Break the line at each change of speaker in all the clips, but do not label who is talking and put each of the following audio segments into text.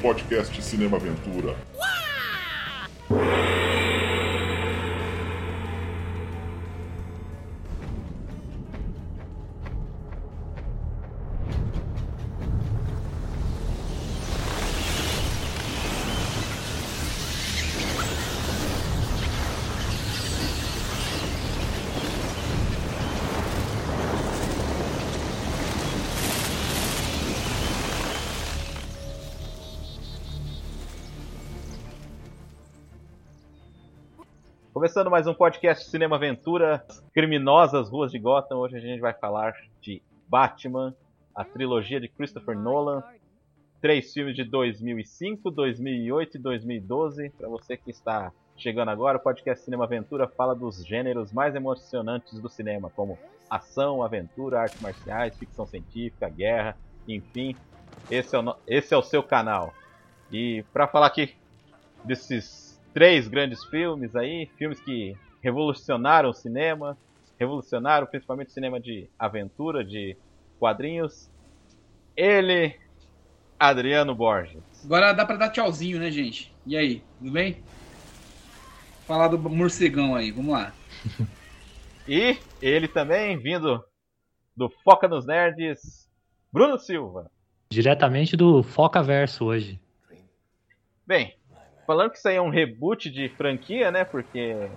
podcast Cinema Aventura.
Começando mais um podcast Cinema Aventura, Criminosas Ruas de Gotham. Hoje a gente vai falar de Batman, a trilogia de Christopher Nolan. Três filmes de 2005, 2008 e 2012. Para você que está chegando agora, o podcast Cinema Aventura fala dos gêneros mais emocionantes do cinema, como ação, aventura, artes marciais, ficção científica, guerra, enfim. Esse é o, esse é o seu canal. E para falar aqui desses três grandes filmes aí, filmes que revolucionaram o cinema, revolucionaram principalmente o cinema de aventura, de quadrinhos. Ele, Adriano Borges.
Agora dá pra dar tchauzinho, né, gente? E aí, tudo bem? Falar do morcegão aí, vamos lá.
e ele também, vindo do Foca nos Nerds, Bruno Silva.
Diretamente do Foca Verso hoje.
Bem, falando que isso aí é um reboot de franquia, né? Porque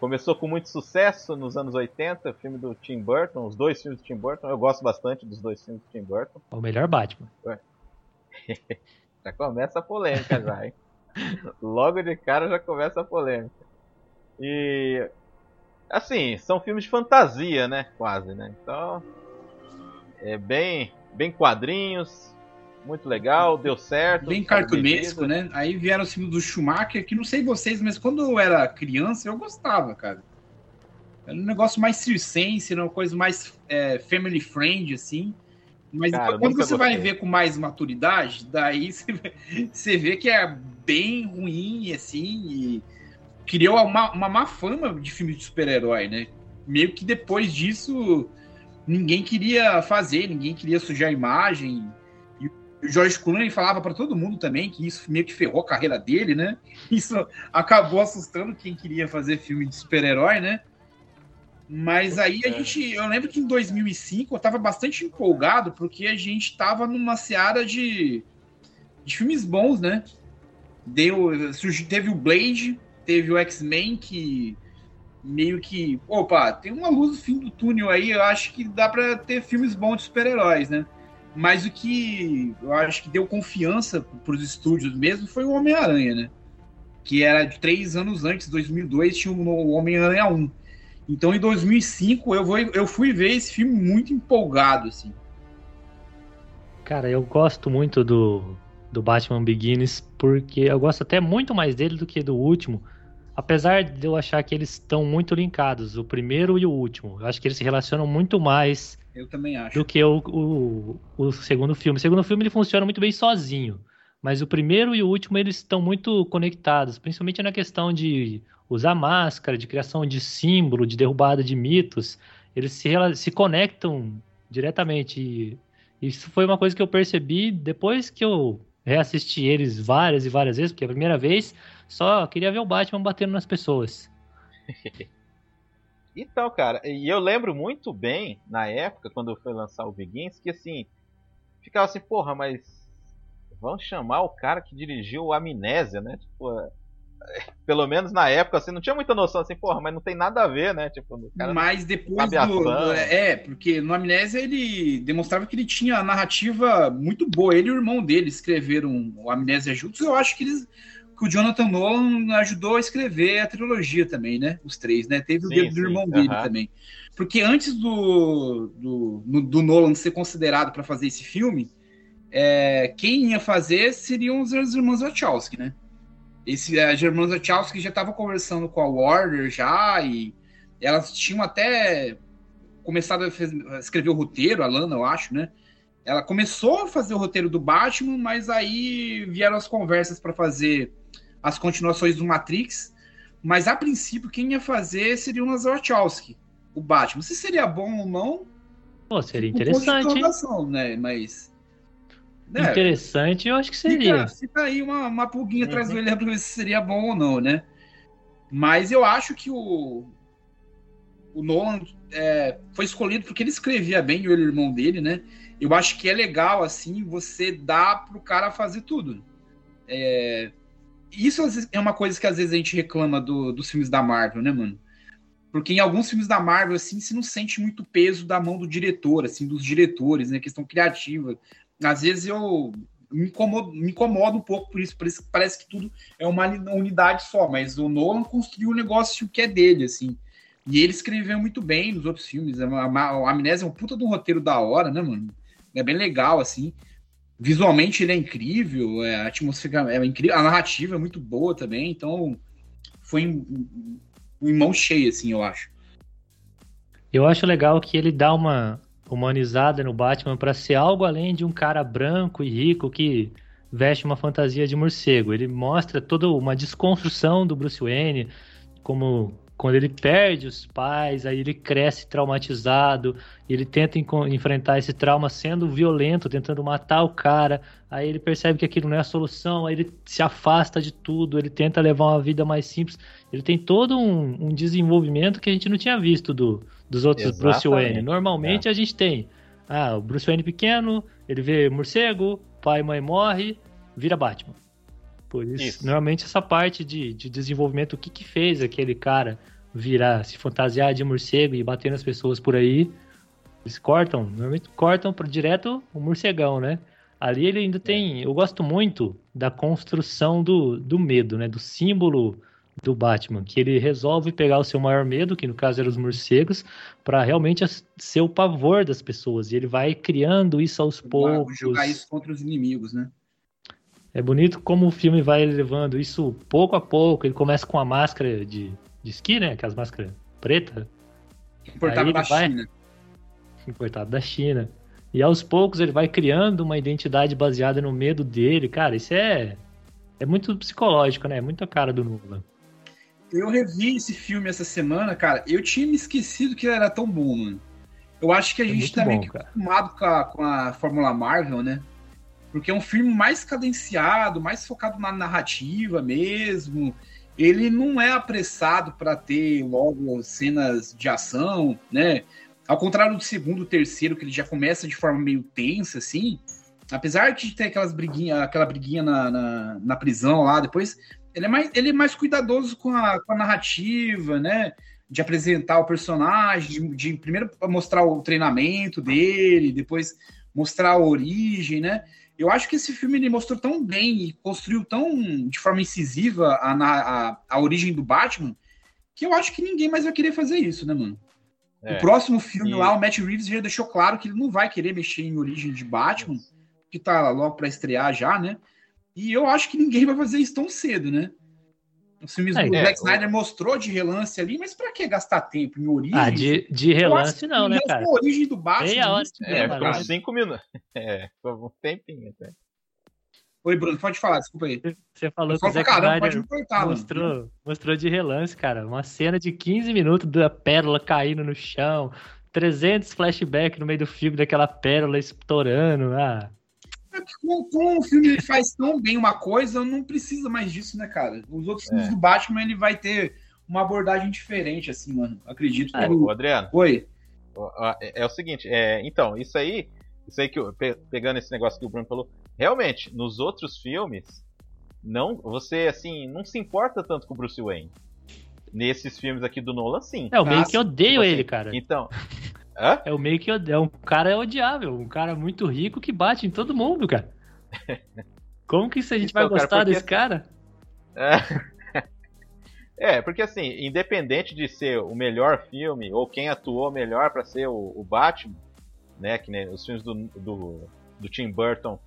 começou com muito sucesso nos anos 80, filme do Tim Burton, os dois filmes do Tim Burton. Eu gosto bastante dos dois filmes do Tim Burton.
O melhor Batman.
já começa a polêmica já, hein? Logo de cara já começa a polêmica. E assim, são filmes de fantasia, né? Quase, né? Então é bem, bem quadrinhos, muito legal, deu certo.
Bem cartunesco, né? Aí vieram os filmes do Schumacher, que não sei vocês, mas quando eu era criança eu gostava, cara. Era um negócio mais circense, uma coisa mais é, family friend, assim. Mas cara, quando você gostei. vai ver com mais maturidade, daí você, você vê que é bem ruim, assim, e criou uma, uma má fama de filme de super-herói, né? Meio que depois disso ninguém queria fazer, ninguém queria sujar a imagem o George Clooney falava para todo mundo também que isso meio que ferrou a carreira dele, né? Isso acabou assustando quem queria fazer filme de super-herói, né? Mas aí a é. gente, eu lembro que em 2005 eu estava bastante empolgado porque a gente estava numa seara de, de filmes bons, né? Deu, teve o Blade, teve o X-Men que meio que, opa, tem uma luz no fim do túnel aí, eu acho que dá para ter filmes bons de super-heróis, né? Mas o que eu acho que deu confiança para os estúdios mesmo foi o Homem-Aranha, né? Que era de três anos antes, 2002, tinha o Homem-Aranha 1. Então, em 2005, eu, vou, eu fui ver esse filme muito empolgado, assim.
Cara, eu gosto muito do, do Batman Begins, porque eu gosto até muito mais dele do que do último. Apesar de eu achar que eles estão muito linkados, o primeiro e o último. Eu acho que eles se relacionam muito mais
eu também acho.
Do que o, o, o segundo filme. O segundo filme ele funciona muito bem sozinho. Mas o primeiro e o último eles estão muito conectados, principalmente na questão de usar máscara, de criação de símbolo, de derrubada de mitos. Eles se, se conectam diretamente. E isso foi uma coisa que eu percebi depois que eu reassisti eles várias e várias vezes, porque a primeira vez só queria ver o Batman batendo nas pessoas.
Então, cara, e eu lembro muito bem, na época, quando foi lançar o Begins, que assim, ficava assim, porra, mas vamos chamar o cara que dirigiu o Amnésia, né? Tipo, é, pelo menos na época, assim, não tinha muita noção assim, porra, mas não tem nada a ver, né? Tipo,
mas depois do, do, É, porque no Amnésia ele demonstrava que ele tinha a narrativa muito boa. Ele e o irmão dele escreveram o Amnésia juntos. Eu acho que eles que o Jonathan Nolan ajudou a escrever a trilogia também, né? Os três, né? Teve o sim, dedo do irmão dele uh -huh. também. Porque antes do, do, do Nolan ser considerado para fazer esse filme, é, quem ia fazer seriam os irmãos Wachowski, né? Esse, as irmãs Wachowski já estavam conversando com a Warner já, e elas tinham até começado a escrever o roteiro, a Lana, eu acho, né? Ela começou a fazer o roteiro do Batman, mas aí vieram as conversas para fazer as continuações do Matrix, mas a princípio quem ia fazer seria o Wachowski, o Batman. Se seria bom ou não,
Pô, seria interessante,
um né? Mas É,
interessante, eu acho que seria.
Fica, fica aí uma, uma pulguinha atrás
Uhum.
do olho pra ver se seria bom ou não, né? Mas eu acho que o, o Nolan é, foi escolhido porque ele escrevia bem, o irmão dele, né? Eu acho que é legal, assim, você dar pro cara fazer tudo. É, isso é uma coisa que às vezes a gente reclama do- dos filmes da Marvel, né, mano? Porque em alguns filmes da Marvel, assim, você não sente muito peso da mão do diretor, assim, dos diretores, né? Questão criativa. Às vezes eu me incomodo, me incomodo um pouco por isso, parece, parece que tudo é uma unidade só, mas o Nolan construiu um negócio que é dele, assim. E ele escreveu muito bem nos outros filmes. A, a, a Amnésia é um puta de um roteiro da hora, né, mano? É bem legal, assim. Visualmente ele é incrível, é, a atmosfera é incrível, a narrativa é muito boa também, então foi em, em mão cheia, assim, eu acho.
Eu acho legal que ele dá uma humanizada no Batman pra ser algo além de um cara branco e rico que veste uma fantasia de morcego. Ele mostra toda uma desconstrução do Bruce Wayne, como quando ele perde os pais, aí ele cresce traumatizado, ele tenta enfrentar esse trauma sendo violento, tentando matar o cara, aí ele percebe que aquilo não é a solução, aí ele se afasta de tudo, ele tenta levar uma vida mais simples. Ele tem todo um, um desenvolvimento que a gente não tinha visto do, dos outros Bruce
Exatamente.
Wayne. Normalmente a gente tem ah, o Bruce Wayne pequeno, ele vê morcego, pai e mãe morre, vira Batman. Por isso,
Isso.
normalmente essa parte de, de desenvolvimento, o que que fez aquele cara virar, se fantasiar de morcego e bater nas pessoas por aí, eles cortam, normalmente cortam para direto o morcegão, né? Ali ele ainda tem, eu gosto muito da construção do, do medo, né? Do símbolo do Batman, que ele resolve pegar o seu maior medo, que no caso eram os morcegos, para realmente ser o pavor das pessoas. E ele vai criando isso aos poucos.
Jogar isso contra os inimigos, né?
É bonito como o filme vai levando isso pouco a pouco. Ele começa com a máscara de, de esqui, né? Aquelas máscaras preta,
Importado da
vai-
China.
importado da China. E aos poucos ele vai criando uma identidade baseada no medo dele. Cara, isso é é muito psicológico, né? É muito a cara do Nolan.
Eu revi esse filme essa semana, cara. Eu tinha me esquecido que ele era tão bom, mano. Eu acho que a
É
gente tá meio
bom,
que
cara.
acostumado com a, com a Fórmula Marvel, né? Porque é um filme mais cadenciado, mais focado na narrativa mesmo. Ele não é apressado para ter logo cenas de ação, né? Ao contrário do segundo, terceiro, que ele já começa de forma meio tensa, assim. Apesar de ter aquelas briguinha, aquela briguinha na, na, na prisão lá, depois ele é mais, ele é mais cuidadoso com a, com a narrativa, né? De apresentar o personagem, de, de primeiro mostrar o treinamento dele, depois mostrar a origem, né? Eu acho que esse filme ele mostrou tão bem e construiu tão de forma incisiva a, a, a origem do Batman que eu acho que ninguém mais vai querer fazer isso, né, mano?
É.
O próximo filme
E-
lá, o Matt Reeves já deixou claro que ele não vai querer mexer em origem de Batman, que tá logo pra estrear já, né? E eu acho que ninguém vai fazer isso tão cedo, né? Os filmes
É,
do
é,
Zack
o-
Snyder mostrou de relance ali, mas pra que gastar tempo em origem?
Ah, de, de relance não, né,
mesmo
cara?
A origem do Batman.
Meia hora
mesmo,
É,
Não,
ficou 5 minutos. É, ficou um tempinho até.
Oi, Bruno, pode falar, desculpa aí.
Você falou que o Zack
caramba, pode
Snyder
mano.
mostrou, mostrou de relance, cara. Uma cena de 15 minutos da pérola caindo no chão. 300 flashbacks no meio do filme daquela pérola estourando. Ah,
É Com, com o filme ele faz tão bem uma coisa, não precisa mais disso, né, cara? Os outros filmes
É.
do Batman, ele vai ter uma abordagem diferente, assim, mano. Acredito.
Ah,
que
Ô,
o-
Adriano,
Oi.
é, é o seguinte, é, então, isso aí, isso aí que eu, pe- pegando esse negócio que o Bruno falou, realmente, nos outros filmes, não, você assim, não se importa tanto com o Bruce Wayne. Nesses filmes aqui do Nolan, sim.
é o meio que odeio
tipo assim,
ele, cara.
Então, hã?
É o meio que. É um cara odiável. Um cara muito rico que bate em todo mundo, cara. Como que isso a gente
Então,
vai
cara,
gostar
porque
desse cara?
É. É, porque assim, independente de ser o melhor filme ou quem atuou melhor pra ser o, o Batman, né, que nem os filmes do, do, do Tim Burton,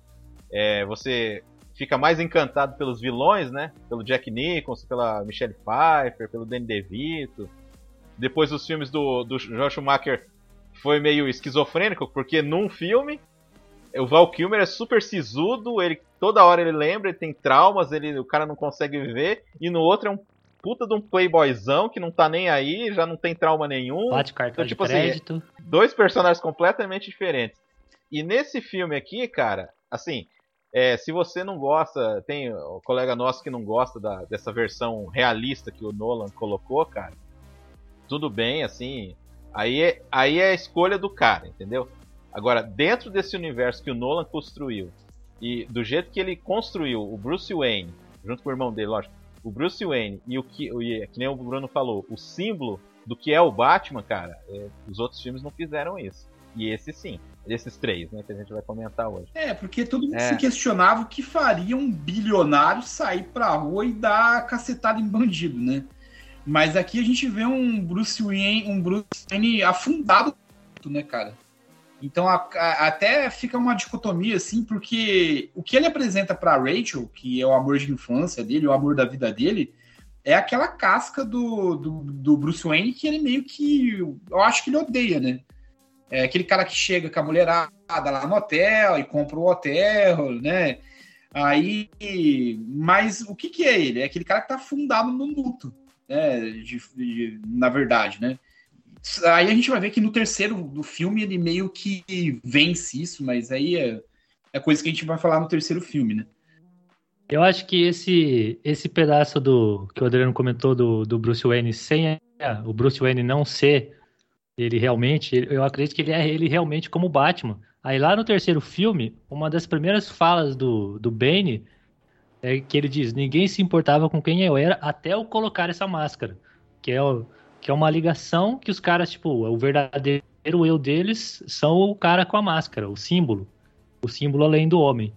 é, você fica mais encantado pelos vilões, né, pelo Jack Nicholson, pela Michelle Pfeiffer, pelo Danny DeVito. Depois os filmes do, do Joel Schumacher foi meio esquizofrênico, porque num filme o Val Kilmer é super sisudo, ele toda hora ele lembra, ele tem traumas, ele, o cara não consegue viver, e no outro é um puta de um playboyzão que não tá nem aí, já não tem trauma nenhum.
Bate cartão
Então, tipo
de
assim,
crédito.
Dois personagens completamente diferentes. E nesse filme aqui, cara, assim, É, se você não gosta, tem o colega nosso que não gosta da, dessa versão realista que o Nolan colocou, cara. Tudo bem, assim. Aí é, aí é a escolha do cara, entendeu? Agora, dentro desse universo que o Nolan construiu, e do jeito que ele construiu o Bruce Wayne, junto com o irmão dele, lógico, o Bruce Wayne e o que, e, que nem o Bruno falou, o símbolo do que é o Batman, cara, é, os outros filmes não fizeram isso. E esse sim. Esses três, né, que a gente vai comentar hoje.
É, porque todo mundo é. se questionava o que faria um bilionário sair pra rua e dar cacetada em bandido, né? Mas aqui a gente vê um Bruce Wayne, um Bruce Wayne afundado, né, cara? Então a, a, até fica uma dicotomia assim, porque o que ele apresenta para Rachel, que é o amor de infância dele, o amor da vida dele, é aquela casca do, do, do Bruce Wayne que ele meio que eu acho que ele odeia, né? É aquele cara que chega com a mulherada lá no hotel e compra o hotel, né? Aí, mas o que, que é ele? É aquele cara que tá fundado no luto, né? De, de, na verdade, né? Aí a gente vai ver que no terceiro do filme ele meio que vence isso, mas aí é, é coisa que a gente vai falar no terceiro filme, né?
Eu acho que esse, esse pedaço do que o Adriano comentou do, do Bruce Wayne sem o Bruce Wayne não ser ele realmente, eu acredito que ele é ele realmente como Batman. Aí lá no terceiro filme, uma das primeiras falas do, do Bane é que ele diz: ninguém se importava com quem eu era até eu colocar essa máscara. Que é, que é uma ligação que os caras, tipo, o verdadeiro eu deles são o cara com a máscara, o símbolo. O símbolo além do homem.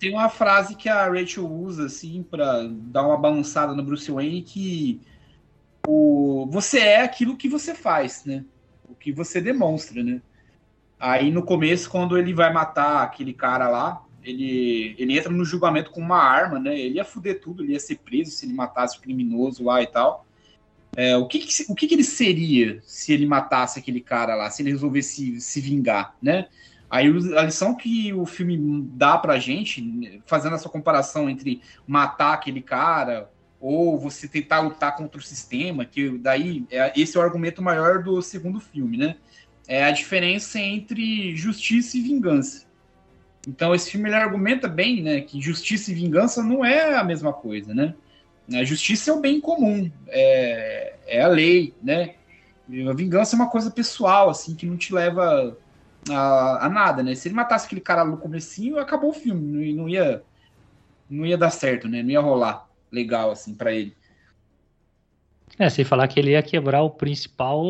Tem uma frase que a Rachel usa, assim, para dar uma balançada no Bruce Wayne que o, você é aquilo que você faz, né? O que você demonstra, né? Aí no começo, quando ele vai matar aquele cara lá, ele, ele entra no julgamento com uma arma, né? Ele ia fuder tudo, ele ia ser preso se ele matasse o criminoso lá e tal. É, o que, que o que, que, ele seria se ele matasse aquele cara lá, se ele resolvesse se vingar, né? Aí a lição que o filme dá pra gente, fazendo essa comparação entre matar aquele cara ou você tentar lutar contra o sistema, que daí é, esse é o argumento maior do segundo filme, né? É a diferença entre justiça e vingança. Então esse filme ele argumenta bem, né, que justiça e vingança não é a mesma coisa, né? A justiça é o bem comum, é, é a lei, né? A vingança é uma coisa pessoal, assim, que não te leva a, a nada, né? Se ele matasse aquele cara no comecinho, acabou o filme, não, não ia não ia dar certo, né? Não ia rolar legal, assim, para ele.
É, sem falar que ele ia quebrar o principal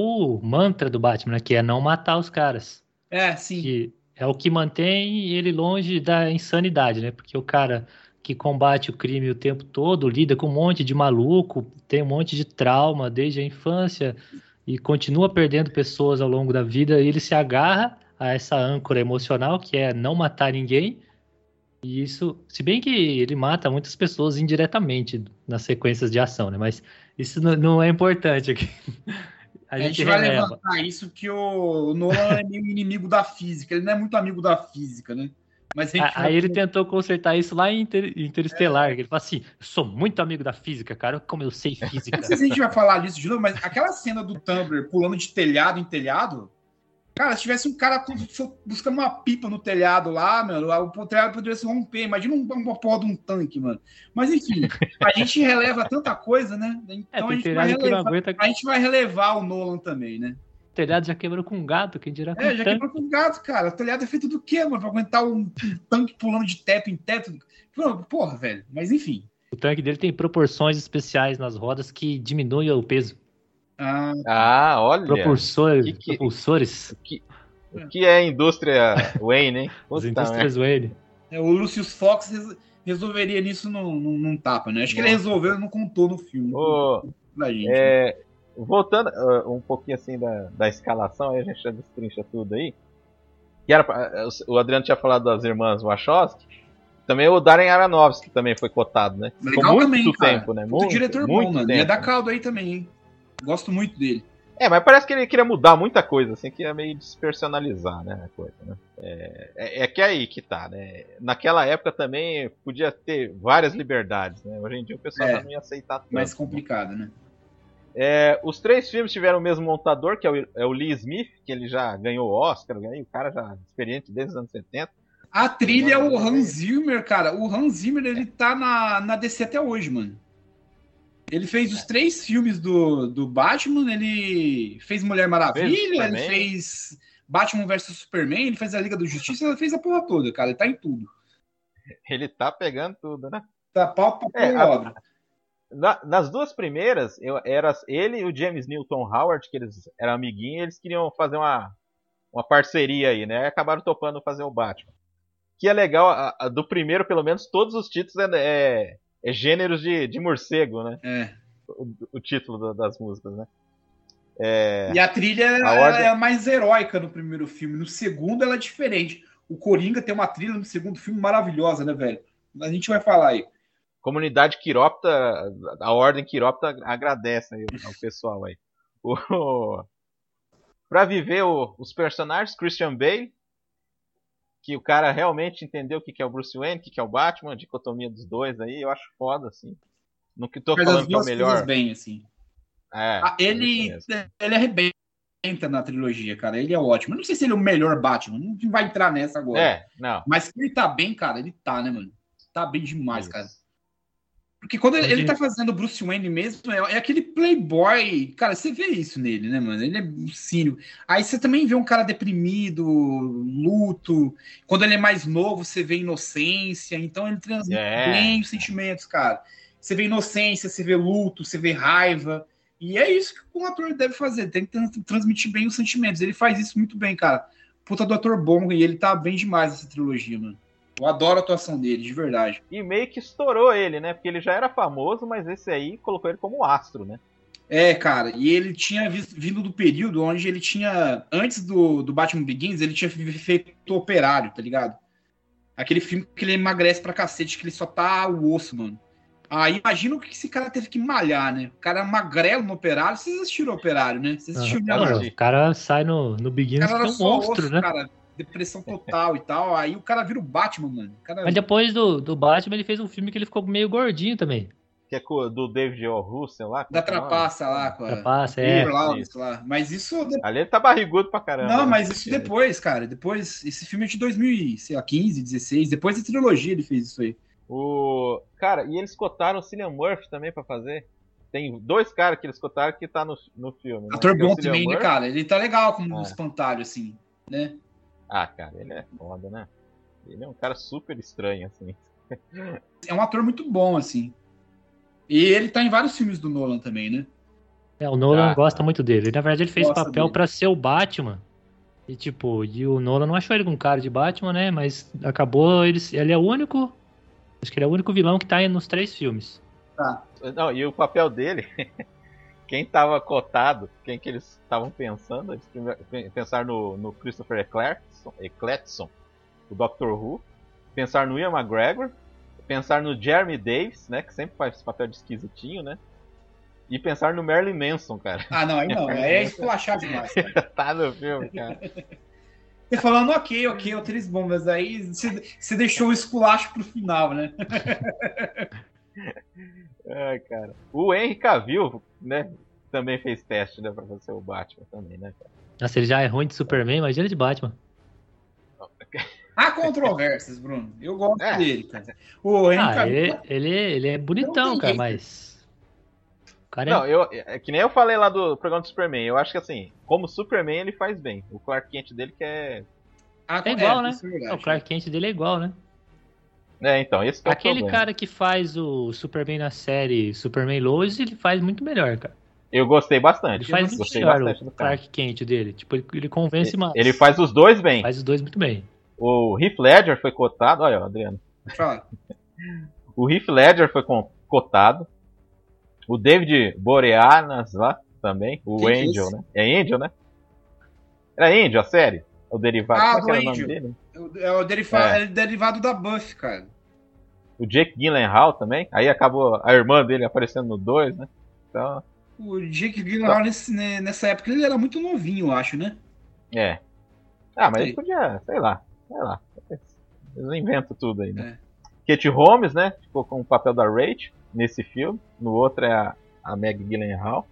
mantra do Batman, né, que é não matar os caras.
É, sim.
Que é o que mantém ele longe da insanidade, né? Porque o cara que combate o crime o tempo todo lida com um monte de maluco, tem um monte de trauma desde a infância e continua perdendo pessoas ao longo da vida, e ele se agarra a essa âncora emocional que é não matar ninguém e isso, se bem que ele mata muitas pessoas indiretamente nas sequências de ação, né? Mas isso não, é importante aqui.
A, a gente, gente vai levantar isso que o Nolan é meio inimigo da física, ele não é muito amigo da física, né?
Mas aí vai... ele tentou consertar isso lá em Inter... Interestelar, é. ele fala assim, eu sou muito amigo da física, cara, como eu sei física.
Não sei se a gente vai falar disso de novo, mas aquela cena do Tumblr pulando de telhado em telhado, Cara, se tivesse um cara buscando uma pipa no telhado lá, mano, o telhado poderia se romper. Imagina uma porra de um tanque, mano. Mas enfim, a gente releva tanta coisa, né?
É, então é, a, gente vai relevar, aguenta...
a gente vai relevar o Nolan também, né?
O telhado já quebrou com um gato, quem dirá com
É, já tanque. quebrou com um gato, cara. O telhado é feito do quê, mano? Pra aguentar um, um tanque pulando de teto em teto. Porra, velho. Mas enfim.
O tanque dele tem proporções especiais nas rodas que diminuem o peso.
Ah, ah olha.
Propulsor, que que, propulsores.
O que, o que é a indústria Wayne, hein?
As indústrias Wayne.
É, o Lucius Fox resolveria nisso num, num, num tapa, né? Acho que ele resolveu e não contou no filme.
Oh, da gente, é, né? Voltando uh, um pouquinho assim da, da escalação, aí a gente já destrincha tudo aí. Que era pra, o Adriano tinha falado das irmãs Wachowski. Também o Darren Aronofsky também foi cotado, né?
Legal muito também, tempo, cara. né? Muito, muito diretor muito bom, né? E é da caldo aí também, hein? Gosto muito dele.
É, mas parece que ele queria mudar muita coisa, assim, que ia meio despersonalizar, né, a coisa, né? É, é, é, que é aí que tá, né? Naquela época também podia ter várias liberdades, né? Hoje em dia o pessoal é, não ia aceitar
tudo. Mais complicado, né?
É, os três filmes tiveram o mesmo montador, que é o, é o, Lee Smith, que ele já ganhou o Oscar, o cara já experiente desde os anos 70.
A trilha é o Hans Zimmer, cara. O Hans Zimmer, ele tá na, na DC até hoje, mano. Ele fez os três filmes do, do Batman, ele fez Mulher Maravilha, ele fez Batman vs Superman, ele fez a Liga da Justiça, ele fez a porra toda, cara. Ele tá em tudo.
Ele tá pegando tudo, né?
Tá pau pra é, obra.
Na, nas duas primeiras, eu, era ele e o James Newton Howard, que eles eram amiguinhos, eles queriam fazer uma, uma parceria aí, né? acabaram topando fazer o Batman. Que é legal, a, a, do primeiro, pelo menos, todos os títulos é, é, é gêneros de, de morcego, né?
É.
O, o título das músicas, né? É,
e a trilha a ordem... é a mais heróica no primeiro filme. No segundo, ela é diferente. O Coringa tem uma trilha no segundo filme maravilhosa, né, velho? A gente vai falar aí.
Comunidade Quirópta, a Ordem Quirópta agradece aí ao pessoal aí. O, pra viver o, os personagens, Christian Bale, que o cara realmente entendeu o que é o Bruce Wayne, o que é o Batman, a dicotomia dos dois aí, eu acho foda, assim. No que tô Faz falando que é o melhor.
bem, assim. É, ah, ele, ele arrebenta na trilogia, cara. Ele é ótimo. Eu não sei se ele é o melhor Batman, não vai entrar nessa agora.
É, não.
Mas que ele tá bem, cara, ele tá, né, mano? Tá bem demais, Isso. cara. Porque quando ele, ele tá fazendo Bruce Wayne mesmo, é, é, aquele playboy. Cara, você vê isso nele, né, mano? Ele é um cínico. Aí você também vê um cara deprimido, luto. Quando ele é mais novo, você vê inocência. Então ele transmite é. bem os sentimentos, cara. Você vê inocência, você vê luto, você vê raiva. E é isso que um ator deve fazer. Tem que transmitir bem os sentimentos. Ele faz isso muito bem, cara. Puta do ator bom. E ele tá bem demais nessa trilogia, mano. Eu adoro a atuação dele, de verdade.
E meio que estourou ele, né? Porque ele já era famoso, mas esse aí colocou ele como astro, né?
É, cara, e ele tinha vindo do período onde ele tinha, antes do, do Batman Begins, ele tinha feito Operário, tá ligado? Aquele filme que ele emagrece pra cacete, que ele só tá o osso, mano. Aí imagina o que esse cara teve que malhar, né? O cara é magrelo no Operário. Vocês assistiram o Operário, né? Vocês assistiram
ah, o cara sai no, no Begins que é um monstro, osso, né? Cara
depressão total e tal. Aí o cara vira o Batman, mano. Cara...
Mas depois do, do Batman, ele fez um filme que ele ficou meio gordinho também.
Que é do David O. Russell lá?
Da é Trapaça lá. Com a...
Trapaça, é.
Isso. Lá. Mas isso...
Ali ele tá barrigudo pra caramba.
Não, né? mas isso depois, cara. Depois, esse filme é de 2015, 16. Depois da trilogia ele fez isso aí.
O... Cara, e eles cotaram o Cillian Murphy também pra fazer. Tem dois caras que eles cotaram que tá no, no filme.
Né? Ator bom também, né, cara? Ele tá legal como um espantalho, assim, né?
Ah, cara, ele é foda, né? Ele é um cara super estranho, assim.
É um ator muito bom, assim. E ele tá em vários filmes do Nolan também, né?
É, o Nolan ah, gosta muito dele. Na verdade, ele fez papel para ser o Batman. E tipo, e o Nolan não achou ele com cara de Batman, né? Mas acabou, ele, ele é o único. Acho que ele é o único vilão que tá aí nos três filmes.
Tá. Não, e o papel dele quem estava cotado, quem que eles estavam pensando, eles pensaram no, no Christopher Eccleston, Eccleston, o Doctor Who, pensar no Ian McGregor, pensar no Jeremy Davis, né, que sempre faz papel de esquisitinho, né, e pensar no Marilyn Manson, cara.
Ah, não, aí não, aí é esculachar demais.
tá no filme, cara.
Você falando, ok, ok, outras bombas, aí você deixou o esculacho pro final, né?
Ai, cara. O Henry Cavill, né? Também fez teste, né? Pra ser o Batman também, né, cara?
Nossa, ele já é ruim de Superman, imagina de Batman.
Há controvérsias, Bruno. Eu gosto é. dele, cara. O Henry
ah, Cavill... ele, ele, ele é bonitão, cara, mas.
Cara é... Não, eu, é que nem eu falei lá do programa do Superman. Eu acho que assim, como Superman ele faz bem. O Clark Kent dele que é.
Ah, é igual, é, né? É o Clark Kent dele é igual, né?
É, então, esse
é Aquele cara que faz o Superman na série Superman Lois, ele faz muito melhor, cara.
Eu gostei bastante.
Ele faz
gostei
melhor bastante o Clark Kent dele. Tipo, ele, ele convence mais.
Ele faz os dois bem.
Faz os dois muito bem.
O Heath Ledger foi cotado. Olha, Adriano.
Fala.
o Heath Ledger foi cotado. O David Boreanas lá também. O que Angel, que é né? É Angel, né? Era Angel a série? O derivado.
Ah, Como é do Angel. Dele? É o deriva é. é. derivado da Buff, cara.
O Jake Gyllenhaal também. Aí acabou a irmã dele aparecendo no 2, né? Então...
O Jake Gyllenhaal nesse, nessa época ele era muito novinho, eu acho, né?
É. Ah, mas ele podia, sei lá, sei lá. Eles inventam tudo aí, né? É. Kate Holmes, né? Ficou com o papel da Rachel nesse filme. No outro é a, a Meg Gyllenhaal.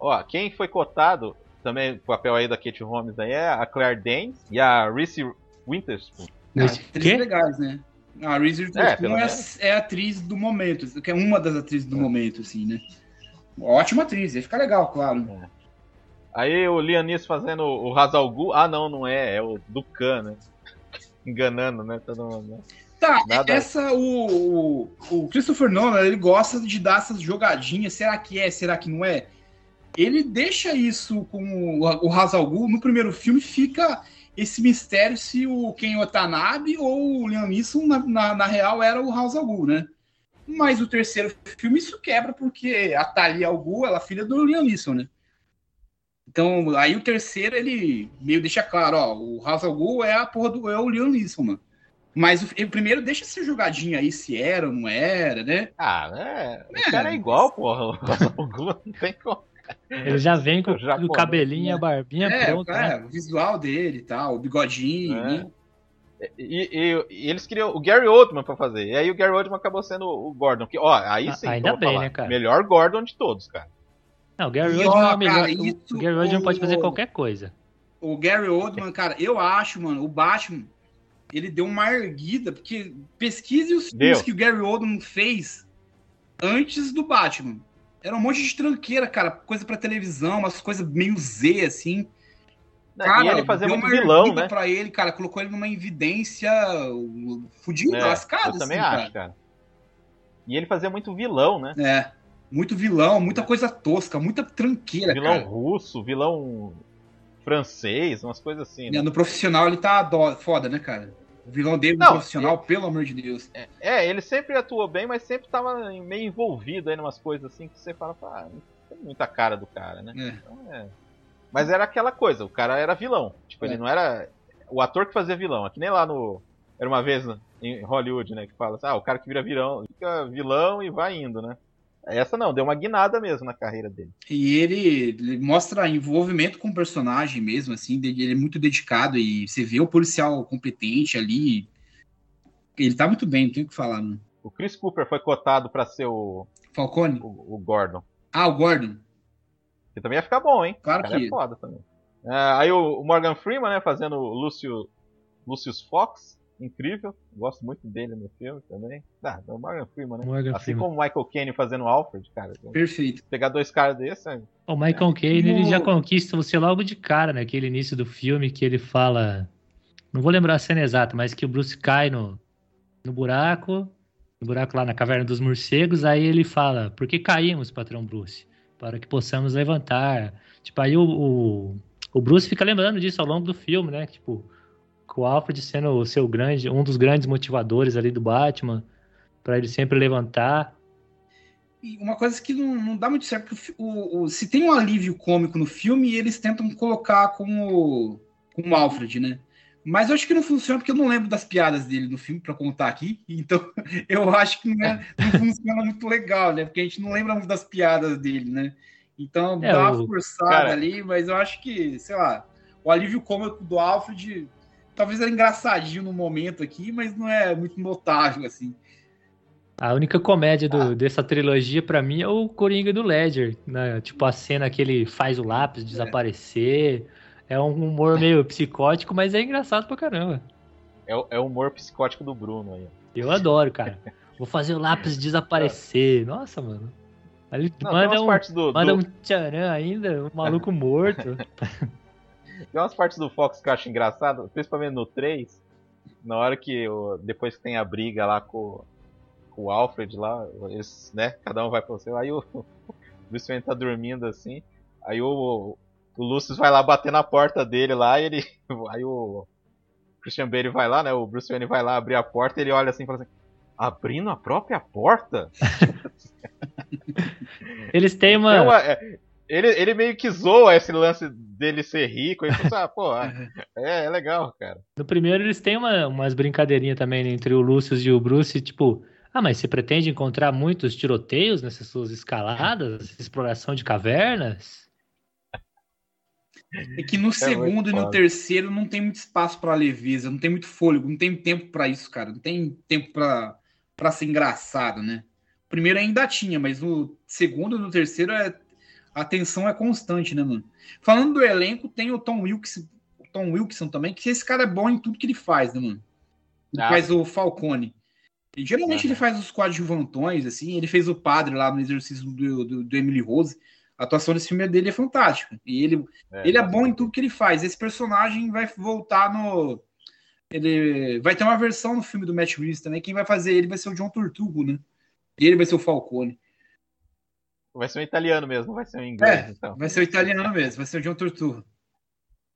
Ó, quem foi cotado também o papel aí da Kate Holmes aí é a Claire Danes e a Reese Witherspoon.
Ah,
Nesse-
atrizes
quê?
legais, né? A Reese
É,
Witherspoon é,
menos.
é a atriz do momento, que é uma das atrizes do momento, assim, né? Ótima atriz, ia ficar legal, claro.
Aí o Lianis fazendo o Hazal Gu. Ah, não, não é. É o Dukan, né? Enganando, né? Todo mundo, né?
Tá,
Nada-
essa, o, o, o Christopher Nolan, ele gosta de dar essas jogadinhas, será que é, será que não é? Ele deixa isso com o, o Hazal Gu, no primeiro filme fica esse mistério se o Ken Watanabe ou o Liam Neeson, na, na, na real, era o Hazal Gu, né? Mas o terceiro filme isso quebra, porque a Thalia Al Ghul, ela é filha do Liam Neeson, né? Então, aí o terceiro, ele meio deixa claro, ó, o Hazal Gu é a porra do é o Liam Neeson, mano. Mas o, o primeiro deixa essa jogadinha aí, se era ou não era, né?
Ah, é. O cara é igual, porra. O Hazal Gu não tem como.
Ele já vem com
Já
o cabelinho e a barbinha
É,
pronta. né?
é, o visual dele e tal, o bigodinho,
É.
né?
E, e- e eles queriam o Gary Oldman pra fazer. E aí o Gary Oldman acabou sendo o Gordon. Que, ó, aí
Ah,
sim.
ainda bem,
falar.
né, cara?
Melhor Gordon de todos, cara.
Não, o Gary
E,
Oldman
ó,
é o melhor.
cara,
o- o Gary Oldman pode fazer
o-
qualquer coisa.
O Gary Oldman, cara, eu acho, mano, o Batman, ele deu uma erguida, porque pesquise os filmes que o Gary Oldman fez antes do Batman. Era um monte de tranqueira, cara, coisa pra televisão, umas coisas meio Z, assim. Cara,
e ele fazia muito vilão, né?
pra ele, cara, colocou ele numa evidência uh, fudida,
É,
lascada,
eu também
assim,
acho, cara. E ele fazia muito vilão, né?
É, muito vilão, muita coisa tosca, muita tranqueira,
vilão
cara.
russo, vilão francês, umas coisas assim. Né?
No profissional ele tá foda, né, cara? O vilão dele
Não,
profissional, pelo amor de Deus.
É, ele sempre atuou bem, mas sempre tava meio envolvido aí em umas coisas assim que você fala, ah, não tem muita cara do cara, né?
É.
Então, é. Mas era aquela coisa, o cara era vilão. Tipo,
É.
ele não era o ator que fazia vilão. É que nem lá no. Era uma vez em Hollywood, né? Que fala assim, ah, o cara que vira vilão, fica vilão e vai indo, né? Essa não, deu uma guinada mesmo na carreira dele.
E ele, ele mostra envolvimento com o personagem mesmo, assim, ele é muito dedicado e você vê o policial competente ali. Ele tá muito bem, não tem o que falar, mano.
O Chris Cooper foi cotado pra ser o,
Falcone?
o, o Gordon.
Ah, o Gordon.
Que também ia ficar bom, hein?
Claro
cara
que-
é foda também. Ah, aí o o Morgan Freeman, né, fazendo o Lúcio, Lucius Fox. Incrível. Gosto muito dele no filme também. Ah, é o Morgan Freeman, né?
Morgan
assim
Freeman.
como o Michael Caine fazendo o Alfred, cara.
Perfeito.
Pegar dois caras desses, é-
O Michael Caine, ele
No-
já conquista você logo de cara, naquele início do filme que ele fala. Não vou lembrar a cena exata, mas que o Bruce cai no, no buraco, no buraco lá na caverna dos morcegos, aí ele fala: Por que caímos, patrão Bruce? Para que possamos levantar. Tipo, aí o, o, o Bruce fica lembrando disso ao longo do filme, né? Tipo, o Alfred sendo o seu grande, um dos grandes motivadores ali do Batman, para ele sempre levantar.
E uma coisa que não, não dá muito certo, porque o o, o- se tem um alívio cômico no filme, eles tentam colocar com o, com o Alfred, né? Mas eu acho que não funciona porque eu não lembro das piadas dele no filme pra contar aqui. Então eu acho que não, é- não funciona muito legal, né? Porque a gente não lembra muito das piadas dele, né? Então
É,
dá uma forçada
cara-
ali, mas eu acho que, sei lá, o alívio cômico do Alfred talvez era engraçadinho no momento aqui, mas não é muito notável, assim.
A única comédia do-
Ah.
dessa trilogia, pra mim, é o Coringa do Ledger. Né? Tipo, a cena que ele faz o lápis desaparecer. É um humor meio psicótico, mas é engraçado pra caramba.
é, o- é humor psicótico do Bruno aí.
Eu adoro, cara. Vou fazer o lápis desaparecer. Nossa, mano. Ele
Não,
manda um,
do,
manda
do-
um tcharam ainda, um maluco morto.
Tem umas partes do Fox que eu acho engraçado, principalmente no 3, na hora que o- depois que tem a briga lá com, com o Alfred lá, eles, né, cada um vai pro seu, aí o Bruce Wayne tá dormindo assim, aí o, o Lucius vai lá bater na porta dele lá, e ele, aí o Christian Bale vai lá, né, o Bruce Wayne vai lá abrir a porta, e ele olha assim e fala assim, abrindo a própria porta?
Eles têm
É
uma.
uma- é, ele, ele meio que zoa esse lance dele ser rico, e fala assim, ah, pô, é, é legal, cara.
No primeiro, eles têm uma, umas brincadeirinhas também né, entre o Lucius e o Bruce, tipo. Ah, mas você pretende encontrar muitos tiroteios nessas suas escaladas? Exploração de cavernas?
É que no segundo e no terceiro não tem muito espaço pra leveza, não tem muito fôlego, não tem tempo pra isso, cara. Não tem tempo pra para ser engraçado, né? O primeiro ainda tinha, mas no segundo e no terceiro é, a tensão é constante, né, mano? Falando do elenco, tem o Tom Wilkes, o Tom Wilson também, que esse cara é bom em tudo que ele faz, né, mano? Ele
Ah.
faz o Falcone. E geralmente
Aham.
ele faz os coadjuvantões, assim. Ele fez o padre lá no exercício do, do, do Emily Rose. A atuação desse filme dele é fantástica. E ele, ele é bom em tudo que ele faz. Esse personagem vai voltar no. Ele vai ter uma versão no filme do Matt Reeves também. Quem vai fazer ele vai ser o John Turturro, né? E ele vai ser o Falcone.
Vai ser um italiano mesmo, vai ser um inglês,
É,
então.
vai ser o italiano mesmo, vai ser o John Turturro.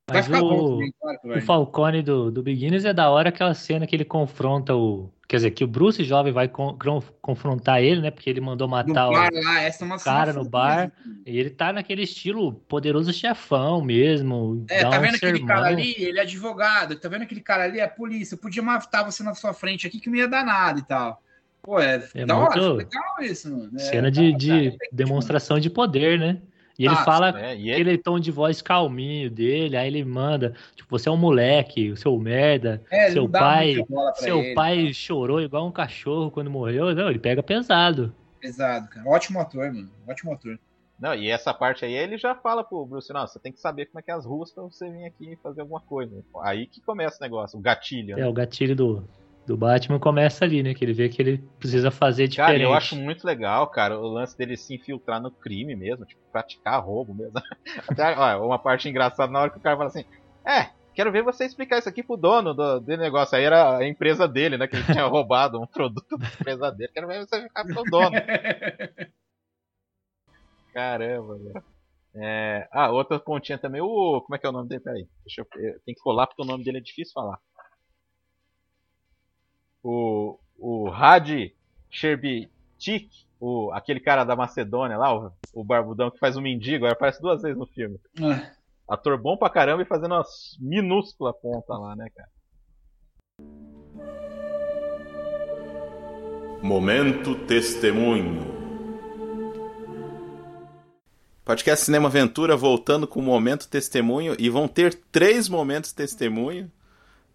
Vai
Mas
ficar bom
o,
também, claro
o
vai.
Falcone do, do Beginners é da hora aquela cena que ele confronta o. Quer dizer, que o Bruce jovem vai con- con- confrontar ele, né? Porque ele mandou
No
matar o.
bar lá, essa é
cara no bar.
mesmo.
E ele tá naquele estilo poderoso chefão mesmo.
É,
dá
tá
um
vendo aquele
sermão.
cara ali? Ele é advogado. Tá vendo aquele cara ali? É polícia. Eu podia matar você na sua frente aqui que não ia dar nada e tal. Pô, é,
É
da hora,
muito-
legal isso, mano. É,
Cena de,
tá-
de
tá-
demonstração de poder, né? E ele
Tá,
fala
É, e ele,
aquele tom de voz calminho dele, aí ele manda, tipo, você é um moleque, o seu merda,
É,
seu pai, seu
ele,
pai chorou igual um cachorro quando morreu. Não, ele pega pesado.
Pesado, cara. Ótimo ator, mano. Ótimo ator.
Não, e essa parte aí ele já fala pro Bruce, não, você tem que saber como é que é as ruas pra você vir aqui fazer alguma coisa. Aí que começa o negócio, o gatilho. né?
É, o gatilho do, do Batman começa ali, né? Que ele vê que ele precisa fazer
Cara,
diferente.
eu acho muito legal, cara, o lance dele se infiltrar no crime mesmo, tipo, praticar roubo mesmo. Até, ó, uma parte engraçada na hora que o cara fala assim, é, quero ver você explicar isso aqui pro dono do, do negócio. Aí era a empresa dele, né, que ele tinha roubado um produto da empresa dele. Quero ver você explicar pro dono. Caramba, velho. É... Ah, outra pontinha também, o... Como é que é o nome dele? Peraí, deixa eu- Tem que colar porque o nome dele é difícil falar. O... O Hadi Sherbitik, o... aquele cara da Macedônia lá, o... o barbudão que faz o mendigo, aí aparece duas vezes no filme.
Ah,
Ator bom pra caramba e fazendo uma minúscula ponta lá, né, cara?
Momento Testemunho.
Podcast Cinema Aventura voltando com o momento testemunho e vão ter três momentos testemunho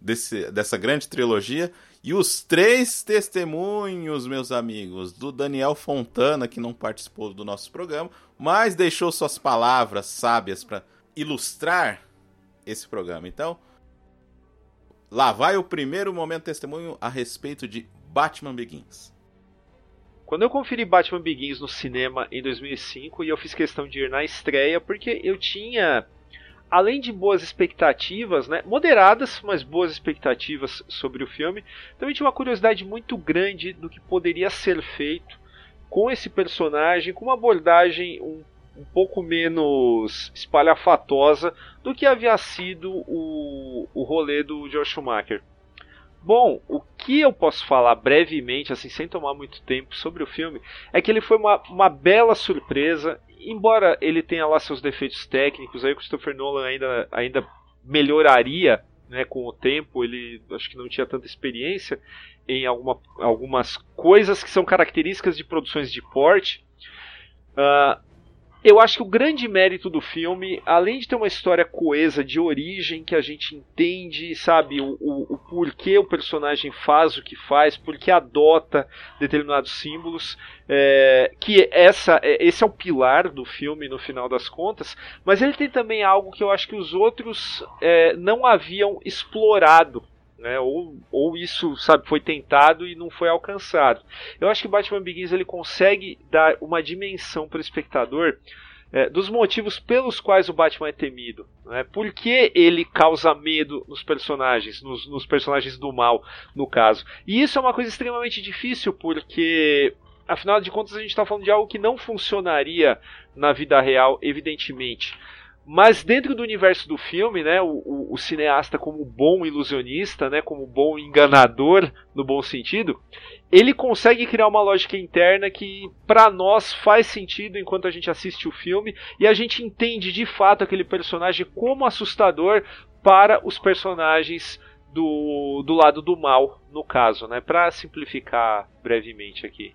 desse, dessa grande trilogia e os três testemunhos, meus amigos, do Daniel Fontana que não participou do nosso programa, mas deixou suas palavras sábias para ilustrar esse programa. Então, lá vai o primeiro momento testemunho a respeito de Batman Begins.
Quando eu conferi Batman Begins no cinema em 2005 e eu fiz questão de ir na estreia porque eu tinha, além de boas expectativas, né, moderadas, mas boas expectativas sobre o filme, também tinha uma curiosidade muito grande do que poderia ser feito com esse personagem, com uma abordagem um, um pouco menos espalhafatosa do que havia sido o, o rolê do Joe Schumacher. Bom, o que eu posso falar brevemente, assim, sem tomar muito tempo sobre o filme, é que ele foi uma, uma bela surpresa. Embora ele tenha lá seus defeitos técnicos, aí o Christopher Nolan ainda, ainda melhoraria né, com o tempo. Ele acho que não tinha tanta experiência em alguma, algumas coisas que são características de produções de porte. Ah, eu acho que o grande mérito do filme, além de ter uma história coesa de origem que a gente entende, sabe, o, o, o porquê o personagem faz o que faz, porque adota determinados símbolos, é, que essa, é, esse é o pilar do filme no final das contas, mas ele tem também algo que eu acho que os outros é, não haviam explorado. Né, ou, ou isso sabe foi tentado e não foi alcançado. Eu acho que Batman Begins ele consegue dar uma dimensão para o espectador é, dos motivos pelos quais o Batman é temido. Né? Por que ele causa medo nos personagens, nos, nos personagens do mal, no caso. E isso é uma coisa extremamente difícil, porque afinal de contas a gente está falando de algo que não funcionaria na vida real, evidentemente. Mas dentro do universo do filme, né, o, o, o, cineasta como bom ilusionista, né, como bom enganador no bom sentido, ele consegue criar uma lógica interna que para nós faz sentido enquanto a gente assiste o filme e a gente entende de fato aquele personagem como assustador para os personagens do, do lado do mal, no caso, né, para simplificar brevemente aqui.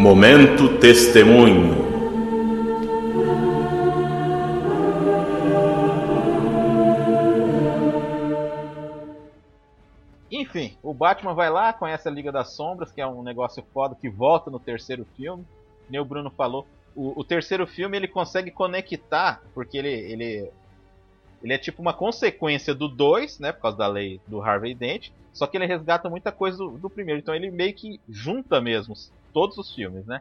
Momento Testemunho.
Enfim, o Batman vai lá, conhece a Liga das Sombras, que é um negócio foda que volta no terceiro filme. Nem o Bruno falou. O, o terceiro filme ele consegue conectar, porque ele, ele Ele é tipo uma consequência do 2, né? Por causa da lei do Harvey Dent. Só que ele resgata muita coisa do, do primeiro. Então ele meio que junta mesmo todos os filmes, né?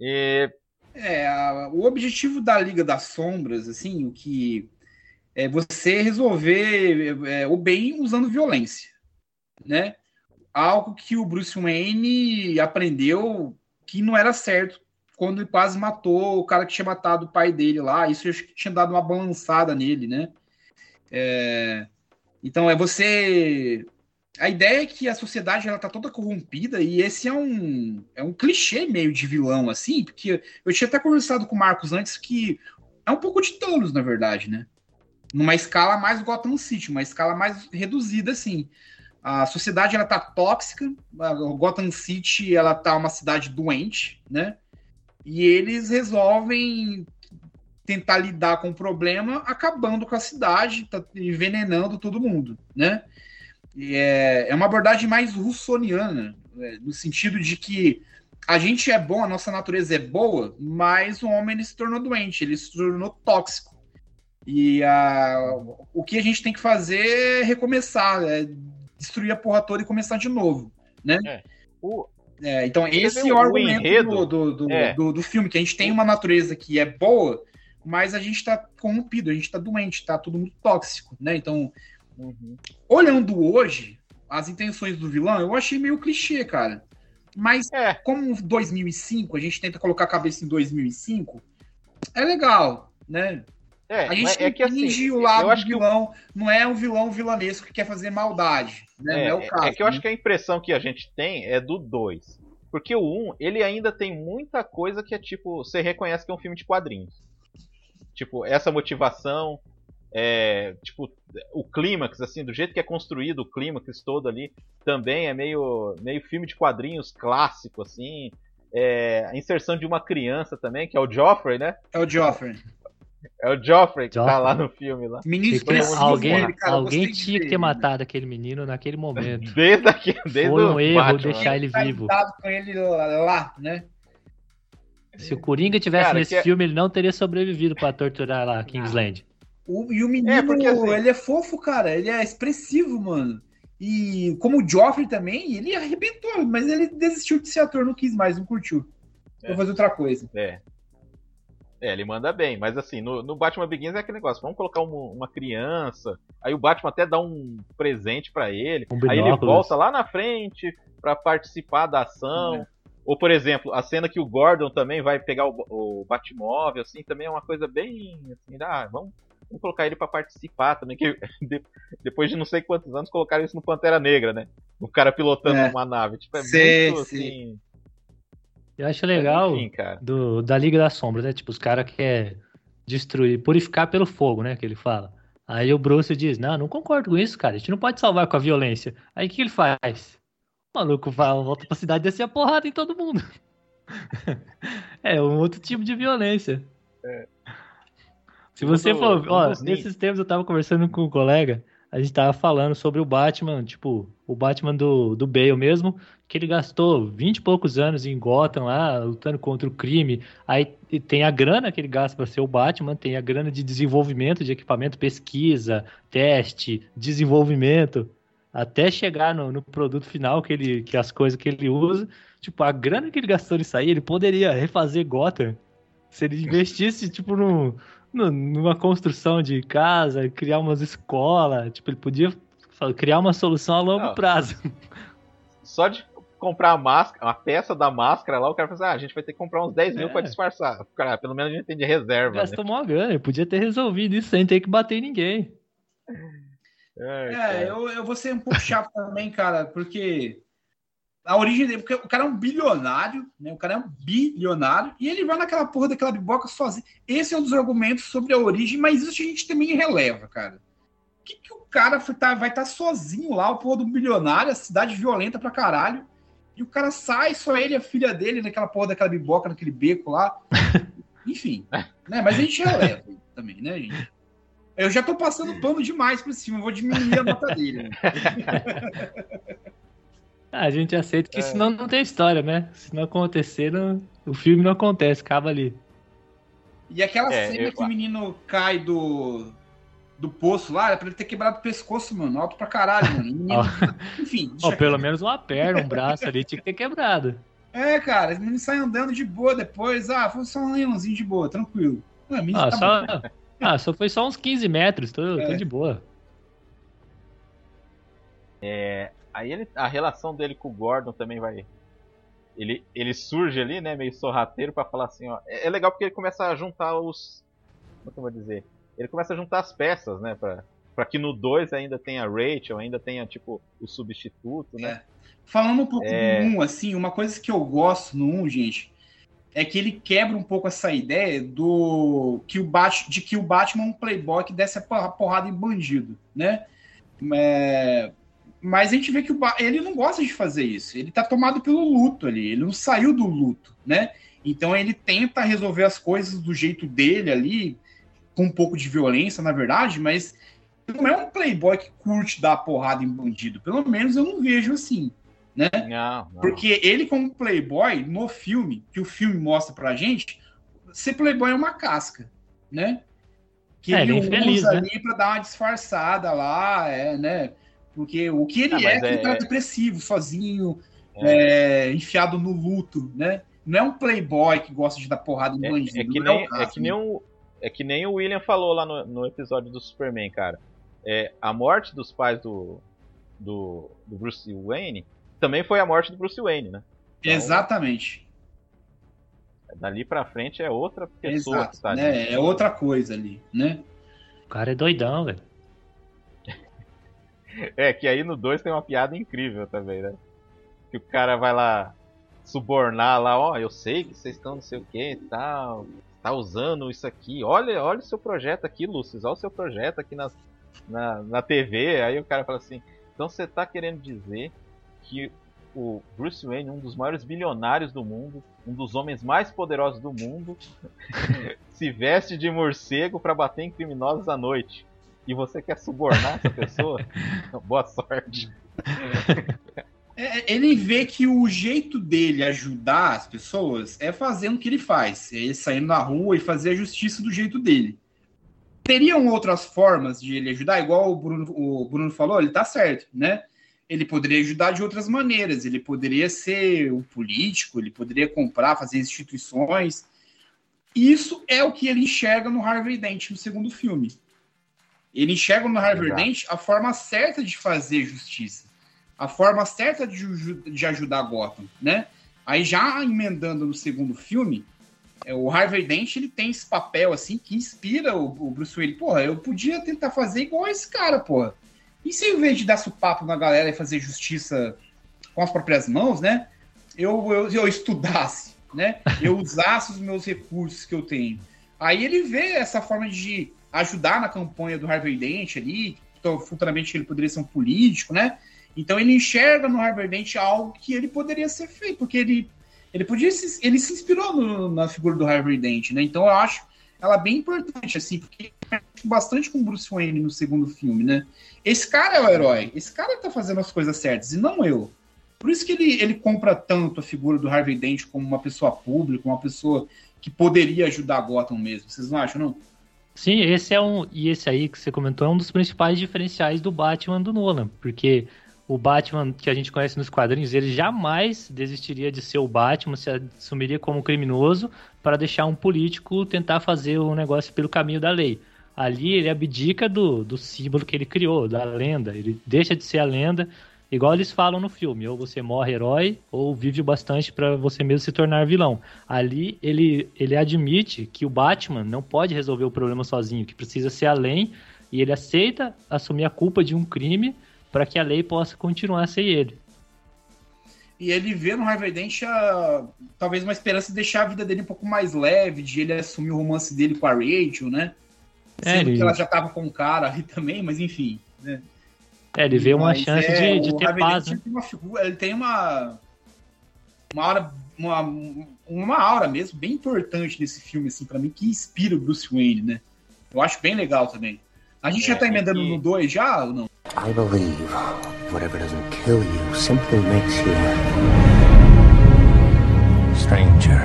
E...
É, a, o objetivo da Liga das Sombras, assim, o que é você resolver é, o bem usando violência, né? Algo que o Bruce Wayne aprendeu que não era certo quando ele quase matou o cara que tinha matado o pai dele lá. Isso acho que tinha dado uma balançada nele, né? É, então é você. A ideia é que a sociedade ela tá toda corrompida e esse é um é um clichê meio de vilão assim, porque eu tinha até conversado com o Marcos antes que é um pouco de Thanos, na verdade, né? Numa escala mais Gotham City, uma escala mais reduzida assim. A sociedade ela tá tóxica, a Gotham City ela tá uma cidade doente, né? E eles resolvem tentar lidar com o problema, acabando com a cidade, tá envenenando todo mundo, né? É, é uma abordagem mais russoniana, né? no sentido de que a gente é bom, a nossa natureza é boa, mas o homem se tornou doente, ele se tornou tóxico. E a, o que a gente tem que fazer é recomeçar, é destruir a porra toda e começar de novo, né? É. O, é, então, esse é o argumento enredo, do, do, é. do, do, filme, que a gente tem uma natureza que é boa, mas a gente está corrompido, a gente está doente, está tudo muito tóxico, né? Então, uhum. olhando hoje, as intenções do vilão, eu achei meio clichê, cara. Mas, é. como 2005, a gente tenta colocar a cabeça em 2005, é legal, né? É, a gente é que, assim, o lado do vilão, que... não é um vilão vilanesco que quer fazer maldade. Né? É, é, o caso,
é que eu
né?
acho que a impressão que a gente tem é do 2. Porque o 1, um, ele ainda tem muita coisa que é tipo, você reconhece que é um filme de quadrinhos. Tipo, essa motivação, é, tipo, o clímax, assim, do jeito que é construído o clímax todo ali, também é meio, meio filme de quadrinhos clássico, assim. É, a inserção de uma criança também, que é o Joffrey, né?
É o Joffrey.
É o Joffrey que tá Joffrey. tá lá no filme lá.
Menino alguém cara, alguém tinha que ter matado aquele menino naquele momento.
Desde, aqui, desde
Foi um erro Batman. deixar ele vivo.
com ele lá, né?
Se o Coringa tivesse cara, nesse que... É- filme, ele não teria sobrevivido para torturar lá Kingsland.
O, e o menino, é porque, assim... ele é fofo, cara. Ele é expressivo, mano. E como o Joffrey também, ele arrebentou, mas ele desistiu de ser ator, não quis mais, não curtiu. É. Vou fazer outra coisa.
É. É, ele manda bem, mas assim, no, no Batman Begins é aquele negócio, vamos colocar uma, uma criança, aí o Batman até dá um presente para ele, um aí ele volta lá na frente para participar da ação. É. Ou, por exemplo, a cena que o Gordon também vai pegar o, o Batmóvel, assim, também é uma coisa bem assim, ah, vamos, vamos colocar ele para participar também, que de, depois de não sei quantos anos colocaram isso no Pantera Negra, né? O cara pilotando é. uma nave, tipo, é sim, muito sim. assim
eu acho legal enfim, do, da Liga da Sombra, né? Tipo, os caras querem destruir, purificar pelo fogo, né? Que ele fala. Aí o Bruce diz: Não, não concordo com isso, cara. A gente não pode salvar com a violência. Aí o que ele faz? O maluco vai, volta pra cidade e desce a porrada em todo mundo. é um outro tipo de violência. É. Se você for. Ó, nesses tempos eu tava conversando com um colega a gente tava falando sobre o Batman, tipo, o Batman do, do Bale mesmo, que ele gastou 20 e poucos anos em Gotham lá, lutando contra o crime. Aí tem a grana que ele gasta para ser o Batman, tem a grana de desenvolvimento de equipamento, pesquisa, teste, desenvolvimento, até chegar no, no produto final que ele que as coisas que ele usa. Tipo, a grana que ele gastou nisso aí, ele poderia refazer Gotham se ele investisse, tipo, no, numa construção de casa, criar umas escolas. Tipo, ele podia criar uma solução a longo Não. prazo.
Só de comprar a máscara, a peça da máscara lá, o cara fala assim, ah, a gente vai ter que comprar uns 10 mil é. pra disfarçar. Cara, pelo menos a gente tem de reserva.
Gastou né? uma grana, ele podia ter resolvido isso sem ter que bater em ninguém.
É, é eu, eu vou ser um pouco chato também, cara, porque a origem dele, porque o cara é um bilionário, né? O cara é um bilionário e ele vai naquela porra daquela biboca sozinho. Esse é um dos argumentos sobre a origem, mas isso a gente também releva, cara. O que, que o cara foi, tá, vai estar tá sozinho lá, o porra do bilionário, a cidade violenta pra caralho, e o cara sai, só ele e a filha dele naquela porra daquela biboca, naquele beco lá. Enfim, né? Mas a gente releva também, né, gente? Eu já tô passando pano demais por cima, vou diminuir a nota dele. Né?
A gente aceita que é. senão não tem história, né? Se não acontecer, não... o filme não acontece, acaba ali.
E aquela é, cena eu... que o menino cai do. do poço lá, era pra ele ter quebrado o pescoço, mano. Alto pra caralho, mano. Menino, enfim. Deixa-
pelo menos uma perna, um braço ali tinha que ter quebrado.
É, cara, os meninos saem andando de boa depois. Ah, foi só um leãozinho de boa, tranquilo. Ah, menino
Ah,
tá
só,
bom.
ah, só foi só uns 15 metros, tô, tô
É.
de boa.
Aí ele, a relação dele com o Gordon também vai. Ele, ele surge ali, né, meio sorrateiro pra falar assim, ó. É, é legal porque ele começa a juntar os. Como é que eu vou dizer? Ele começa a juntar as peças, né, pra, pra que no 2 ainda tenha a Rachel, ainda tenha, tipo, o substituto, né?
Falando um pouco
É.
do 1, assim, uma coisa que eu gosto no 1, gente, é que ele quebra um pouco essa ideia do que o Bat, de que o Batman é um playboy que desce a porra- porrada em bandido, né? É, Mas a gente vê que o ele não gosta de fazer isso. Ele tá tomado pelo luto ali. Ele não saiu do luto, né? Então ele tenta resolver as coisas do jeito dele ali, com um pouco de violência, na verdade, mas não é um playboy que curte dar porrada em bandido. Pelo menos eu não vejo assim, né?
Não, não.
Porque ele, como playboy, no filme, que o filme mostra pra gente, ser playboy é uma casca, né? Que
É,
ele
ele é infeliz,
usa
né?
ali pra dar uma disfarçada lá, é, né? Porque o que ele
Ah,
é, é que ele
é-
tá depressivo, sozinho, é, enfiado no luto, né? Não é um playboy que gosta de dar porrada em
É,
bandido.
é que
não
nem,
o
é,
caso,
que nem o, é que nem o William falou lá no, no episódio do Superman, cara. É, a morte dos pais do, do, do Bruce Wayne também foi a morte do Bruce Wayne, né? Então,
Exatamente.
Dali pra frente é outra pessoa que
Exato.
tá ali.
né? É outra coisa ali, né?
O cara é doidão, velho.
É, que aí no 2 tem uma piada incrível também, né? Que o cara vai lá subornar lá, ó, eu sei que vocês estão não sei o que e tal, tá usando isso aqui, olha, olha o seu projeto aqui, Lúcio, olha o seu projeto aqui na, na, na TV, aí o cara fala assim, então você tá querendo dizer que o Bruce Wayne, um dos maiores bilionários do mundo, um dos homens mais poderosos do mundo, se veste de morcego pra bater em criminosos à noite. E você quer subornar essa pessoa? Boa sorte.
É, ele vê que o jeito dele ajudar as pessoas é fazendo o que ele faz, é ele saindo na rua e fazer a justiça do jeito dele. Teriam outras formas de ele ajudar, igual o Bruno, o Bruno falou, ele tá certo, né? Ele poderia ajudar de outras maneiras, ele poderia ser um político, ele poderia comprar, fazer instituições. Isso é o que ele enxerga no Harvey Dent no segundo filme. Ele enxerga no Harvey
Exato.
Dent a forma certa de fazer justiça a forma certa de, de ajudar Gotham, né? Aí já emendando no segundo filme, é, o Harvey Dent ele tem esse papel assim que inspira o, o Bruce Wayne. Porra, eu podia tentar fazer igual esse cara, porra. E se em vez de dar supapo na galera e fazer justiça com as próprias mãos, né? Eu, eu, eu estudasse, né? Eu usasse os meus recursos que eu tenho. Aí ele vê essa forma de ajudar na campanha do Harvey Dent ali, então, futuramente ele poderia ser um político, né? Então ele enxerga no Harvey Dent algo que ele poderia ser feito, porque ele, ele podia se, ele se inspirou no- na figura do Harvey Dent, né? Então eu acho ela bem importante, assim, porque bastante com Bruce Wayne no segundo filme, né? Esse cara é o herói, esse cara tá fazendo as coisas certas, e não eu. Por isso que ele, ele compra tanto a figura do Harvey Dent como uma pessoa pública, uma pessoa que poderia ajudar Gotham mesmo. Vocês não acham, não?
Sim, esse é um. E esse aí que você comentou é um dos principais diferenciais do Batman do Nolan. Porque o Batman que a gente conhece nos quadrinhos, ele jamais desistiria de ser o Batman, se assumiria como criminoso para deixar um político tentar fazer o negócio pelo caminho da lei. Ali ele abdica do, do símbolo que ele criou, da lenda. Ele deixa de ser a lenda, igual eles falam no filme: ou você morre herói, ou vive bastante para você mesmo se tornar vilão. Ali ele, ele admite que o Batman não pode resolver o problema sozinho, que precisa ser além, e ele aceita assumir a culpa de um crime para que a lei possa continuar a ser ele.
E ele vê no Harvey Dent a- talvez uma esperança de deixar a vida dele um pouco mais leve, de ele assumir o romance dele com a Rachel, né?
É,
Sendo
ele-
que ela já tava com o cara ali também, mas enfim. Né?
É, ele vê uma
Mas
chance
é,
de, de ter paz, né?
tem uma figura, ele tem uma uma aura, uma, uma aura mesmo bem importante nesse filme assim para mim que inspira o Bruce Wayne, né? Eu acho bem legal também. A gente
É,
já tá
é
emendando
que-
no 2 já ou não?
I believe whatever doesn't kill you simply makes you stranger.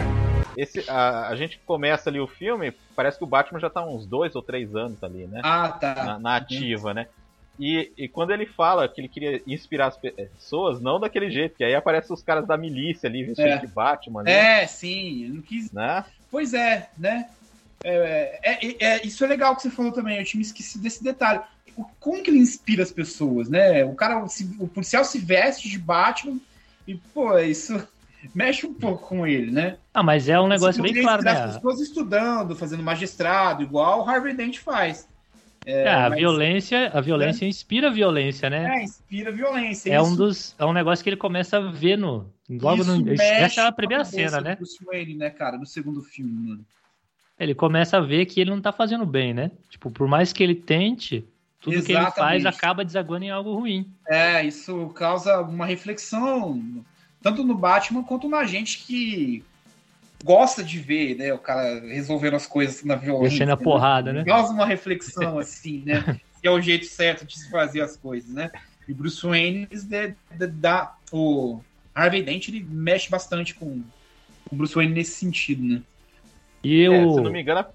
esse, a, a gente começa ali o filme, parece que o Batman já tá uns dois ou três anos ali, né?
Ah, tá.
Na, na ativa, né? E, e quando ele fala que ele queria inspirar as pe- pessoas, não daquele jeito, que aí aparecem os caras da milícia ali, vestidos
É.
de Batman, né?
É, sim. Eu não quis.
né?
Pois é, né? É, é, é- é- isso é legal que você falou também. Eu tinha me esquecido desse detalhe. O- Como que ele inspira as pessoas, né? O cara, se- o policial se veste de Batman e, pô, isso mexe um pouco com ele, né?
Ah, mas é um negócio bem claro, né?
As pessoas estudando, fazendo magistrado, igual o Harvey Dent faz.
É, a
mas-
violência, a violência inspira a violência, né?
É, inspira violência.
É um
Isso-
dos, é um negócio que ele começa a ver no, logo
isso
no, essa é a primeira
cabeça
cena, né?
Bruce Wayne, né, cara, no segundo filme, mano.
Ele começa a ver que ele não tá fazendo bem, né? Tipo, por mais que ele tente, tudo que ele faz
Exatamente.
acaba desaguando em algo ruim.
É, isso causa uma reflexão, tanto no Batman quanto na gente que gosta de ver, né, o cara resolvendo as coisas na violência.
Descendo a
né?
porrada, né?
Causa uma reflexão, assim, né? que é o jeito certo de se fazer as coisas, né? E Bruce Wayne, de, de, dá, o Harvey Dent, ele mexe bastante com o Bruce Wayne nesse sentido, né?
E
É,
o,
se não me engano,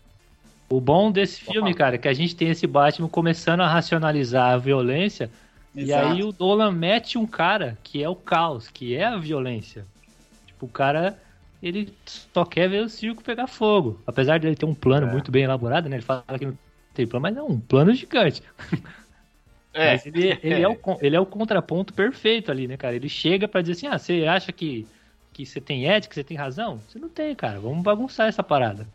o bom desse filme,
falar.
cara, é que a gente tem esse Batman começando a racionalizar a violência, e aí o Dolan mete um cara que é o caos, que é a violência. Tipo, o cara, ele só quer ver o circo pegar fogo. Apesar de ele ter um plano
É.
muito bem elaborado, né? Ele fala que não tem plano, mas é um plano gigante.
é,
Mas ele, ele, é o, ele é o contraponto perfeito ali, né, cara? Ele chega pra dizer assim: ah, você acha que, que você tem ética, que você tem razão? Você não tem, cara. Vamos bagunçar essa parada.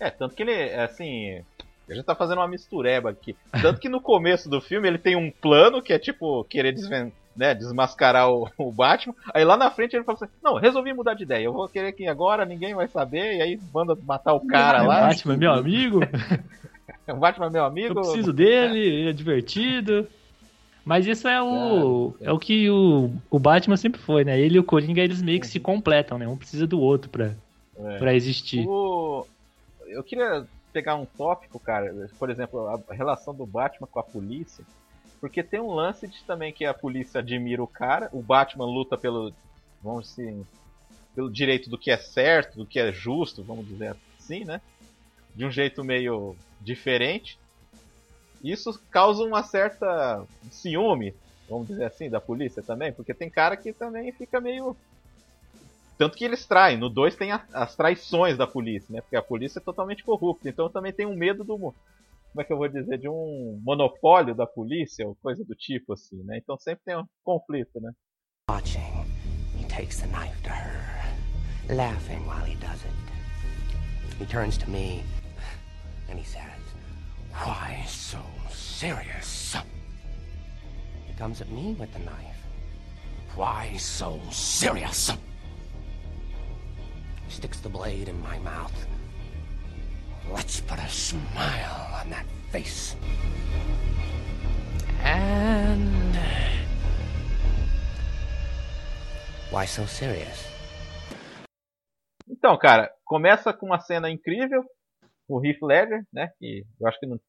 é, tanto que ele, é, assim, ele já tá fazendo uma mistureba aqui. Tanto que no começo do filme ele tem um plano que é tipo querer desven né, desmascarar o, o Batman. Aí lá na frente ele fala assim: Não, resolvi mudar de ideia. Eu vou querer que agora ninguém vai saber. E aí manda matar o cara
O
lá.
Batman, meu amigo,
O Batman é meu
eu
amigo.
preciso dele, ele é divertido. Mas isso é o, é o que o, o Batman sempre foi, né? Ele e o Coringa, eles meio que se completam, né? Um precisa do outro pra,
É.
pra existir.
O- Eu queria pegar um tópico, cara, por exemplo, a relação do Batman com a polícia, porque tem um lance de também que a polícia admira o cara, o Batman luta pelo, vamos dizer, pelo direito do que é certo, do que é justo, vamos dizer assim, né? De um jeito meio diferente. Isso causa uma certa ciúme, vamos dizer assim, da polícia também, porque tem cara que também fica meio tanto que eles traem. No 2 tem a- as traições da polícia, né? Porque a polícia é totalmente corrupta. Então também tem um medo do. Mo- Como é que eu vou dizer? De um monopólio da polícia, ou coisa do tipo, assim, né? Então sempre tem um conflito, né?
Watching, he takes the knife to her, laughing while he does it. He turns to me and he says, Why so serious? He comes at me with the knife. Why so serious? He sticks the blade in my mouth. Let's put a smile on that face. And. Why so serious?
Então, cara, começa com uma cena incrível. O Heath Ledger, né? Que eu acho que não.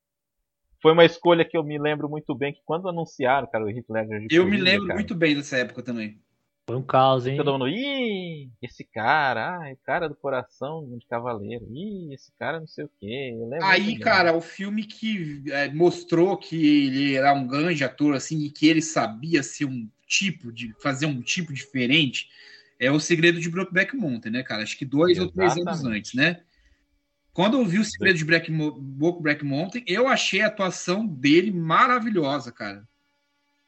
Foi uma escolha que eu me lembro muito bem que quando anunciaram, cara, o Heath Ledger de
Eu me lembro
cara,
muito bem dessa época também.
Foi um caos, hein?
Todo mundo, ih, esse cara, ah, é o cara do coração de cavaleiro, ih, esse cara não sei o quê. Lembro
Aí, cara, o filme que é, mostrou que ele era um grande ator, assim, e que ele sabia ser um tipo de fazer um tipo diferente, é o Segredo de Brokeback Mountain, né, cara? Acho que dois ou três anos
Exatamente.
antes, né? Quando eu vi o Segredo de Brokeback Mountain, eu achei a atuação dele maravilhosa, cara.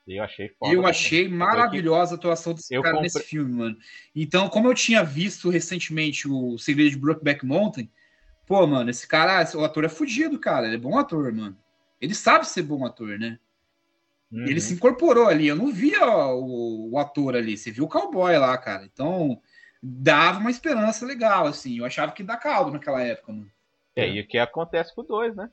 Eu achei foda.
Eu
também.
achei maravilhosa a atuação desse
eu
cara
compre-
nesse filme, mano. Então, como eu tinha visto recentemente o Segredo de Brokeback Mountain, pô, mano, esse cara, o ator é fudido, cara. Ele é bom ator, mano. Ele sabe ser bom ator, né?
Uhum.
Ele se incorporou ali. Eu não via o, o ator ali. Você viu o cowboy lá, cara. Então, dava uma esperança legal, assim. Eu achava que dá caldo naquela época, mano.
É, e o que acontece com o 2, né?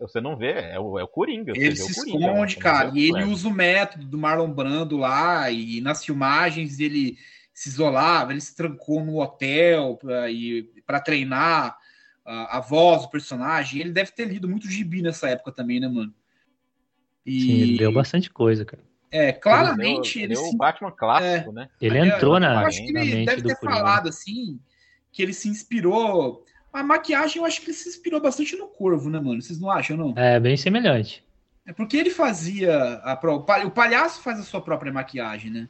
Você não vê, é o, é o Coringa.
Ele
o
se
Coringa,
esconde,
não
cara.
o
E ele
Flash.
usa o método do Marlon Brando lá, e nas filmagens ele se isolava, ele se trancou no hotel pra, e- pra treinar a, a voz do personagem. Ele deve ter lido muito gibi nessa época também, né, mano? E,
Sim, ele deu bastante coisa, cara.
é, claramente
ele,
ele,
é o
se
Batman clássico, né?
Ele
É,
entrou
eu
na,
acho que
na
ele
mente
deve ter
Coringa.
falado assim que ele se inspirou. A maquiagem, eu acho que ele se inspirou bastante no Corvo, né, mano? Vocês não acham, não?
É bem semelhante.
É porque ele fazia. A, pro- o pa- o palhaço faz a sua própria maquiagem, né?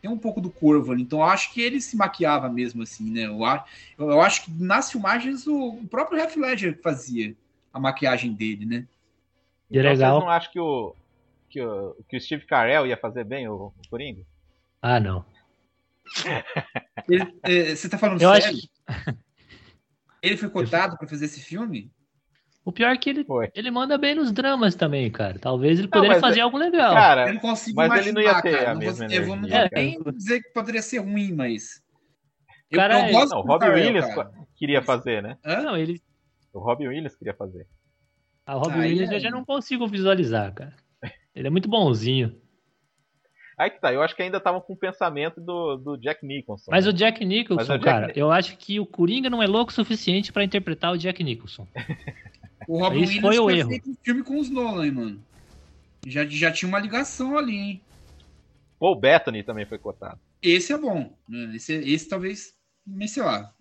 Tem um pouco do corvo ali. Então eu acho que ele se maquiava mesmo assim, né? Eu, a- eu, eu acho que nas filmagens o, o próprio Heath Ledger fazia a maquiagem dele, né?
E é
Então
legal.
vocês não acham que o, que o, que o Steve Carell ia fazer bem o, o Coringa?
Ah, não.
Ele- é, você tá falando
Eu
sério?
acho que
Ele foi cotado pra fazer esse filme?
o pior é que ele,
Foi.
ele manda bem nos dramas também, cara. Talvez ele poderia fazer
é-
algo legal.
Cara,
eu não consigo
mas
imaginar,
ele não ia ter
cara.
a
Não
mesma
vou, eu vou, não
energia,
vou nem dizer que poderia ser ruim, mas. Eu,
Cara,
eu
é-
gosto
não, o Robbie Williams
cara.
queria fazer, né?
Hã?
Não, ele.
O Robbie Williams queria fazer.
A Robin
Aí
Williams
é-
eu já não consigo visualizar, cara. Ele é muito bonzinho.
Aí que tá, eu acho que ainda estavam com o pensamento do, do Jack Nicholson.
Mas
né?
o Jack Nicholson,
Mas o Jack
cara,
Ni-
eu acho que o Coringa não é louco o suficiente pra interpretar o Jack Nicholson.
O Robin Williams
foi o erro.
feito um filme com os Nolan, hein, mano. Já, já tinha uma ligação ali, hein?
Paul Bettany também foi cotado.
Esse é bom. Né? Esse, esse talvez, mas sei lá.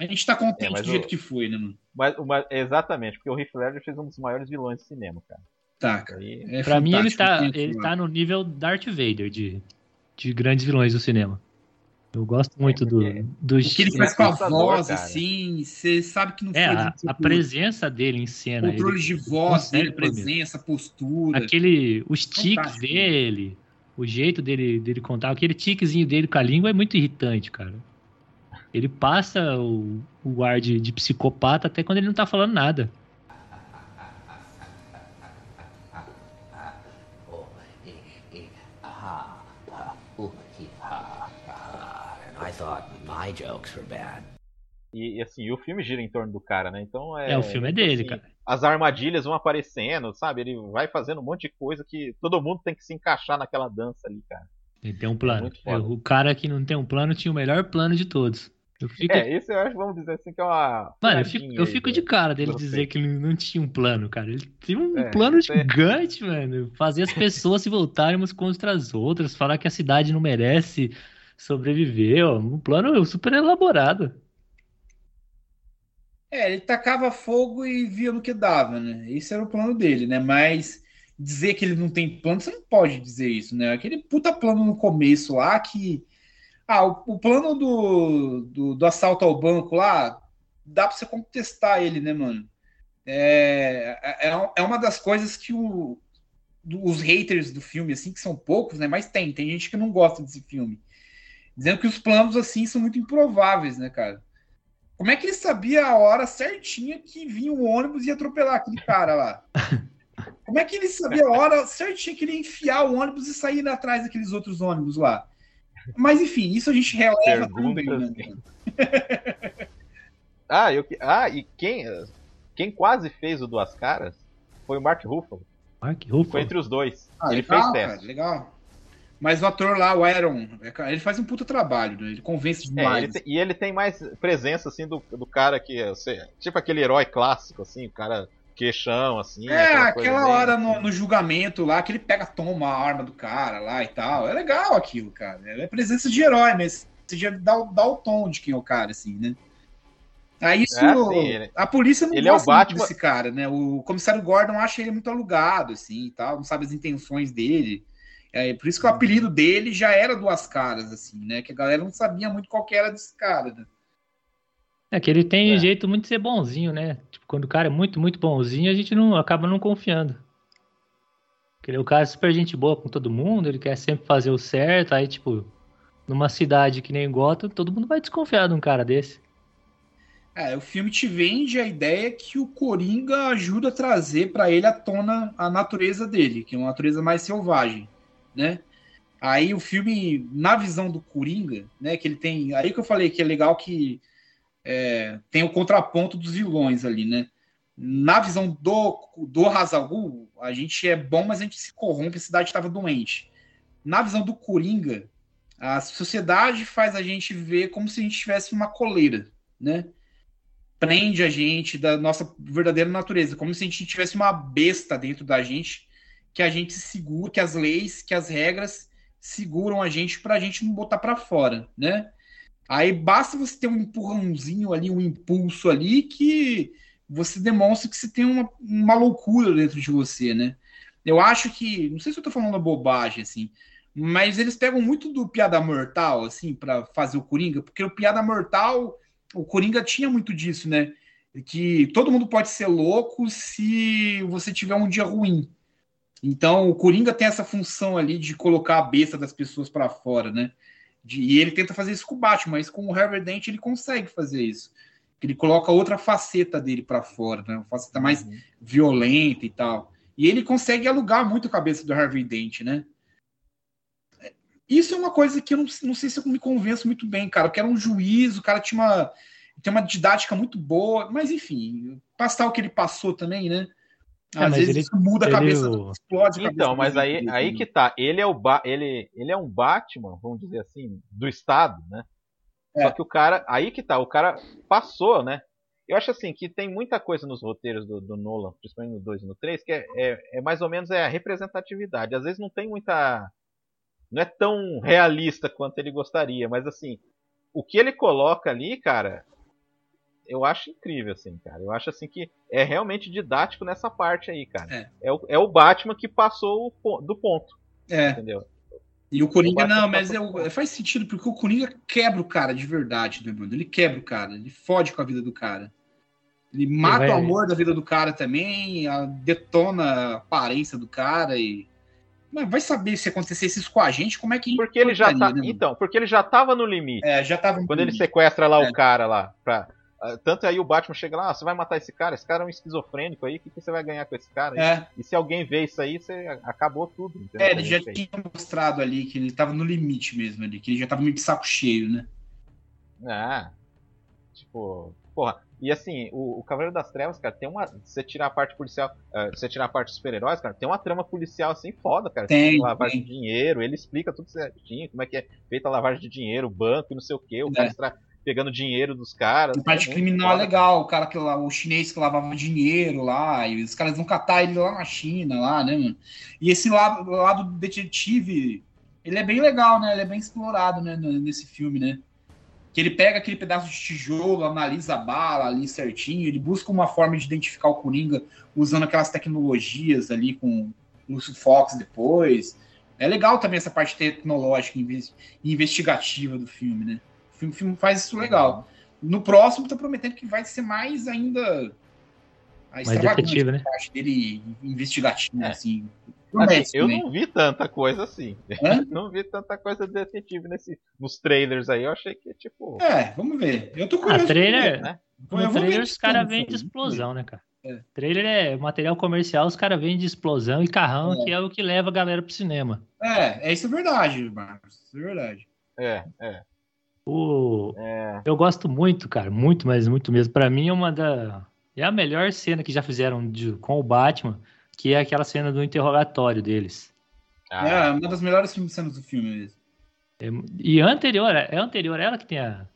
A gente tá contente
É,
do jeito
o-
que foi, né, mano?
Mas, mas- exatamente, porque o Heath Ledger fez um dos maiores vilões do cinema, cara.
Tá, cara.
Aí,
É
Pra mim, ele tá, ele tá no nível Darth Vader de, de grandes vilões do cinema. Eu gosto muito do,
porque-
do
O que ele faz com a voz,
cara.
assim, você sabe que não foi
É,
de-
a, a presença dele em cena.
controle
ele
de voz dele,
dormir.
presença, postura.
Aquele, os tiques dele, o jeito dele, dele contar, aquele tiquezinho dele com a língua é muito irritante, cara. Ele passa o, o ar de, de psicopata até quando ele não tá falando nada.
Thought my jokes were bad.
E, e, assim, e o filme gira em torno do cara, né? Então é.
É, o filme é dele,
assim,
cara.
As armadilhas vão aparecendo, sabe? Ele vai fazendo um monte de coisa que todo mundo tem que se encaixar naquela dança ali, cara.
Ele tem um plano.
foda.
o cara que não tem um plano tinha o melhor plano de todos. Eu fico,
É, esse eu acho, vamos dizer assim, que é uma.
mano, eu fico, eu fico de cara dele dizer que ele não tinha um plano, cara. Ele tinha um
É,
plano
é-
gigante, mano. Fazer as pessoas se voltarem umas contra as outras, falar que a cidade não merece sobreviver, ó. Um plano super elaborado.
É, ele tacava fogo e via no que dava, né? Esse era o plano dele, né? Mas dizer que ele não tem plano, você não pode dizer isso, né? Aquele puta plano no começo lá que. Ah, o, o plano do, do, do assalto ao banco lá, dá pra você contestar ele, né, mano? É, é, é uma das coisas que o, os haters do filme, assim, que são poucos, né? Mas tem, tem gente que não gosta desse filme. Dizendo que os planos, assim, são muito improváveis, né, cara? Como é que ele sabia a hora certinha que vinha o ônibus e ia atropelar aquele cara lá? Como é que ele sabia a hora certinha que ele ia enfiar o ônibus e sair atrás daqueles outros ônibus lá? Mas enfim, isso a gente releva também, né?
Ah, eu, ah, e quem, quem quase fez o Duas Caras foi o Mark Ruffalo.
Mark
Foi
Ruffalo.
entre os dois.
Ah,
ele
legal,
fez
cara,
teste.
legal. Mas o ator lá, o Aaron, é, ele faz um puta trabalho, né? Ele convence
É,
demais.
ele tem- e ele tem mais presença, assim, do, do cara que. você- tipo aquele herói clássico, assim, o cara queixão, assim.
É,
aquela,
aquela
bem-
hora no, no julgamento lá, que ele pega, toma a arma do cara lá e tal. É legal aquilo, cara. É presença de herói, mas você já dá, o- dá o tom de quem é o cara, assim, né? Aí isso.
É, sim, ele-
a polícia não
ele é
gosta muito
Batman-
desse cara, né? O comissário Gordon acha ele muito alugado, assim e tal, não sabe as intenções dele. É, por isso que o apelido dele já era duas caras, assim, né? Que a galera não sabia muito qual que era desse cara, né?
É que ele tem
É.
jeito muito de ser bonzinho, né? Tipo, quando o cara é muito, muito bonzinho, a gente não acaba não confiando. Porque ele é um cara super gente boa com todo mundo, ele quer sempre fazer o certo, aí, tipo, numa cidade que nem Gotham, todo mundo vai desconfiar de um cara desse.
É, o filme te vende a ideia que o Coringa ajuda a trazer para ele à tona a natureza dele, que é uma natureza mais selvagem, né? Aí o filme, na visão do Coringa, né, que ele tem, aí que eu falei que é legal que é, tem o contraponto dos vilões ali, né? Na visão do, do Hazalgu, a gente é bom, mas a gente se corrompe, a cidade estava doente. Na visão do Coringa, a sociedade faz a gente ver como se a gente tivesse uma coleira, né? prende a gente da nossa verdadeira natureza, como se a gente tivesse uma besta dentro da gente que a gente segura, que as leis, que as regras seguram a gente para a gente não botar para fora, né? Aí basta você ter um empurrãozinho ali, um impulso ali, que você demonstra que você tem uma, uma loucura dentro de você, né? Eu acho que, não sei se eu tô falando bobagem, assim, mas eles pegam muito do Piada Mortal, assim, para fazer o Coringa, porque o Piada Mortal, o Coringa tinha muito disso, né? Que todo mundo pode ser louco se você tiver um dia ruim. Então, o Coringa tem essa função ali de colocar a besta das pessoas para fora, né? De, e ele tenta fazer isso com o Batman, mas com o Harvey Dent ele consegue fazer isso. Ele coloca outra faceta dele para fora, né? Uma faceta mais uhum. violenta e tal. E ele consegue alugar muito a cabeça do Harvey Dent, né? Isso é uma coisa que eu não, não sei se eu me convenço muito bem, cara. Porque era um juiz, o cara tinha uma, tem uma didática muito boa, mas enfim, passar o que ele passou também, né?
É, Às vezes ele, isso muda a cabeça, ele...
explode a Então, mas aí, aí que tá. Ele é, o ba... ele, ele é um Batman, vamos dizer assim, do Estado, né? É. Só que o cara. Aí que tá, o cara passou, né? Eu acho assim que tem muita coisa nos roteiros do, do Nolan, principalmente no 2 e no 3, que é, é, é, mais ou menos é a representatividade. Às vezes não tem muita. Não é tão realista quanto ele gostaria, mas assim, o que ele coloca ali, cara, eu acho incrível, assim, cara. Eu acho assim que é realmente didático nessa parte aí, cara. É, é, o, é o Batman que passou o, do ponto.
É. Entendeu? E o Coringa, o não, mas é, faz sentido, porque o Coringa quebra o cara de verdade, né, mano? Ele quebra o cara, ele fode com a vida do cara. Ele mata vai... o amor da vida do cara também, a, detona a aparência do cara e. Mas vai saber se acontecesse isso com a gente, como é que.
Porque ele já tá. Né, então, porque ele já tava no limite.
É, já tava
Quando ele sequestra lá é. o cara lá. Pra, tanto aí o Batman chega lá, ah, você vai matar esse cara, esse cara é um esquizofrênico aí, o que, que você vai ganhar com esse cara?
É.
E se alguém vê isso aí, você acabou tudo.
Entendeu? É, ele já tinha mostrado ali que ele tava no limite mesmo ali, que ele já tava meio de saco cheio, né?
Ah, tipo, porra. E assim, o, o Cavaleiro das Trevas, cara, tem uma. você tirar a parte policial, uh, você tirar a parte dos super-heróis, cara, tem uma trama policial assim foda, cara.
Tem. tem
lavagem tem. de dinheiro, ele explica tudo certinho, como é que é feita a lavagem de dinheiro, banco e não sei o que, o é. cara extra pegando dinheiro dos caras.
A parte é criminal é legal, o cara que lá, o chinês que lavava dinheiro lá, e os caras vão catar ele lá na China, lá, né, mano? E esse lado, lado detetive, ele é bem legal, né? Ele é bem explorado, né, nesse filme, né? Que ele pega aquele pedaço de tijolo, analisa a bala ali certinho, ele busca uma forma de identificar o Coringa usando aquelas tecnologias ali com o Lúcio Fox depois. É legal também essa parte tecnológica e investigativa do filme, né? O filme, filme faz isso legal. No próximo, tô prometendo que vai ser mais ainda.
A mais detetive, né?
parte dele investigativo, é. assim.
Assim, eu não vi tanta coisa assim. não vi tanta coisa de detetive nesse, nos trailers aí. Eu achei que, tipo.
É, vamos ver. Eu tô
ah, curioso. Ah, trailer, ver, né? No trailer os caras vêm de explosão, né, cara? É. Trailer é material comercial, os caras vêm de explosão e carrão, é. que é o que leva a galera pro cinema.
É, é isso é verdade, Marcos. Isso é verdade.
É, é.
O... É. Eu gosto muito, cara, muito, mas muito mesmo. Para mim é uma da. É a melhor cena que já fizeram de... com o Batman, que é aquela cena do interrogatório deles.
Ah. É, uma das melhores cenas do filme mesmo.
É... E anterior, é anterior ela que tem a.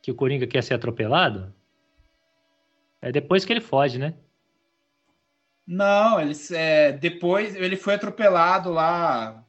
que o Coringa quer ser atropelado? É depois que ele foge, né?
Não, ele, é, depois ele foi atropelado lá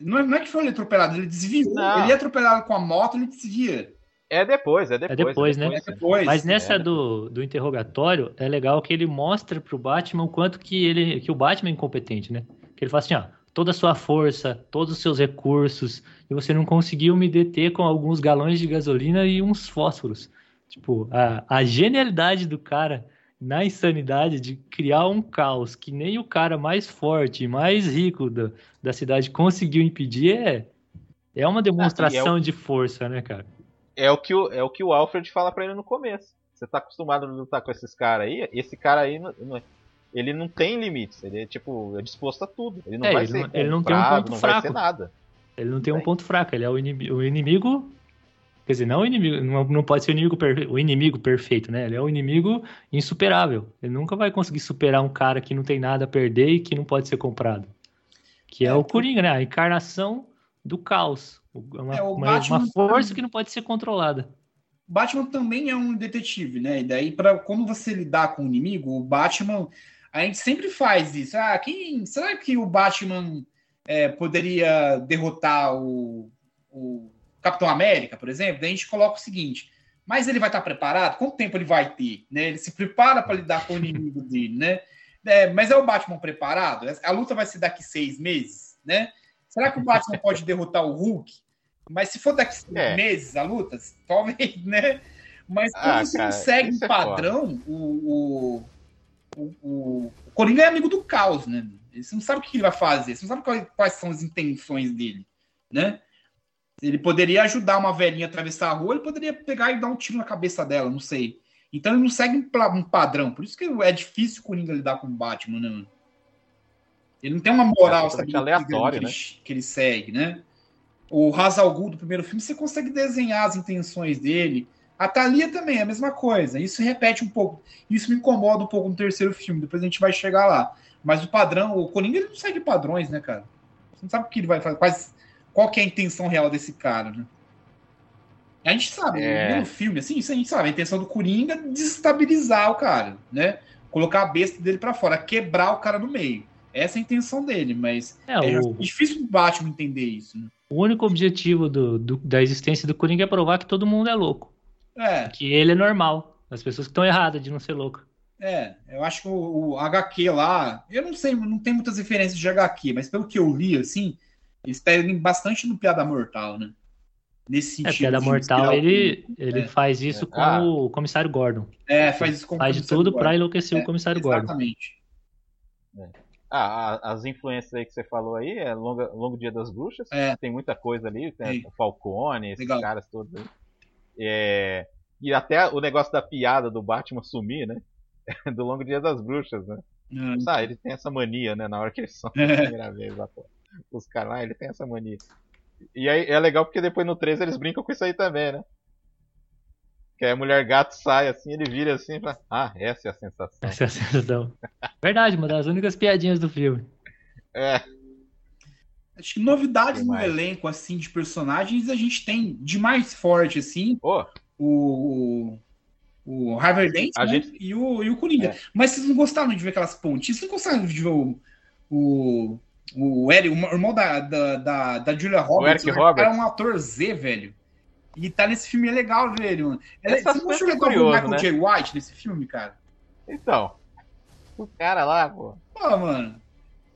não é, não é que foi ele atropelado, ele desviou. Não. Ele ia atropelado com a moto, ele desvia.
É depois, é depois.
É depois, é né? depois, né? É depois. Mas nessa é. do, do interrogatório, é legal que ele mostra pro Batman o quanto que, ele, que o Batman é incompetente, né? Que ele fala assim, ó, toda a sua força, todos os seus recursos, e você não conseguiu me deter com alguns galões de gasolina e uns fósforos. Tipo, a, a genialidade do cara na insanidade de criar um caos que nem o cara mais forte e mais rico da, da cidade conseguiu impedir é, é uma demonstração ah, é o, de força, né, cara?
É o que o, é o, que o Alfred fala para ele no começo. Você tá acostumado a lutar com esses caras aí, esse cara aí não, não, ele não tem limites, ele é tipo, é disposto a tudo. Ele não é, vai ele ser não,
ele não tem um ponto fraco. nada. Ele não tem um ponto fraco, ele é o inimigo, o inimigo Quer dizer, não o inimigo, não, não pode ser o inimigo, o inimigo perfeito, né? Ele é o inimigo insuperável. Ele nunca vai conseguir superar um cara que não tem nada a perder e que não pode ser comprado. Que é, é o Coringa, né? A encarnação do caos. Uma, é, uma, uma força que não pode ser controlada.
Batman também é um detetive, né? E daí, para como você lidar com o inimigo, o Batman. A gente sempre faz isso. Ah, quem, será que o Batman é, poderia derrotar o, o Capitão América, por exemplo, daí a gente coloca o seguinte: mas ele vai estar preparado? Quanto tempo ele vai ter? Né? Ele se prepara para lidar com o inimigo dele, né? É, mas é o Batman preparado? A luta vai ser daqui seis meses, né? Será que o Batman pode derrotar o Hulk? Mas se for daqui seis é. meses a luta, talvez, né? Mas quando ah, você cara, não segue um é padrão, é o, o, o, o, Coringa é amigo do caos, né? Você não sabe o que ele vai fazer, você não sabe quais, quais são as intenções dele, né? Ele poderia ajudar uma velhinha a atravessar a rua, ele poderia pegar e dar um tiro na cabeça dela, não sei. Então ele não segue um padrão. Por isso que é difícil o Coringa lidar com o Batman, né? Ele não tem uma moral
é aleatório,
que,
né?
ele, que ele segue, né? O Hazal Ghul do primeiro filme, você consegue desenhar as intenções dele. A Thalia também é a mesma coisa. Isso repete um pouco. Isso me incomoda um pouco no terceiro filme. Depois a gente vai chegar lá. Mas o padrão, o Coringa ele não segue padrões, né, cara? Você não sabe o que ele vai fazer. Quais, qual que é a intenção real desse cara, né? A gente sabe, é... no filme, assim, isso a gente sabe. A intenção do Coringa é desestabilizar o cara, né? Colocar a besta dele para fora, quebrar o cara no meio. Essa é a intenção dele, mas é, é o... difícil o Batman entender isso. Né?
O único objetivo do, do, da existência do Coringa é provar que todo mundo é louco.
É.
Que ele é normal. As pessoas que estão erradas de não ser louco.
É, eu acho que o, o, HQ lá, eu não sei, não tem muitas referências de HQ, mas pelo que eu li, assim, eles pegam bastante no Piada Mortal, né? Nesse
é, sentido. É, Piada Mortal, ele, ele é. faz isso é. com ah. o Comissário Gordon.
É, faz isso com
faz o Faz de tudo para enlouquecer o é, Comissário
exatamente.
Gordon.
É. Ah, as influências aí que você falou aí, é Longa, Longo Dia das Bruxas, tem muita coisa ali, tem o Falcone, esses Legal. caras todos aí. É, e até o negócio da piada do Batman sumir, né? do Longo Dia das Bruxas, né? Hum. Ah, ele tem essa mania, né? Na hora que eles são a primeira vez lá, os caras lá, ele tem essa mania. E aí é legal porque depois no 3 eles brincam com isso aí também, né? Que aí a mulher gato sai assim, ele vira assim e fala, ah, essa é a sensação.
Essa é a sensação. Verdade, uma das únicas piadinhas do filme.
É.
Acho que novidades no elenco, assim, de personagens, a gente tem de mais forte, assim.
Oh.
O, o Harvey Dent né? gente... e, o, e o Coringa. É. Mas vocês não gostaram de ver aquelas pontes? Vocês não gostaram de ver o, o, o Eric, o irmão da, da, da, da Julia Roberts,
o Eric Roberts.
é um ator Z, velho. E tá nesse filme é legal, velho. É, você não achou legal o Michael né? J. White nesse filme, cara?
Então. O cara lá, pô.
Pô, mano.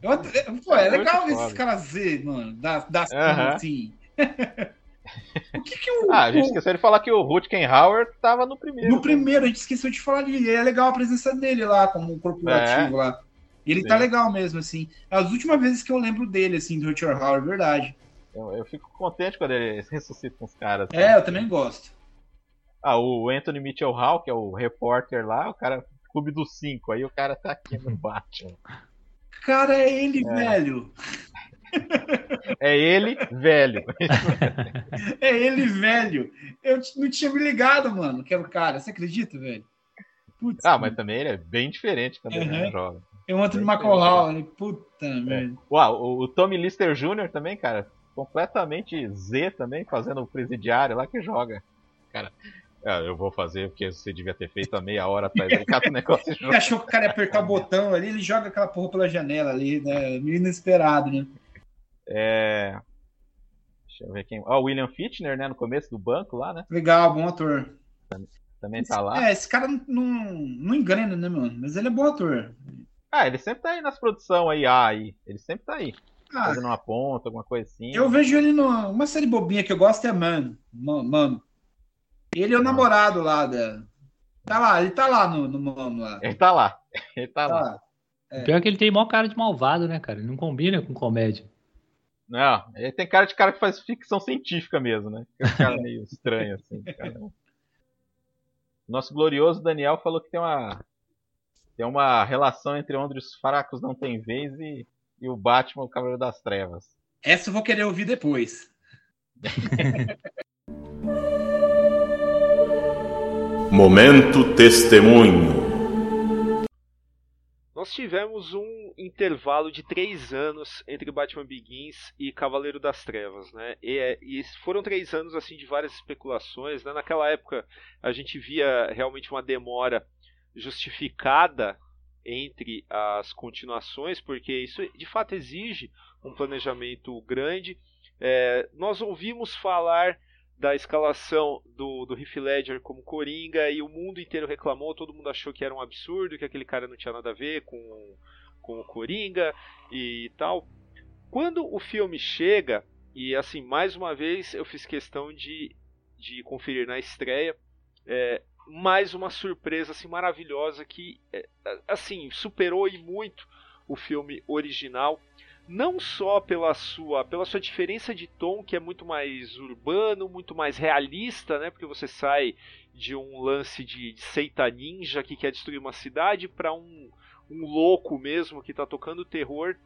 Eu, pô, é legal ver esses caras Z, mano. Das, das uh -huh. assim.
o que que o. Ah, a gente o... esqueceu de falar que o Rutgen Hauer tava no primeiro.
No primeiro, a gente esqueceu de falar ali. É legal a presença dele lá, como corporativo é. lá. Ele tá Sim. tá legal mesmo, assim. As últimas vezes que eu lembro dele, assim, do Richard Howard, verdade.
Eu, eu, fico contente quando ele ressuscita com os caras.
Assim. É, eu também gosto.
Ah, o Anthony Mitchell Hall, que é o repórter lá, o cara, clube dos cinco, aí o cara tá aqui no Batman.
Cara, é ele, é. velho.
É ele, velho.
é ele, velho. Eu não tinha me ligado, mano, que era o cara. Você acredita, velho?
Putz, ah, mas também ele é bem diferente quando uhum. ele joga.
Eu o Anthony McCall, puta é. merda.
Uau, o, o Tommy Lister Jr. também, cara, completamente Z também, fazendo o presidiário lá que joga. Cara, ah, eu vou fazer porque você devia ter feito a meia hora atrás. Ele cata o negócio
Ele achou que o cara ia apertar o botão ali, ele joga aquela porra pela janela ali, né? Meio inesperado, né?
É. Deixa eu ver quem. Ó, oh, o William Fitner, né? No começo do banco lá, né?
Legal, bom ator.
Também tá lá.
É, esse cara não, não, não engana, né, mano? Mas ele é bom ator.
Ah, ele sempre tá aí nas produções aí, ah, aí. Ele sempre tá aí. Ah, fazendo uma ponta, alguma coisa assim.
Eu vejo ele numa série bobinha que eu gosto é Mano. Mano. Ele é o ah. namorado lá da. Tá lá, ele tá lá no, no Mano lá.
Ele tá lá. Ele tá, tá lá.
É. Pior que ele tem maior cara de malvado, né, cara? Ele não combina com comédia.
Não, ele tem cara de cara que faz ficção científica mesmo, né? Um cara meio estranho, assim. Cara. Nosso glorioso Daniel falou que tem uma tem uma relação entre onde os fracos não têm vez e, e o Batman, o Cavaleiro das Trevas.
Essa eu vou querer ouvir depois.
Momento Testemunho.
Nós tivemos um intervalo de três anos entre Batman Begins e Cavaleiro das Trevas, né? E, é, e foram três anos assim de várias especulações. Né? Naquela época a gente via realmente uma demora justificada entre as continuações, porque isso de fato exige um planejamento grande. É, nós ouvimos falar da escalação do, do Heath Ledger como Coringa e o mundo inteiro reclamou, todo mundo achou que era um absurdo, que aquele cara não tinha nada a ver com, com o Coringa e tal. Quando o filme chega, e assim, mais uma vez eu fiz questão de, de conferir na estreia, é, mais uma surpresa assim, maravilhosa que é, assim superou e muito o filme original não só pela sua, pela sua diferença de tom, que é muito mais urbano, muito mais realista, né? Porque você sai de um lance de, de seita ninja que quer destruir uma cidade para um, um louco mesmo que está tocando terror.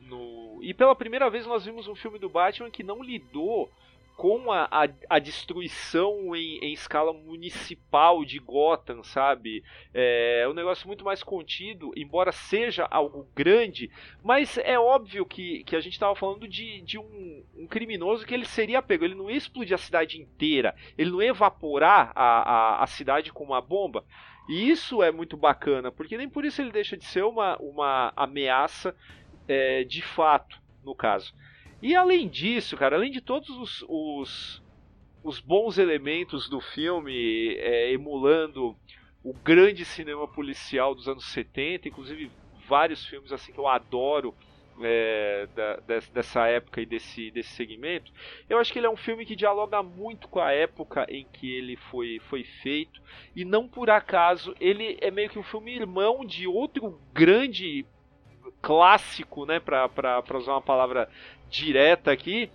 No... E pela primeira vez nós vimos um filme do Batman que não lidou com a, a, a destruição em, em, escala municipal de Gotham, sabe? É um negócio muito mais contido, embora seja algo grande, mas é óbvio que, que a gente estava falando de, de um, um, criminoso que ele seria pego, ele não ia explodir a cidade inteira, ele não ia evaporar a, a, a cidade com uma bomba. E isso é muito bacana, porque nem por isso ele deixa de ser uma, uma ameaça é, de fato, no caso. E além disso, cara, além de todos os, os, os bons elementos do filme, é, emulando o grande cinema policial dos anos 70, inclusive vários filmes assim que eu adoro é, da, dessa época e desse, desse segmento, eu acho que ele é um filme que dialoga muito com a época em que ele foi, foi feito, e não por acaso ele é meio que um filme irmão de outro grande clássico, né, para usar uma palavra direta aqui,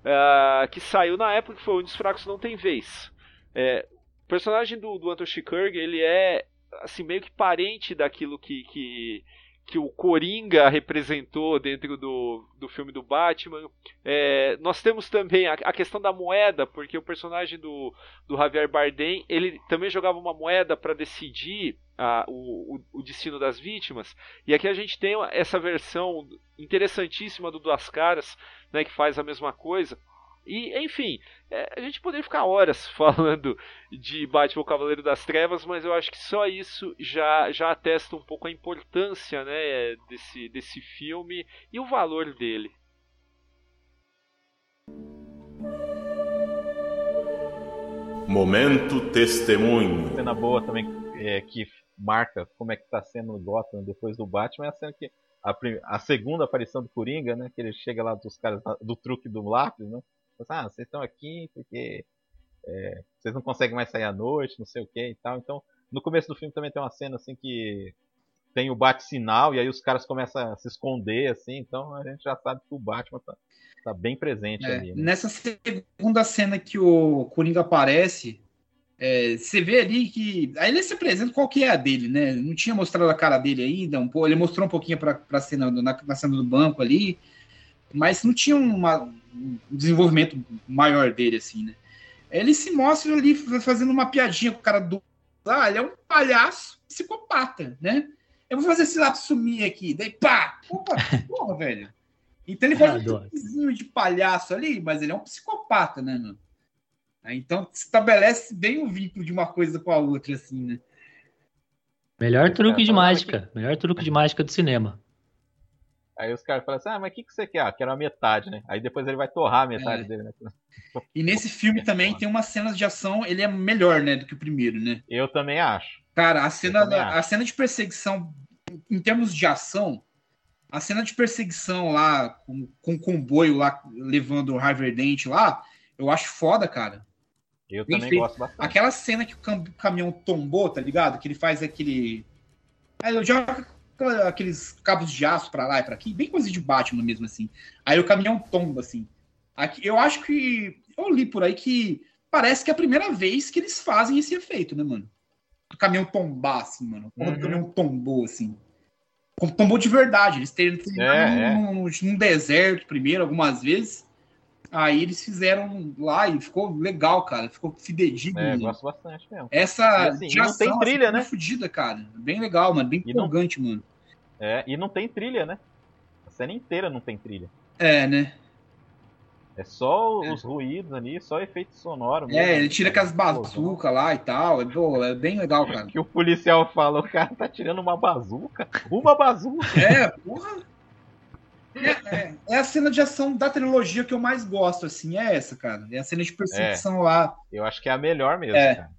uh, que saiu na época que foi Um dos Fracos Não Tem Vez. É, o personagem do, do Anton Chigurh, ele é assim meio que parente daquilo que, que, que o Coringa representou dentro do, do filme do Batman. É, nós temos também a, a, questão da moeda, porque o personagem do, do Javier Bardem, ele também jogava uma moeda para decidir a, o, o, destino das vítimas. E aqui a gente tem essa versão interessantíssima do Duas Caras, né, que faz a mesma coisa. E, enfim, é, a gente poderia ficar horas falando de Batman Cavaleiro das Trevas, mas eu acho que só isso já, já atesta um pouco a importância né, desse, desse filme e o valor dele.
Momento Testemunho.
Cena boa também é, que marca como é que está sendo o Gotham depois do Batman é a cena que a, a, segunda aparição do Coringa, né? Que ele chega lá dos caras do truque do lápis, né? Ah, vocês estão aqui porque é, vocês não conseguem mais sair à noite, não sei o que e tal. Então, no começo do filme também tem uma cena assim que tem o bate-sinal e aí os caras começam a se esconder, assim. Então a gente já sabe que o Batman tá, tá bem presente
é,
ali. Né?
Nessa segunda cena que o Coringa aparece, é, você vê ali que. Aí ele se apresenta qual que é a dele, né? Não tinha mostrado a cara dele ainda, um pouco, ele mostrou um pouquinho para a cena na, na, cena do banco ali, mas não tinha uma, um desenvolvimento maior dele, assim, né? Ele se mostra ali fazendo uma piadinha com o cara do. Ah, ele é um palhaço psicopata, né? Eu vou fazer esse lápis sumir aqui. Daí, pá! Opa, porra, velho. Então ele faz um vizinho de palhaço ali, mas ele é um psicopata, né, mano? Então estabelece bem o vínculo de uma coisa com a outra, assim, né?
Melhor truque de mágica. Melhor truque de mágica do cinema.
Aí os caras falam assim, ah, mas o que, que você quer? Ah, quero a metade, né? Aí depois ele vai torrar a metade é. dele, né?
E nesse filme também tem uma cena de ação, ele é melhor, né, do que o primeiro, né?
Eu também acho.
Cara, a cena, da, a cena de perseguição, em termos de ação, a cena de perseguição lá, com, com o comboio lá, levando o Harvard Dent lá, eu acho foda, cara.
Eu Bem também feito. gosto bastante.
Aquela cena que o caminhão tombou, tá ligado? Que ele faz aquele. Aí eu jogo aqueles cabos de aço para lá e para aqui, bem coisa de Batman mesmo, assim. Aí o caminhão tomba, assim. Aqui, eu acho que. Eu li por aí que parece que é a primeira vez que eles fazem esse efeito, né, mano? O caminhão tombar, assim, mano. Quando uhum. o caminhão tombou, assim. Tombou de verdade. Eles têm é, num, é. num, deserto primeiro, algumas vezes. Aí eles fizeram lá e ficou legal, cara. Ficou fidedigno.
É, gosto bastante mesmo.
Essa
e, assim, não tem assim, trilha, assim, né?
Fudida, cara. Bem legal, mano. Bem empolgante, mano.
É, e não tem trilha, né? A cena inteira não tem trilha.
É, né?
É só os ruídos ali, só efeito sonoro.
Mesmo. É, ele tira com as bazucas lá e tal. É, pô, é bem legal, cara.
Que o policial fala, o cara tá tirando uma bazuca. Uma bazuca.
É, porra. É, é, é a cena de ação da trilogia que eu mais gosto, assim, é essa, cara. É a cena de perseguição lá.
Eu acho que é a melhor mesmo,
É.
cara.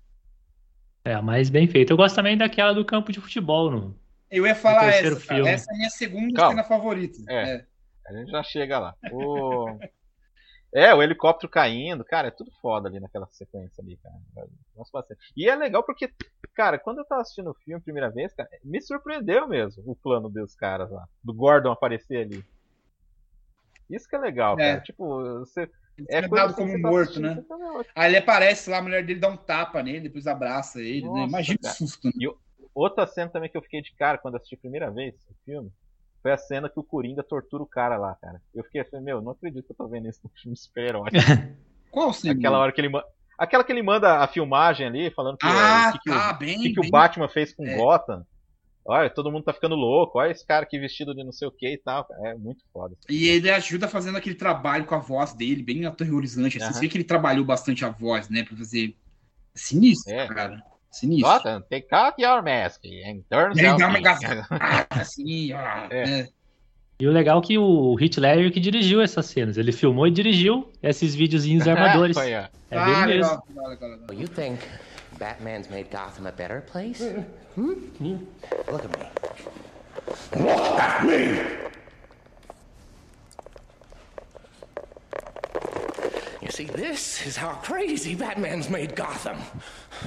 É a mais bem feita. Eu gosto também daquela do campo de futebol, no,
Eu ia falar
O
essa, cara.
filme.
Essa é a minha segunda
Calma.
cena favorita.
É.
É.
A gente já chega lá. O... É, o helicóptero caindo, cara, é tudo foda ali naquela sequência ali, cara. Nossa, bastante. E é legal porque, cara, quando eu tava assistindo o filme a primeira vez, cara, me surpreendeu mesmo o plano dos caras lá. Do Gordon aparecer ali. Isso que é legal,
É.
cara. Tipo, você.
Ele
É
é dado
assim
como
tá
morto, né?
tá, "Meu,
Aí ele aparece lá, a mulher dele dá um tapa nele, depois abraça ele, né?
Nossa,
Imagina o
cara.
susto, né?
Outra cena também que eu fiquei de cara quando assisti a primeira vez o filme foi a cena que o Coringa tortura o cara lá, cara. Eu fiquei assim, meu, não acredito que eu tô vendo isso no filme super-herói.
Qual cena?
Aquela hora que ele manda. Aquela que ele manda a filmagem ali, falando que,
Ah,
o que, que
tá,
o,
bem,
o que, que o
bem.
Batman fez com
É.
Gotham. Olha, todo mundo tá ficando louco. Olha esse cara aqui vestido de não sei o que e tal. É muito foda.
E ele ajuda fazendo aquele trabalho com a voz dele, bem aterrorizante. Assim.
Aham.
Você vê que ele trabalhou bastante a voz, né? Pra fazer. Sinistro,
É.
cara. Sinistro.
Gotham, take out your mask and turn
Ele dá uma
yourself in.
engasgada. Assim, ó.
É.
É.
E o legal é que o Heath Ledger que dirigiu essas cenas. Ele filmou e dirigiu esses videozinhos armadores.
Foi.
É
ah,
dele mesmo.
legal, legal, legal.
You think Batman's made Gotham a better place? Hmm? Look at me. You see, this is how crazy Batman's made Gotham.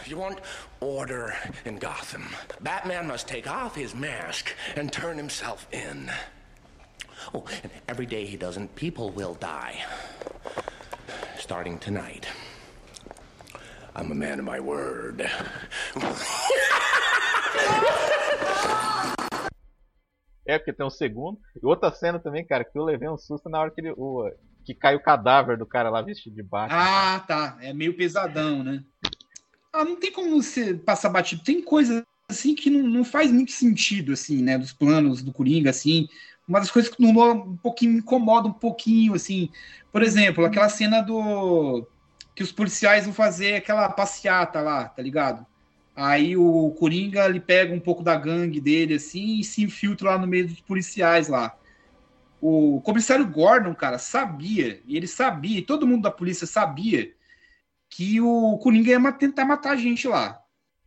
You want order in Gotham. Batman must take off his mask and turn himself in. Oh, and every day he doesn't, people will die. Starting tonight. I'm a man of my word.
É, porque tem um segundo. E outra cena também, cara, que eu levei um susto na hora que ele. Que cai o cadáver do cara lá vestido de Batman.
Ah, tá. É meio pesadão, né? Ah, não tem como você passar batido. Tem coisa assim que não, não faz muito sentido, assim, né? Dos planos do Coringa, assim. Uma das coisas que no, um pouquinho me incomoda um pouquinho, assim. Por exemplo, aquela cena do. Que os policiais vão fazer aquela passeata lá, tá ligado? Aí o Coringa ele pega um pouco da gangue dele, assim, e se infiltra lá no meio dos policiais lá. O comissário Gordon, cara, sabia, e ele sabia, e todo mundo da polícia sabia, que o Coringa ia tentar matar a gente lá.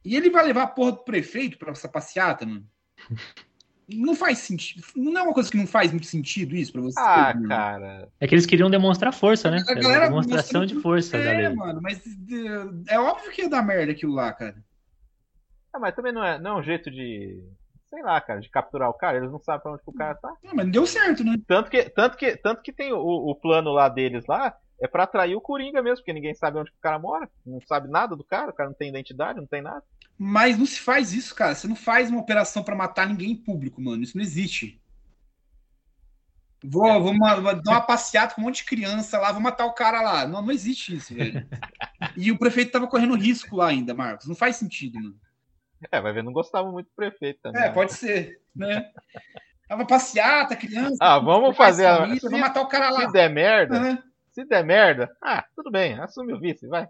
E ele vai levar a porra do prefeito pra essa passeata, mano. Não faz sentido. Não é uma coisa que não faz muito sentido isso pra você.
Ah, cara.
É que eles queriam demonstrar força, né?
A
Era
galera
uma demonstração de força
É,
lei.
mano, mas é, é óbvio que ia dar merda aquilo lá, cara.
Ah, mas também não é, não é um jeito de. Sei lá, cara, de capturar o cara. Eles não sabem pra onde o cara tá.
Não, mas deu certo, né?
Tanto que, tanto que, tanto que tem o, o plano lá deles lá. É pra atrair o Coringa mesmo, porque ninguém sabe onde o cara mora. Não sabe nada do cara, o cara não tem identidade, não tem nada.
Mas não se faz isso, cara. Você não faz uma operação pra matar ninguém em público, mano. Isso não existe. Vou, vou, ma- vou dar uma passeata com um monte de criança lá, vou matar o cara lá. Não, não existe isso, velho. E o prefeito tava correndo risco lá ainda, Marcos. Não faz sentido, mano.
É, vai ver, não gostava muito do prefeito também.
É, pode ser, né? Tava passeata, criança.
Ah, vamos fazer a-
família, Vamos matar o cara lá.
Se der merda,
Aham.
se der merda, ah, tudo bem, assume o vice, vai.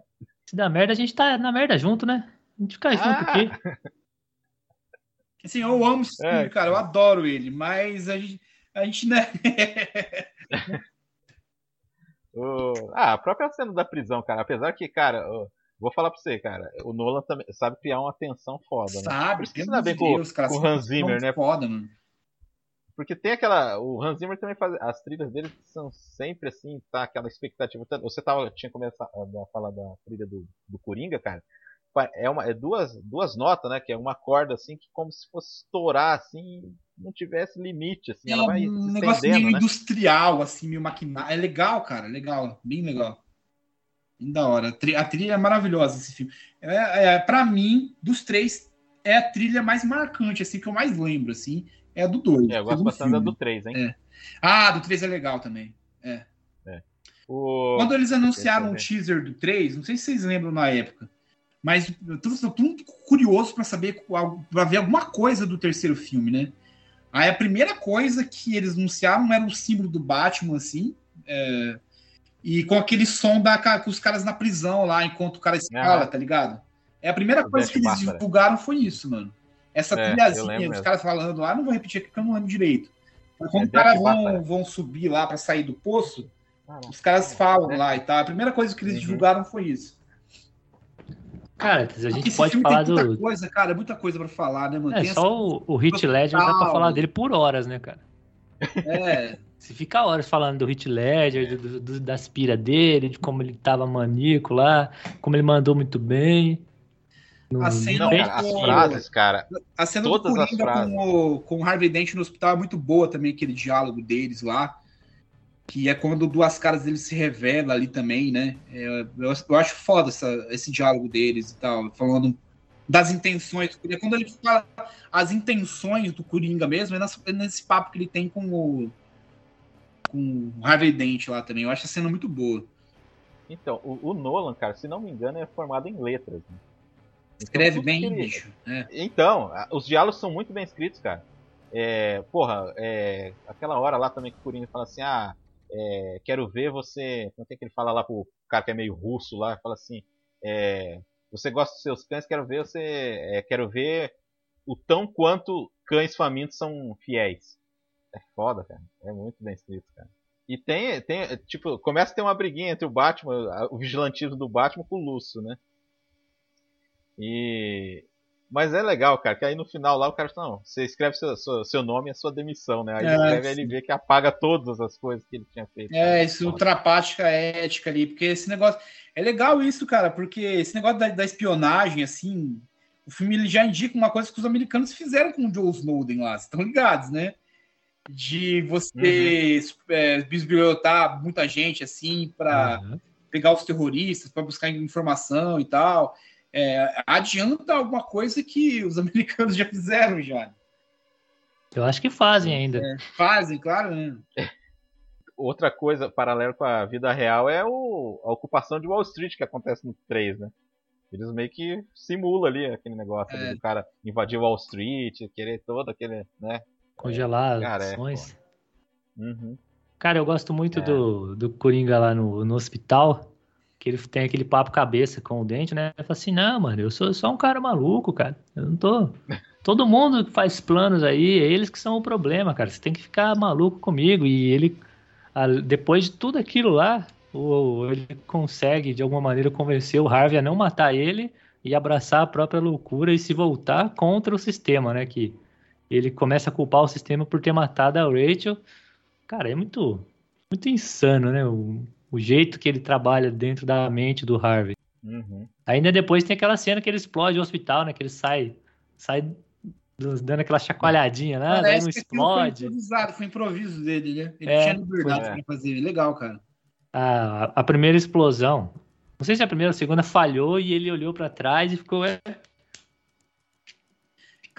Se dá merda, a gente tá na merda junto, né? A gente fica junto
Ah.
aqui.
Assim, eu amo esse filme,
É.
cara. Eu adoro ele, mas a gente, a gente né?
O- Ah, a própria cena da prisão, cara. Apesar que, cara, eu vou falar pra você, cara, o Nolan também sabe criar uma tensão foda, né? Por
Sabe,
isso se dá bem com,
Deus, cara.
com o Hans
é
Zimmer, né?
Foda, mano.
Porque tem aquela. O Hans Zimmer também faz. As trilhas dele são sempre assim, tá? Aquela expectativa. Você tava, tinha começado a falar da trilha do, do Coringa, cara. É, uma, é duas, duas notas, né? Que é uma corda assim, que como se fosse estourar assim, não tivesse limite, assim.
É
ela vai
um negócio meio
né?
industrial, assim, meio maquinário. É legal, cara. Legal. Bem legal. Da hora. A tri- A trilha é maravilhosa esse filme. É, é, pra mim, dos três, é a trilha mais marcante, assim, que eu mais lembro, assim. É a do 2.
É, eu gosto bastante da do 3, hein?
É. Ah, do 3 é legal também.
O...
Quando eles anunciaram o
eu
teaser do 3, não sei se vocês lembram na época, mas eu tô, tô muito curioso pra saber, pra ver alguma coisa do terceiro filme, né? Aí a primeira coisa que eles anunciaram era o símbolo do Batman, assim, é, e com aquele som da, com os caras na prisão lá, enquanto o cara escala,
Aham.
tá ligado? É a primeira
O
coisa que eles
Bárbara.
divulgaram foi isso, mano. Essa
É,
trilhazinha, os
mesmo.
caras falando lá, não vou repetir aqui porque eu não lembro direito. Quando
É
os caras vão, vão subir lá pra sair do poço,
Caraca.
os caras falam
É.
lá e tal. A primeira coisa que eles
Uhum.
divulgaram foi isso.
Cara, a gente
esse
pode
filme
falar
tem muita
do.
coisa, cara, muita coisa pra falar, né, mano?
É,
Tem
só o, o Hit Ledger dá pra falar dele por horas, né, cara?
essa- É,
Se fica horas falando do Hit Ledger, do, do- da aspira dele, de como ele tava maníaco lá, como ele mandou muito bem. No,
A cena
Não,
bem-
cara, as
Pô.
frases, cara.
a cena
Todas
do
as
Coringa
frases.
com o, com o Harvey Dent no hospital é muito boa também, aquele diálogo deles lá. Que é quando duas caras deles se revela ali também, né? É, eu, eu acho foda essa- esse diálogo deles e tal, falando das intenções do Coringa. Quando ele fala as intenções do Coringa mesmo, é nessa- é nesse papo que ele tem com o, com o Harvey Dent lá também. Eu acho a cena muito boa.
Então, o, o Nolan, cara, se não me engano, é formado em letras. né? Então,
Escreve bem,
ele-
bicho. É.
Então, os diálogos são muito bem escritos, cara. É, porra, é, aquela hora lá também que o Coringa fala assim, ah, é, quero ver você. Como é que ele fala lá pro cara que é meio russo lá? Fala assim, é, você gosta dos seus cães, quero ver você. é, quero ver o tão quanto cães famintos são fiéis. É foda, cara. É muito bem escrito, cara. E tem, tem, tipo, começa a ter uma briguinha entre o Batman, a- o vigilantismo do Batman com o Lúcio, né? E. Mas é legal, cara, que aí no final lá o cara fala, não, você escreve seu, seu, seu nome e a sua demissão, né? Aí ele
É,
escreve
sim.
ele vê que apaga todas as coisas que ele tinha feito.
É, isso ultrapassa a ética ali, porque esse negócio. É legal isso, cara, porque esse negócio da, da espionagem, assim, o filme ele já indica uma coisa que os americanos fizeram com o Joe Snowden lá, vocês estão ligados, né? De você é, bisbilhotar muita gente, assim, para
Uhum.
pegar os terroristas, para buscar informação e tal. É, adianta alguma coisa que os americanos já fizeram já.
Eu acho que fazem ainda.
Fazem, claro, né?
Outra coisa paralela com a vida real é o, a ocupação de Wall Street que acontece no 3, né? Eles meio que simulam ali aquele negócio ali
É.
do cara invadir Wall Street, querer todo aquele, né?
Congelar
Cara, é
ações.
Uhum.
Cara, eu gosto muito
É.
do, do Coringa lá no, no hospital, que ele tem aquele papo cabeça com o dente, né? Ele fala assim, não, mano, eu sou só um cara maluco, cara. Eu não tô. Todo mundo faz planos aí, é eles que são o problema, cara. Você tem que ficar maluco comigo. E ele, depois de tudo aquilo lá, o, ele consegue, de alguma maneira, convencer o Harvey a não matar ele e abraçar a própria loucura e se voltar contra o sistema, né? Que ele começa a culpar o sistema por ter matado a Rachel. Cara, é muito, muito insano, né? O, o jeito que ele trabalha dentro da mente do Harvey.
Uhum.
Ainda depois tem aquela cena que ele explode o hospital, né? Que ele sai, sai do- dando aquela chacoalhadinha lá, daí
Parece
não
aquilo foi
explode.
improvisado, foi improviso dele, né? Ele
É,
tinha liberdade
foi.
pra fazer. Legal, cara.
A, a primeira explosão, não sei se a primeira ou a segunda falhou e ele olhou pra trás e ficou. "É,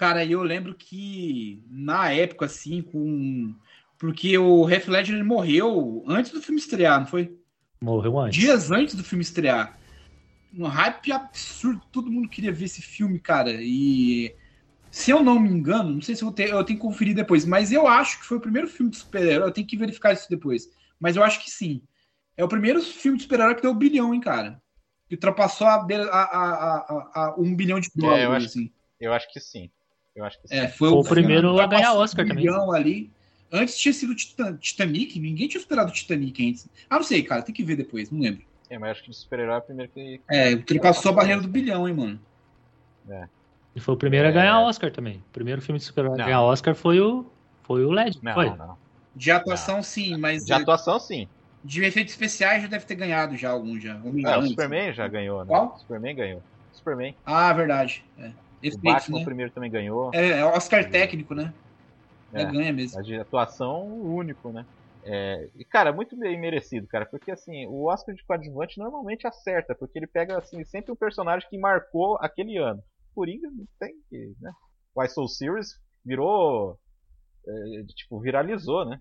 Cara, eu lembro que na época, assim, com. Porque o Heath Ledger ele morreu antes do filme estrear, não foi?
Morreu antes.
Dias antes do filme estrear. Um hype absurdo, todo mundo queria ver esse filme, cara. E se eu não me engano, não sei se eu, vou ter, eu tenho que conferir depois, mas eu acho que foi o primeiro filme de super-herói. Eu tenho que verificar isso depois. Mas eu acho que sim. É o primeiro filme de super-herói que deu um bilhão, hein, cara. Que ultrapassou a, a, a, a- um bilhão de dólares,
É, eu acho-
assim.
Eu acho que sim. Eu acho que sim.
É, foi,
Foi o primeiro
que
a ganhar Oscar
um
também.
bilhão ali. Antes tinha sido Titan- Titanic, ninguém tinha superado o Titanic antes. Ah, não sei, cara, tem que ver depois, não lembro.
É, mas acho que de super-herói é o primeiro que.
É, ultrapassou a barreira do bilhão, hein, mano.
Ele foi o primeiro a
É.
ganhar Oscar também. O primeiro filme de super-herói a
Não.
ganhar Oscar foi o, foi o Legend.
Não,
foi.
não.
De atuação, sim, mas
De atuação, sim.
de efeitos especiais já deve ter ganhado já algum já.
É, o Superman já ganhou, né?
Qual?
O Superman ganhou. Superman.
Ah, verdade. É.
O Batman
né?
primeiro também ganhou.
É, é Oscar técnico, né? É, ganha mesmo.
De atuação único, né? É, e, cara, muito bem merecido, cara, porque assim, o Oscar de coadjuvante normalmente acerta, porque ele pega assim, sempre um personagem que marcou aquele ano. Coringa não tem que, né? Why So Serious virou. é, tipo, viralizou, né?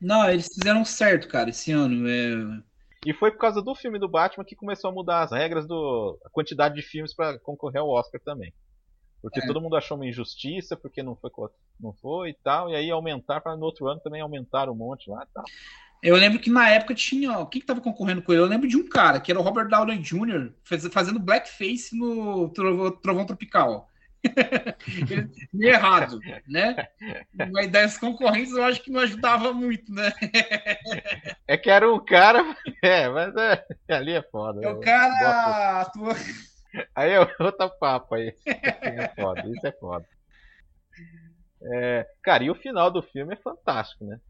Não, eles fizeram certo, cara, esse ano. É...
E foi por causa do filme do Batman que começou a mudar as regras do. a quantidade de filmes pra concorrer ao Oscar também. Porque
É.
todo mundo achou uma injustiça, porque não foi, não foi e tal, e aí aumentar para no outro ano também aumentar um monte lá e tal.
Eu lembro que na época tinha. O que, que tava concorrendo com ele? Eu lembro de um cara, que era o Robert Downey Jr., faz- fazendo blackface no Trovão, Tropical. Meio errado, né? Mas das concorrentes eu acho que não ajudava muito, né?
É que era um cara. É, mas é, ali é foda.
É o cara atua.
Aí é outro papo aí. É foda, isso é foda. É, cara, e o final do filme é fantástico, né?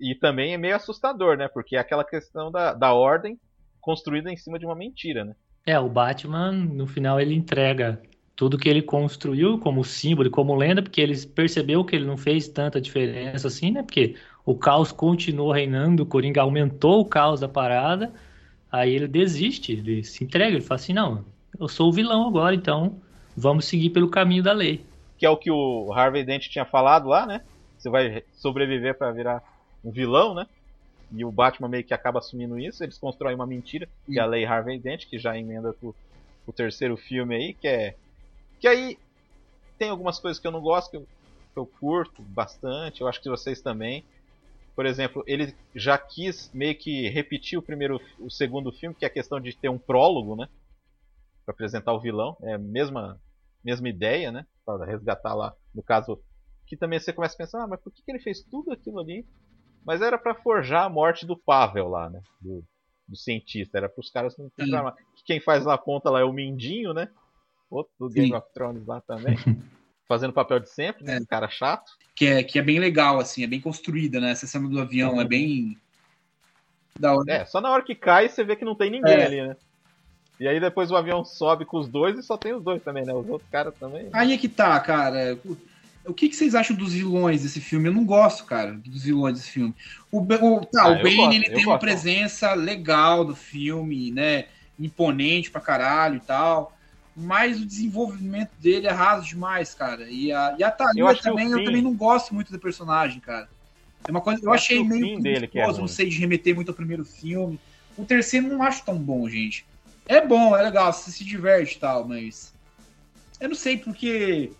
E também é meio assustador, né? Porque é aquela questão da, da ordem construída em cima de uma mentira, né?
É, o Batman, no final, ele entrega tudo que ele construiu como símbolo como lenda, porque ele percebeu que ele não fez tanta diferença assim, né? Porque o caos continuou reinando, o Coringa aumentou o caos da parada, aí ele desiste, ele se entrega, ele fala assim, não, eu sou o vilão agora, então vamos seguir pelo caminho da lei.
Que é o que o Harvey Dent tinha falado lá, né? Você vai sobreviver para virar um vilão, né? E o Batman meio que acaba assumindo isso, eles constroem uma mentira, que é a lei Harvey Dent, que já emenda pro, pro terceiro filme aí, que é que aí tem algumas coisas que eu não gosto, que eu, que eu curto bastante, eu acho que vocês também. Por exemplo, ele já quis meio que repetir o primeiro, o segundo filme, que é a questão de ter um prólogo, né? Pra apresentar o vilão. É a mesma, mesma ideia, né? Pra resgatar lá, no caso. Que também você começa a pensar, ah, mas por que, que ele fez tudo aquilo ali? Mas era para forjar a morte do Pavel lá, né? Do, do cientista. Era para os caras não pensar, quem faz lá a ponta lá é o Mindinho, né? outro do Game Sim. of Thrones lá também. fazendo papel de sempre, né? É. Um cara chato.
Que é, que é bem legal, assim, é bem construída, né? Essa cena do avião uhum. é bem.
Da hora. É, só na hora que cai você vê que não tem ninguém é. ali, né? E aí depois o avião sobe com os dois e só tem os dois também, né? Os outros caras também.
Aí é que tá, cara. O que, que vocês acham dos vilões desse filme? Eu não gosto, cara, dos vilões desse filme. O, o, tá, ah, o Bane gosto, ele tem gosto. uma presença legal do filme, né? Imponente pra caralho e tal mas o desenvolvimento dele é raso demais, cara. E a, e a Thalia também, eu também não gosto muito do personagem, cara. É uma coisa, eu, eu achei meio
dele que é
não sei de remeter muito ao primeiro filme. O terceiro não acho tão bom, gente. É bom, é legal, você se diverte e tal, mas eu não sei porque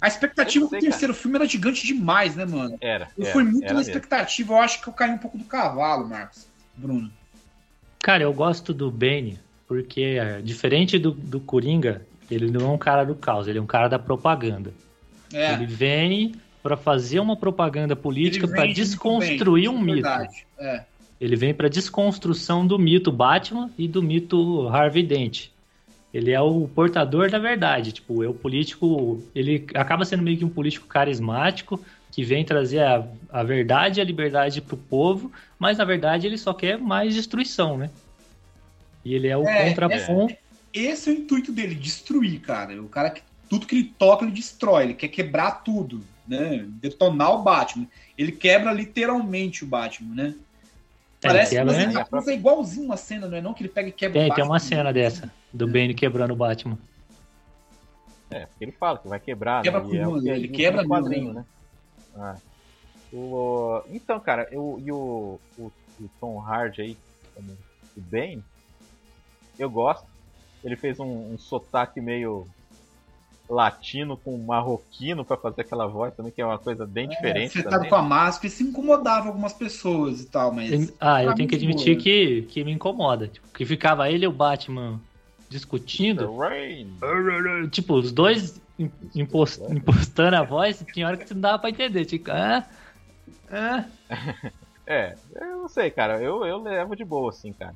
a expectativa do terceiro cara. filme era gigante demais, né, mano?
Era.
Eu
era,
fui muito na expectativa, mesmo. eu acho que eu caí um pouco do cavalo, Marcos. Bruno.
Cara, eu gosto do Bane porque, diferente do, do Coringa, ele não é um cara do caos, ele é um cara da propaganda. É. Ele vem para fazer uma propaganda política para desconstruir bem, um mito. É. Ele vem para desconstrução do mito Batman e do mito Harvey Dent. Ele é o portador da verdade, tipo, é o político, ele acaba sendo meio que um político carismático que vem trazer a, a verdade e a liberdade pro povo, mas na verdade ele só quer mais destruição, né? E ele é o é, contraponto. É,
esse é o intuito dele, destruir, cara. O cara que tudo que ele toca, ele destrói. Ele quer quebrar tudo, né? Detonar o Batman. Ele quebra literalmente o Batman, né? É, Parece que né? é igualzinho uma cena, não é não? Que ele pega e quebra
tem, o Batman. Tem uma cena dessa, do é. Bane quebrando o Batman.
É, ele fala que vai quebrar,
quebra né?
Com
é, ele quebra
no quadrinho, né? Ah. O, então, cara, eu, e o, o, o Tom Hardy aí, como o Bane, eu gosto. Ele fez um, um sotaque meio latino com marroquino para fazer aquela voz também, que é uma coisa bem é, diferente.
Acertado com a máscara, isso incomodava algumas pessoas e tal, mas.
Ah, eu tenho que admitir que, que me incomoda. Tipo, que ficava ele e o Batman discutindo. Tipo, os dois impost, impostando a voz, tinha hora que não dava pra entender. Tipo, ah,
ah. é, eu não sei, cara. Eu, eu levo de boa, assim, cara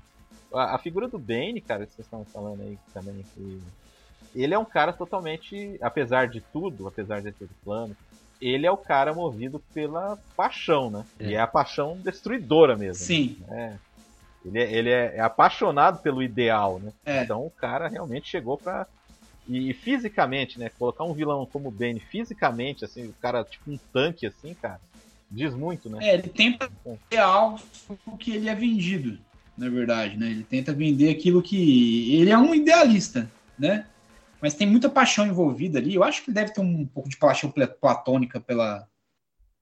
a, a, figura do Bane, cara, que vocês estão falando aí também, que ele é um cara totalmente, apesar de tudo, apesar de ter plano, ele é o cara movido pela paixão, né? É. E é a paixão destruidora mesmo.
Sim.
Né? Ele, é, ele é, é, apaixonado pelo ideal, né? É. Então o cara realmente chegou pra. E, e, fisicamente, né? Colocar um vilão como o Bane fisicamente, assim, o cara tipo um tanque, assim, cara, diz muito, né?
É, ele tenta ser algo que ele é vendido na verdade, né? Ele tenta vender aquilo que. Ele é um idealista, né? Mas tem muita paixão envolvida ali. Eu acho que deve ter um pouco de paixão platônica pela,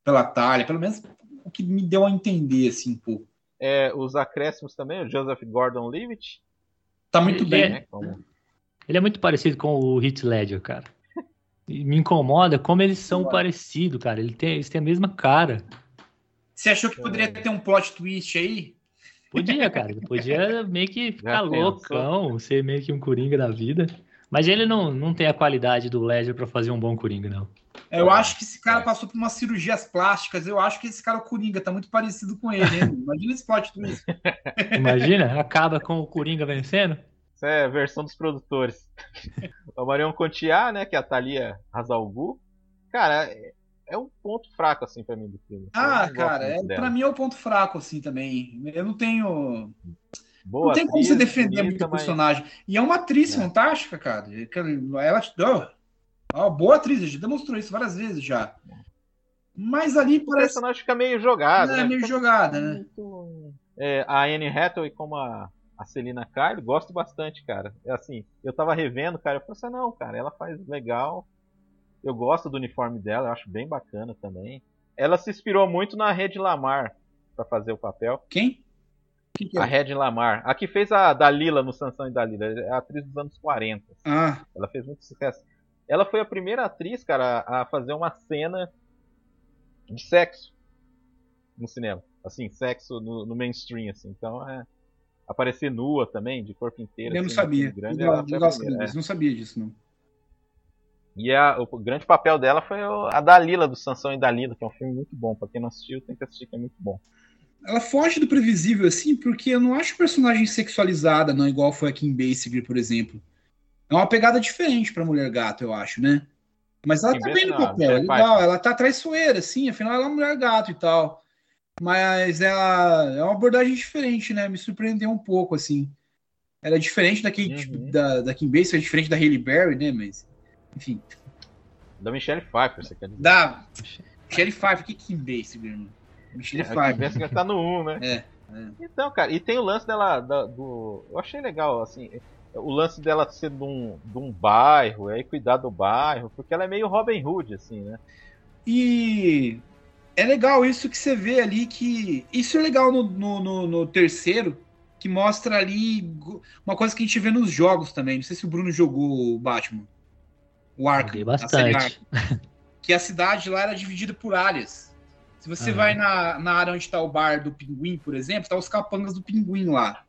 pela Talha, pelo menos o que me deu a entender, assim, um pouco.
É, os acréscimos também, o Joseph Gordon-Levitt.
Tá muito ele, bem. Né? Como...
Ele é muito parecido com o Heath Ledger, cara. E me incomoda como eles são parecidos, cara. Ele tem, eles têm a mesma cara.
Você achou que poderia ter um plot twist aí?
Podia, cara. Podia meio que ficar loucão, ser meio que um coringa da vida. Mas ele não, não tem a qualidade do Ledger pra fazer um bom Coringa, não.
É, Eu acho que esse cara passou por umas cirurgias plásticas. Eu acho que esse cara, o Coringa, tá muito parecido com ele, hein? Imagina esse plot twist.
Imagina, acaba com o Coringa vencendo.
Isso é a versão dos produtores. o Marion Cotillard, né, que é a Thalia Hazalgu. Cara, é- é um ponto fraco, assim, pra mim do filme.
Ah, cara, é, pra mim é o ponto fraco, assim, também. Eu não tenho.
Boa
não tem como
atriz,
você defender muito a
mas-
personagem. E é uma atriz
É.
fantástica, cara. Ela é uma boa atriz, já demonstrou isso várias vezes já. Mas ali
O
parece
personagem fica meio jogado,
é,
né?
meio
Fica
jogada, né?
muito- É, a Anne Hathaway como a, a Celina Kyle, gosto bastante, cara. É assim, eu tava revendo, cara, eu falei assim, não, cara, ela faz legal. Eu gosto do uniforme dela, eu acho bem bacana também. Ela se inspirou muito na Red Lamar pra fazer o papel.
Quem? Que
A
é?
Red Lamar, a que fez a Dalila no Sansão e Dalila, é a atriz dos anos 40.
Ah,
Ela fez muito sucesso. Ela foi a primeira atriz, cara, a fazer uma cena de sexo no cinema. Assim, sexo no, no mainstream, assim. Então, é. Aparecer nua também, de corpo inteiro.
eu não
assim, num
sabia.
Grande,
legal,
a primeira, é.
disso. Não sabia disso, não.
E a- o grande papel dela foi a Dalila, do Sansão e Dalila, que é um filme muito bom. Pra quem não assistiu, tem que assistir, que é muito bom.
Ela foge do previsível, assim, porque eu não acho personagem sexualizada, não, igual foi a Kim Basinger, por exemplo. É uma pegada diferente pra Mulher Gato, eu acho, né? Mas ela tá bem no papel, é legal. Ela tá traiçoeira, assim, afinal ela é uma Mulher Gato e tal. Mas ela é uma abordagem diferente, né? Me surpreendeu um pouco, assim. Ela é diferente da, Kate,
Uhum.
da, da Kim Basinger, é diferente da Hailey Berry, né? Mas, enfim.
Da Michelle Pfeiffer, você quer dizer.
Da Michelle Pfeiffer, que Kim Basinger, mano? Michelle
A Kim
Pfeiffer.
Basinger tá no 1, né?
É, é.
Então, cara, e tem o lance dela, da- do... Eu achei legal, assim, o lance dela ser de um, de um bairro, aí cuidar do bairro, porque ela é meio Robin Hood, assim, né?
E é legal isso que você vê ali que. Isso é legal no, no, no- no terceiro, que mostra ali uma coisa que a gente vê nos jogos também. Não sei se o Bruno jogou o Batman. O Arkham.
Joguei
a série
bastante.
Arkham. que a cidade lá era dividida por áreas. Se você vai na, na área onde está o bar do Pinguim, por exemplo, tá os capangas do Pinguim lá.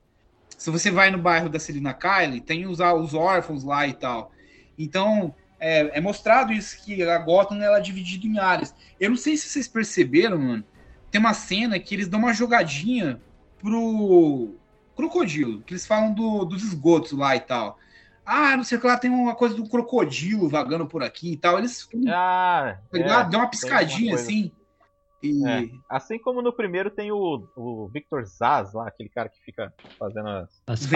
Se você vai no bairro da Celina Kyle, tem os, os órfãos lá e tal. Então, é, é mostrado isso que a Gotham ela é dividida em áreas. Eu não sei se vocês perceberam, mano. Tem uma cena que eles dão uma jogadinha pro crocodilo, que eles falam do- dos esgotos lá e tal. Ah, não sei o que lá, tem uma coisa do crocodilo vagando por aqui e tal. Eles
Ah,
tá
é,
deu uma piscadinha assim. E
É. Assim como no primeiro tem o, o Victor Zaz lá, aquele cara que fica fazendo as,
As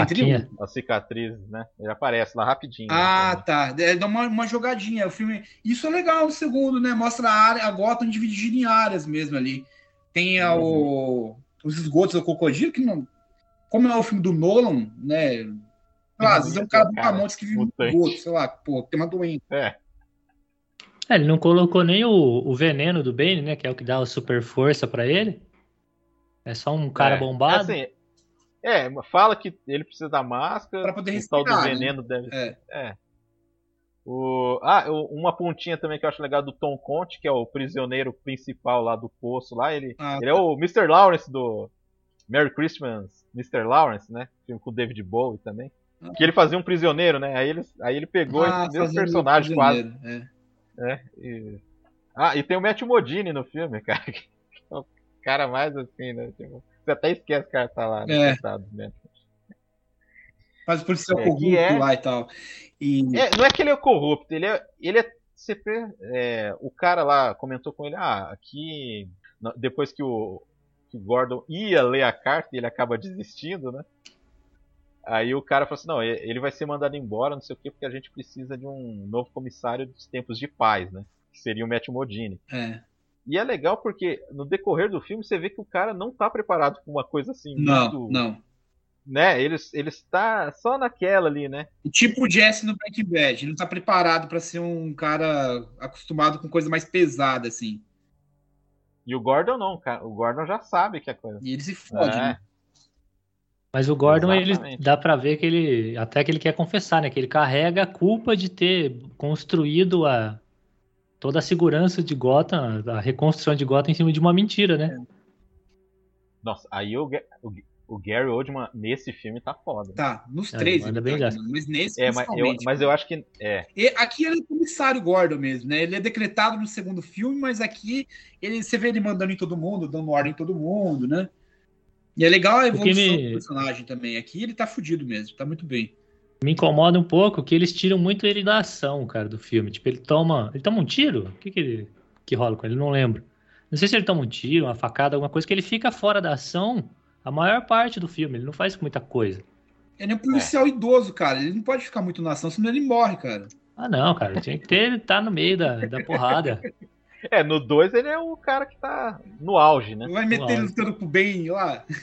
as cicatrizes, né? Ele aparece lá rapidinho.
Ah,
né?
tá. É, dá uma, uma jogadinha. O filme. Isso é legal no segundo, né? Mostra a área, a Gotham dividida em áreas mesmo ali. Tem a- o, os esgotos do crocodilo, que não. Como é o filme do Nolan, né? Sei lá, às vezes é um cara
Cara,
Montes que vive no esgoto, sei lá, pô, tem uma doença.
É.
É, ele não colocou nem o, o veneno do Bane, né? Que é o que dá a super força pra ele. É só um cara
é.
bombado.
É, assim, é, fala que ele precisa da máscara.
Pra poder
o tal do
respirar, né?
veneno deve
É.
É. O, ah, uma pontinha também que eu acho legal do Tom Conte, que é o prisioneiro principal lá do poço lá. Ele,
Ah,
ele é o Mr. Lawrence do Merry Christmas, Mr. Lawrence, né? Filme com o David Bowie também. Que ele fazia um prisioneiro, né? Aí ele, aí ele pegou
ah,
esse mesmo
fazendo
personagem quase.
prisioneiro, é.
E- Ah, e tem o Matthew Modini no filme, cara. que é o cara mais assim, né? Tipo, você até esquece que o cara tá lá, né?
É.
Coitado, né?
Faz o policial
É,
corrupto
é-
lá e tal. E.
É, não é que ele é corrupto, ele é. Ele é, sempre, é, o cara lá comentou com ele, ah, aqui. Depois que o, que o Gordon ia ler a carta e ele acaba desistindo, né? Aí o cara falou assim, não, ele vai ser mandado embora, não sei o quê, porque a gente precisa de um novo comissário dos tempos de paz, né? Que seria o Matt Modini.
É.
E é legal porque no decorrer do filme você vê que o cara não tá preparado pra uma coisa assim
Não,
muito.
não.
Né? Ele, ele está só naquela ali, né?
Tipo o Jesse no Breaking Bad, ele não tá preparado pra ser um cara acostumado com coisa mais pesada, assim.
E o Gordon não, cara. O Gordon já sabe que é coisa.
E ele se fode,
É.
né?
Mas o Gordon, ele
Exatamente.
dá pra ver que ele. Até que ele quer confessar, né? Que ele carrega a culpa de ter construído a. Toda a segurança de Gotham, a reconstrução de Gotham em cima de uma mentira, né?
Nossa, aí o, o, o Gary Oldman nesse filme tá foda.
Tá, nos
É,
três. ele
bem
tá, mas nesse
É, mas eu,
principalmente,
mas eu acho que. É.
E aqui ele é o comissário Gordon mesmo, né? Ele é decretado no segundo filme, mas aqui ele, você vê ele mandando em todo mundo, dando ordem em todo mundo, né? E é legal a evolução
me-
do personagem também. Aqui ele tá fudido mesmo, tá muito bem.
Me incomoda um pouco que eles tiram muito ele da ação, cara, do filme. Tipo, ele toma. Ele toma um tiro? O que que, ele, que rola com ele? Não lembro. Não sei se ele toma um tiro, uma facada, alguma coisa, que ele fica fora da ação a maior parte do filme. Ele não faz muita coisa.
Ele é um policial idoso, cara. Ele não pode ficar muito na ação, senão ele morre, cara.
Ah, não, cara. Tinha que ter ele tá no meio da, da porrada.
É, no 2 ele é o cara que tá no auge, né?
Vai meter ele lutando pro bem lá.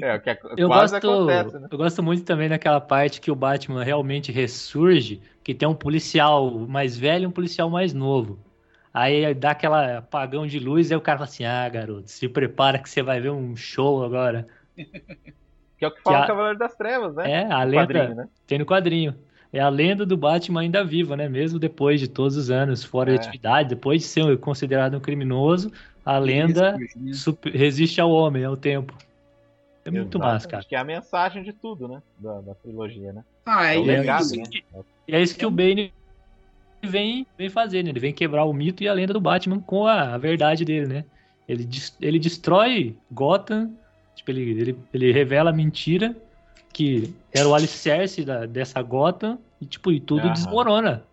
É, o que
Eu
quase
gosto,
acontece, né?
eu gosto muito também daquela parte que o Batman realmente ressurge, que tem um policial mais velho e um policial mais novo. Aí dá aquela apagão de luz e aí o cara fala assim: Ah, garoto, se prepara que você vai ver um show agora.
Que é o que fala
que
o
a-
Cavaleiro das Trevas, né?
É, a
No
lenda
quadrinho, né?
tem no quadrinho. É a lenda do Batman ainda viva, né? Mesmo depois de todos os anos fora
É.
de atividade, depois de ser considerado um criminoso, a lenda
né?
resiste ao homem, ao tempo. É muito
Exatamente,
massa, cara.
Que é a mensagem de tudo, né? Da, da trilogia, né?
Ah,
É
e
legado,
isso,
né?
E é isso que o Bane vem, vem fazendo. Ele vem quebrar o mito e a lenda do Batman com a, a verdade dele, né? Ele, ele destrói Gotham, tipo, ele, ele, ele revela a mentira que era o alicerce da, dessa Gotham e, tipo, e tudo
Aham.
desmorona.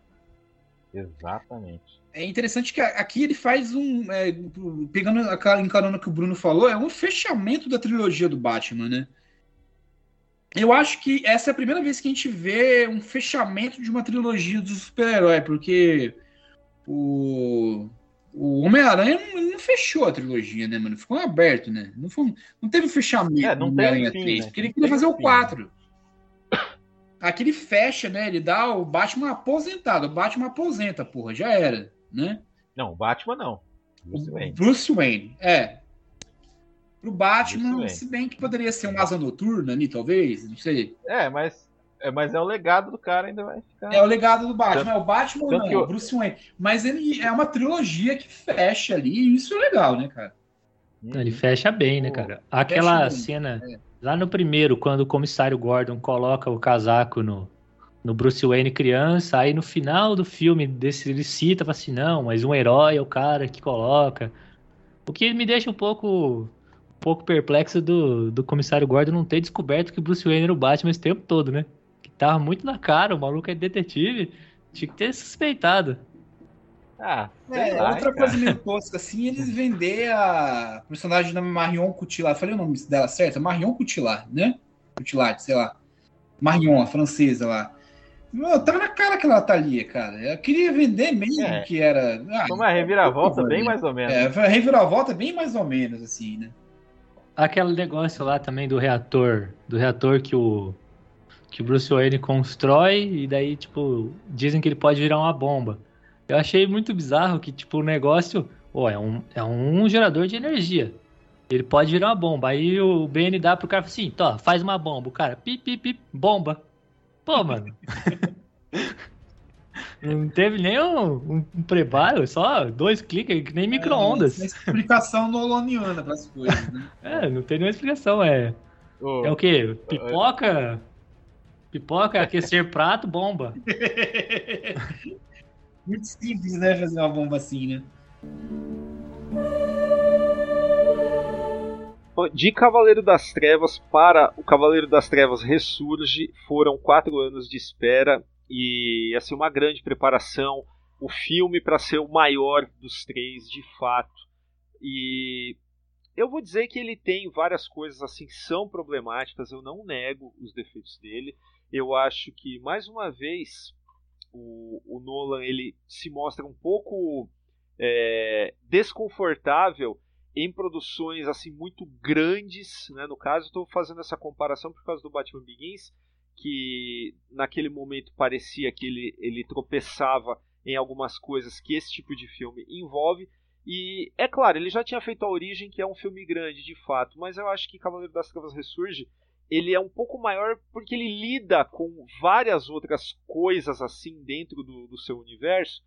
Exatamente.
É interessante que a- aqui ele faz um. é, pegando aquela encarando que o Bruno falou, é um fechamento da trilogia do Batman, né? Eu acho que essa é a primeira vez que a gente vê um fechamento de uma trilogia do super-herói, porque o, o Homem-Aranha não, não fechou a trilogia, né, mano? Ficou aberto, né? Não, foi, um- não teve fechamento
É, não
do Homem-Aranha
fim,
3,
né?
porque ele queria fazer o
fim.
4. Aqui ele fecha, né? Ele dá o Batman aposentado. O Batman aposenta, porra, já era, né?
Não, o Batman não. Bruce Wayne.
Bruce Wayne, é. Pro Batman, se bem que poderia ser um asa noturna ali, talvez, não sei.
É, mas é, mas é o legado do cara ainda vai ficar.
É o legado do Batman,
Tanto-
é o Batman não,
que
o Bruce Wayne. Mas ele é uma trilogia que fecha ali, e isso é legal, né, cara?
Ele fecha bem, né, cara? Aquela cena,
é.
lá no primeiro, quando o comissário Gordon coloca o casaco no, no Bruce Wayne criança, aí no final do filme desse, ele cita, fala assim, não, mas um herói é o cara que coloca. O que me deixa um pouco, um pouco perplexo do, do comissário Gordon não ter descoberto que o Bruce Wayne era o Batman esse tempo todo, né? Tava muito na cara, o maluco é detetive, tinha que ter suspeitado.
Ah,
É,
lá,
outra
hein,
coisa
cara.
meio tosca, assim, eles vender a personagem da Marion Cotillard. Falei o nome dela certo? Marion Cotillard, né? Cotillard, sei lá. Marion, a francesa lá. Meu, tava na cara que ela tá ali, cara. Eu queria vender mesmo
É.
que era. Ah,
Foi uma reviravolta bem mais ou menos.
É, foi a reviravolta bem mais ou menos, assim, né?
Aquele negócio lá também do reator, do reator que o que o Bruce Wayne constrói e daí tipo dizem que ele pode virar uma bomba. Eu achei muito bizarro que tipo o negócio, ó, é um é um gerador de energia. Ele pode virar uma bomba. Aí o BN dá pro cara e fala assim, tó, faz uma bomba. O cara, pi, pi, pi, bomba. Pô, mano. Não teve nem um, um, um preparo, só dois cliques, que nem micro-ondas.
É, explicação nolaniana para as coisas, né?
É, não tem nenhuma explicação, é.
O-
É o quê? Pipoca? Pipoca, aquecer prato, bomba.
Muito simples, né? Fazer uma bomba assim, né?
De Cavaleiro das Trevas para o Cavaleiro das Trevas Ressurge foram quatro anos de espera e assim uma grande preparação. O filme para ser o maior dos três, de fato. E eu vou dizer que ele tem várias coisas assim que são problemáticas. Eu não nego os defeitos dele. Eu acho que mais uma vez o, o Nolan ele se mostra um pouco é, desconfortável em produções assim muito grandes, né? No caso, estou fazendo essa comparação por causa do Batman Begins, que naquele momento parecia que ele, ele tropeçava em algumas coisas que esse tipo de filme envolve. E é claro, ele já tinha feito a Origem, que é um filme grande de fato, mas eu acho que Cavaleiro das Trevas Ressurge ele é um pouco maior porque ele lida com várias outras coisas assim dentro do, do seu universo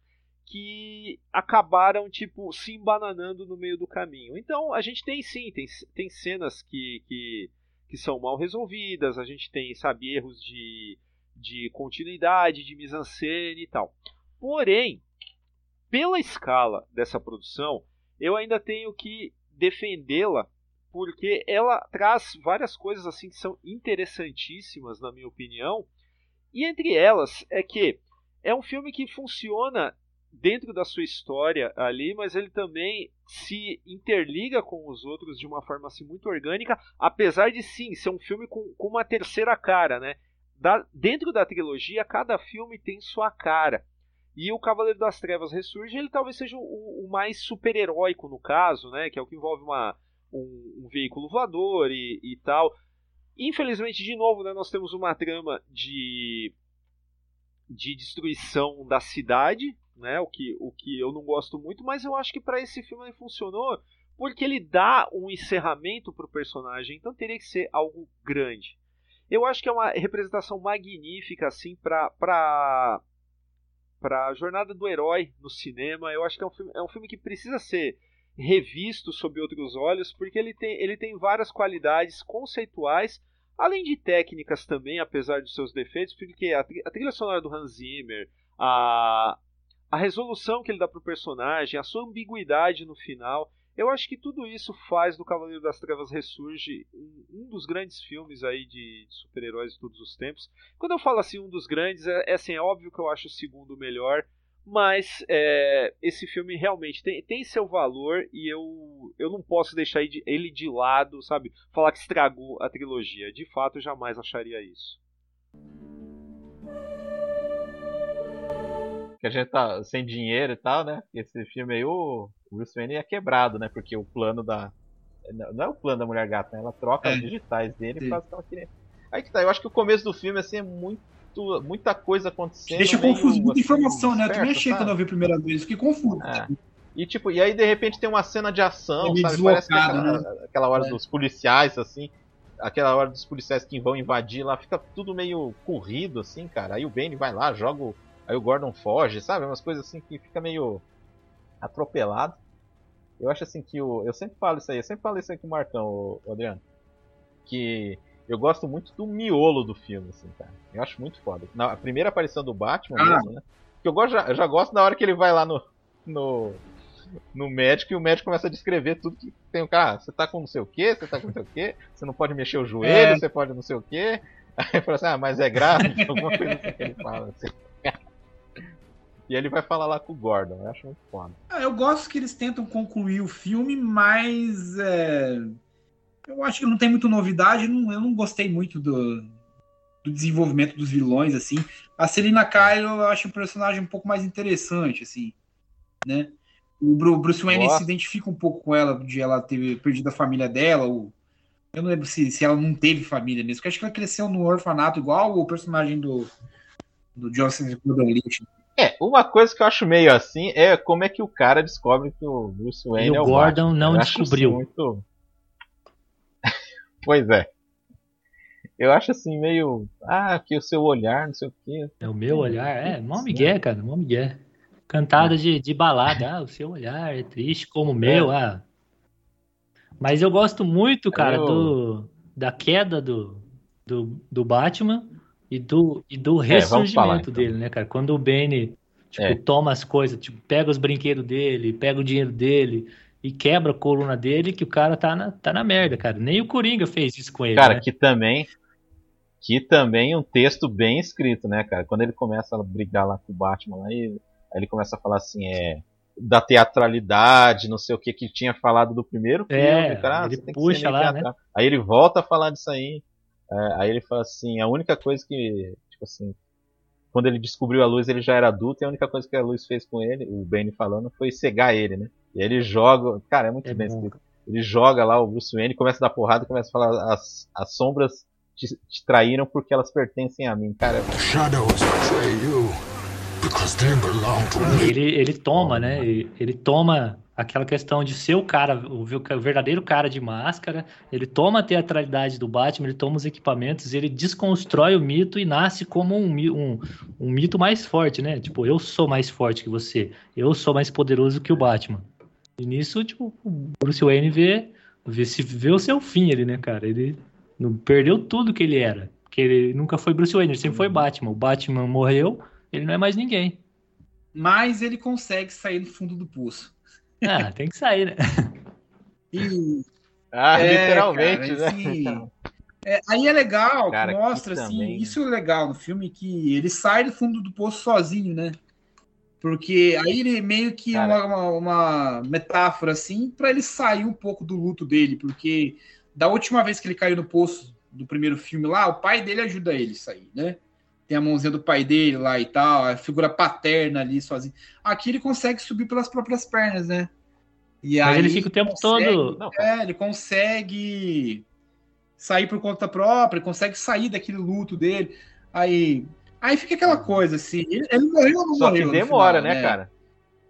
que acabaram tipo se embananando no meio do caminho. Então a gente tem sim, tem, tem cenas que, que, que são mal resolvidas, a gente tem, sabe, erros de, de continuidade, de mise-en-scène e tal. Porém, pela escala dessa produção, eu ainda tenho que defendê-la porque ela traz várias coisas assim que são interessantíssimas na minha opinião. E entre elas é que é um filme que funciona dentro da sua história ali, mas ele também se interliga com os outros de uma forma assim muito orgânica, apesar de sim ser um filme com, com uma terceira cara, né? Da, dentro da trilogia, cada filme tem sua cara. E o Cavaleiro das Trevas ressurge, ele talvez seja o, o mais super-heróico no caso, né? Que é o que envolve uma, um, um veículo voador e, e tal. Infelizmente, de novo, né, nós temos uma trama de, de destruição da cidade, né? O que, o que eu não gosto muito, mas eu acho que para esse filme ele funcionou porque ele dá um encerramento para o personagem, então teria que ser algo grande. Eu acho que é uma representação magnífica assim para para a jornada do herói no cinema. Eu acho que é um filme, é um filme que precisa ser revisto sob outros olhos, porque ele tem, ele tem várias qualidades conceituais, além de técnicas também, apesar dos seus defeitos, porque a, a trilha sonora do Hans Zimmer, a, a resolução que ele dá para o personagem, a sua ambiguidade no final, eu acho que tudo isso faz do Cavaleiro das Trevas Ressurge um, dos grandes filmes aí de, de super-heróis de todos os tempos. Quando eu falo assim um dos grandes, é, é assim, é óbvio que eu acho o segundo melhor, mas é, esse filme realmente tem, tem seu valor e eu, eu não posso deixar ele de lado, sabe? Falar que estragou a trilogia. De fato, eu jamais acharia isso.
Que a gente tá sem dinheiro e tal, né? Esse filme aí, o Bruce Wayne é quebrado, né? Porque o plano da. Não é o plano da mulher gata, né? Ela troca é. os digitais dele e faz o que ela queria. Aí que tá, eu acho que o começo do filme assim, é muito muito, muita coisa acontecendo.
Deixa confuso, muita assim, informação, né? Eu também achei quando eu vi a primeira vez, fiquei confuso. É.
E tipo, e aí de repente tem uma cena de ação, é sabe? Parece que aquela, né? aquela hora é. dos policiais, assim. Aquela hora dos policiais que vão invadir lá, fica tudo meio corrido, assim, cara. Aí o Bane vai lá, joga o. Aí o Gordon foge, sabe? Umas coisas assim que fica meio atropelado. Eu acho assim que o. Eu sempre falo isso aí, eu sempre falo isso aí com o Marcão, o Adriano. Que eu gosto muito do miolo do filme, assim, cara. Eu acho muito foda. Na primeira aparição do Batman, ah. mesmo, né? Que eu, gosto, já, eu já gosto na hora que ele vai lá no, no, no médico e o médico começa a descrever tudo que tem o cara. Ah, você tá com não sei o que, você tá com não sei o que, você não pode mexer o joelho, é. você pode não sei o que. Aí fala assim, ah, mas é grave, alguma coisa assim que ele fala. Assim. E ele vai falar lá com o Gordon, eu acho muito foda.
Ah, eu gosto que eles tentam concluir o filme, mas é, eu acho que não tem muita novidade. Não, eu não gostei muito do, do desenvolvimento dos vilões, assim. A Selina Kyle eu acho um personagem um pouco mais interessante, assim, né? O Bruce Wayne Nossa. se identifica um pouco com ela, de ela ter perdido a família dela, ou... Eu não lembro se, se ela não teve família mesmo, porque acho que ela cresceu no orfanato igual o personagem do, do Johnson Gordon Leach.
É, uma coisa que eu acho meio assim é como é que o cara descobre que o Bruce Wayne
e
é
o Gordon não eu descobriu.
Muito... Pois é. Eu acho assim, meio. Ah, que o seu olhar, não sei o quê.
É o meu olhar, é, mó migué, cara, mó migué. Cantada de, de balada, ah, o seu olhar é triste como o meu, é. ah. Mas eu gosto muito, cara, eu... do, da queda do, do, do Batman e do, e do ressurgimento é, falar, então. dele, né, cara? Quando o Benny, tipo, é. toma as coisas, tipo, pega os brinquedos dele, pega o dinheiro dele e quebra a coluna dele que o cara tá na, tá na merda, cara. Nem o Coringa fez isso com ele.
Cara,
né?
que também. Que também um texto bem escrito, né, cara? Quando ele começa a brigar lá com o Batman, lá, aí ele começa a falar assim, é. Da teatralidade, não sei o que, que tinha falado do primeiro filme.
É, cara, ah, ele puxa lá, né?
Aí ele volta a falar disso aí. É, aí ele fala assim, a única coisa que, tipo assim, quando ele descobriu a luz, ele já era adulto, e a única coisa que a luz fez com ele, o Benny falando, foi cegar ele, né? E ele joga. Cara, é muito é bem escrito. Ele joga lá o Bruce Wayne, começa a dar porrada e começa a falar: as, as sombras te, te traíram porque elas pertencem a mim. Cara,
ele, ele toma, né? Ele, ele toma aquela questão de ser o cara, o, o verdadeiro cara de máscara, ele toma a teatralidade do Batman, ele toma os equipamentos, ele desconstrói o mito e nasce como um, um, um mito mais forte, né? Tipo, eu sou mais forte que você, eu sou mais poderoso que o Batman. E nisso, tipo, o Bruce Wayne vê, vê, se, vê o seu fim ali, né, cara? Ele não, perdeu tudo que ele era. Porque ele nunca foi Bruce Wayne, ele sempre foi Batman. O Batman morreu, ele não é mais ninguém.
Mas ele consegue sair do fundo do poço.
Ah, tem que sair, né?
E,
Ah,
É,
literalmente,
cara,
né?
assim, é, aí é legal,
Cara,
que mostra
que
assim,
também-
isso é legal no filme, que ele sai do fundo do poço sozinho, né? Porque aí ele meio que é uma, uma, uma metáfora assim para ele sair um pouco do luto dele, porque da última vez que ele caiu no poço do primeiro filme lá, o pai dele ajuda ele a sair, né? Tem a mãozinha do pai dele lá e tal, a figura paterna ali sozinho. Aqui ele consegue subir pelas próprias pernas, né? E
Mas
aí
ele fica o tempo
consegue-
todo.
Não,
é, ele consegue sair por conta própria, ele consegue sair daquele luto dele. Aí, aí fica aquela coisa assim, ele, morreu ou não
Só que
morreu? no
demora,
final,
né, cara?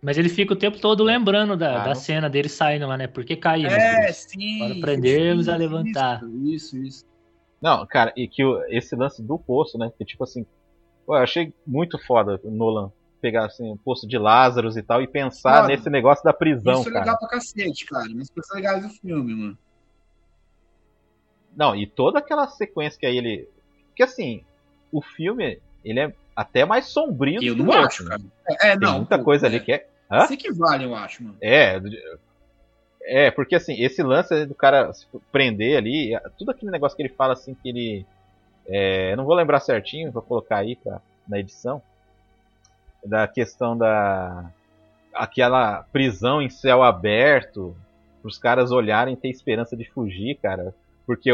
Mas ele fica o tempo todo lembrando da,
Ah,
da cena dele saindo lá, né? Porque caiu.
É, sim.
Para aprendermos a levantar.
Isso, isso.
Não, cara, e que o- esse lance do poço, né? Que tipo assim, pô, eu achei muito foda o Nolan pegar assim, o poço de Lázaros e tal e pensar
Foda.
nesse negócio da prisão,
isso é
cara.
legal pra cacete, cara. Mas coisas legais do filme, mano.
Não, e toda aquela sequência que aí ele. Porque assim, o filme, ele é até mais sombrio
Eu
do que o
acho,
né?
cara. É,
Tem
não.
muita
pô,
coisa
é,
ali que é. Hã?
Se equivale, eu acho, mano.
É, é, porque assim, esse lance do cara se prender ali, tudo aquele negócio que ele fala assim que ele. É, não vou lembrar certinho, vou colocar aí pra, na edição. Da questão da. aquela prisão em céu aberto, pros caras olharem e ter esperança de fugir, cara. Porque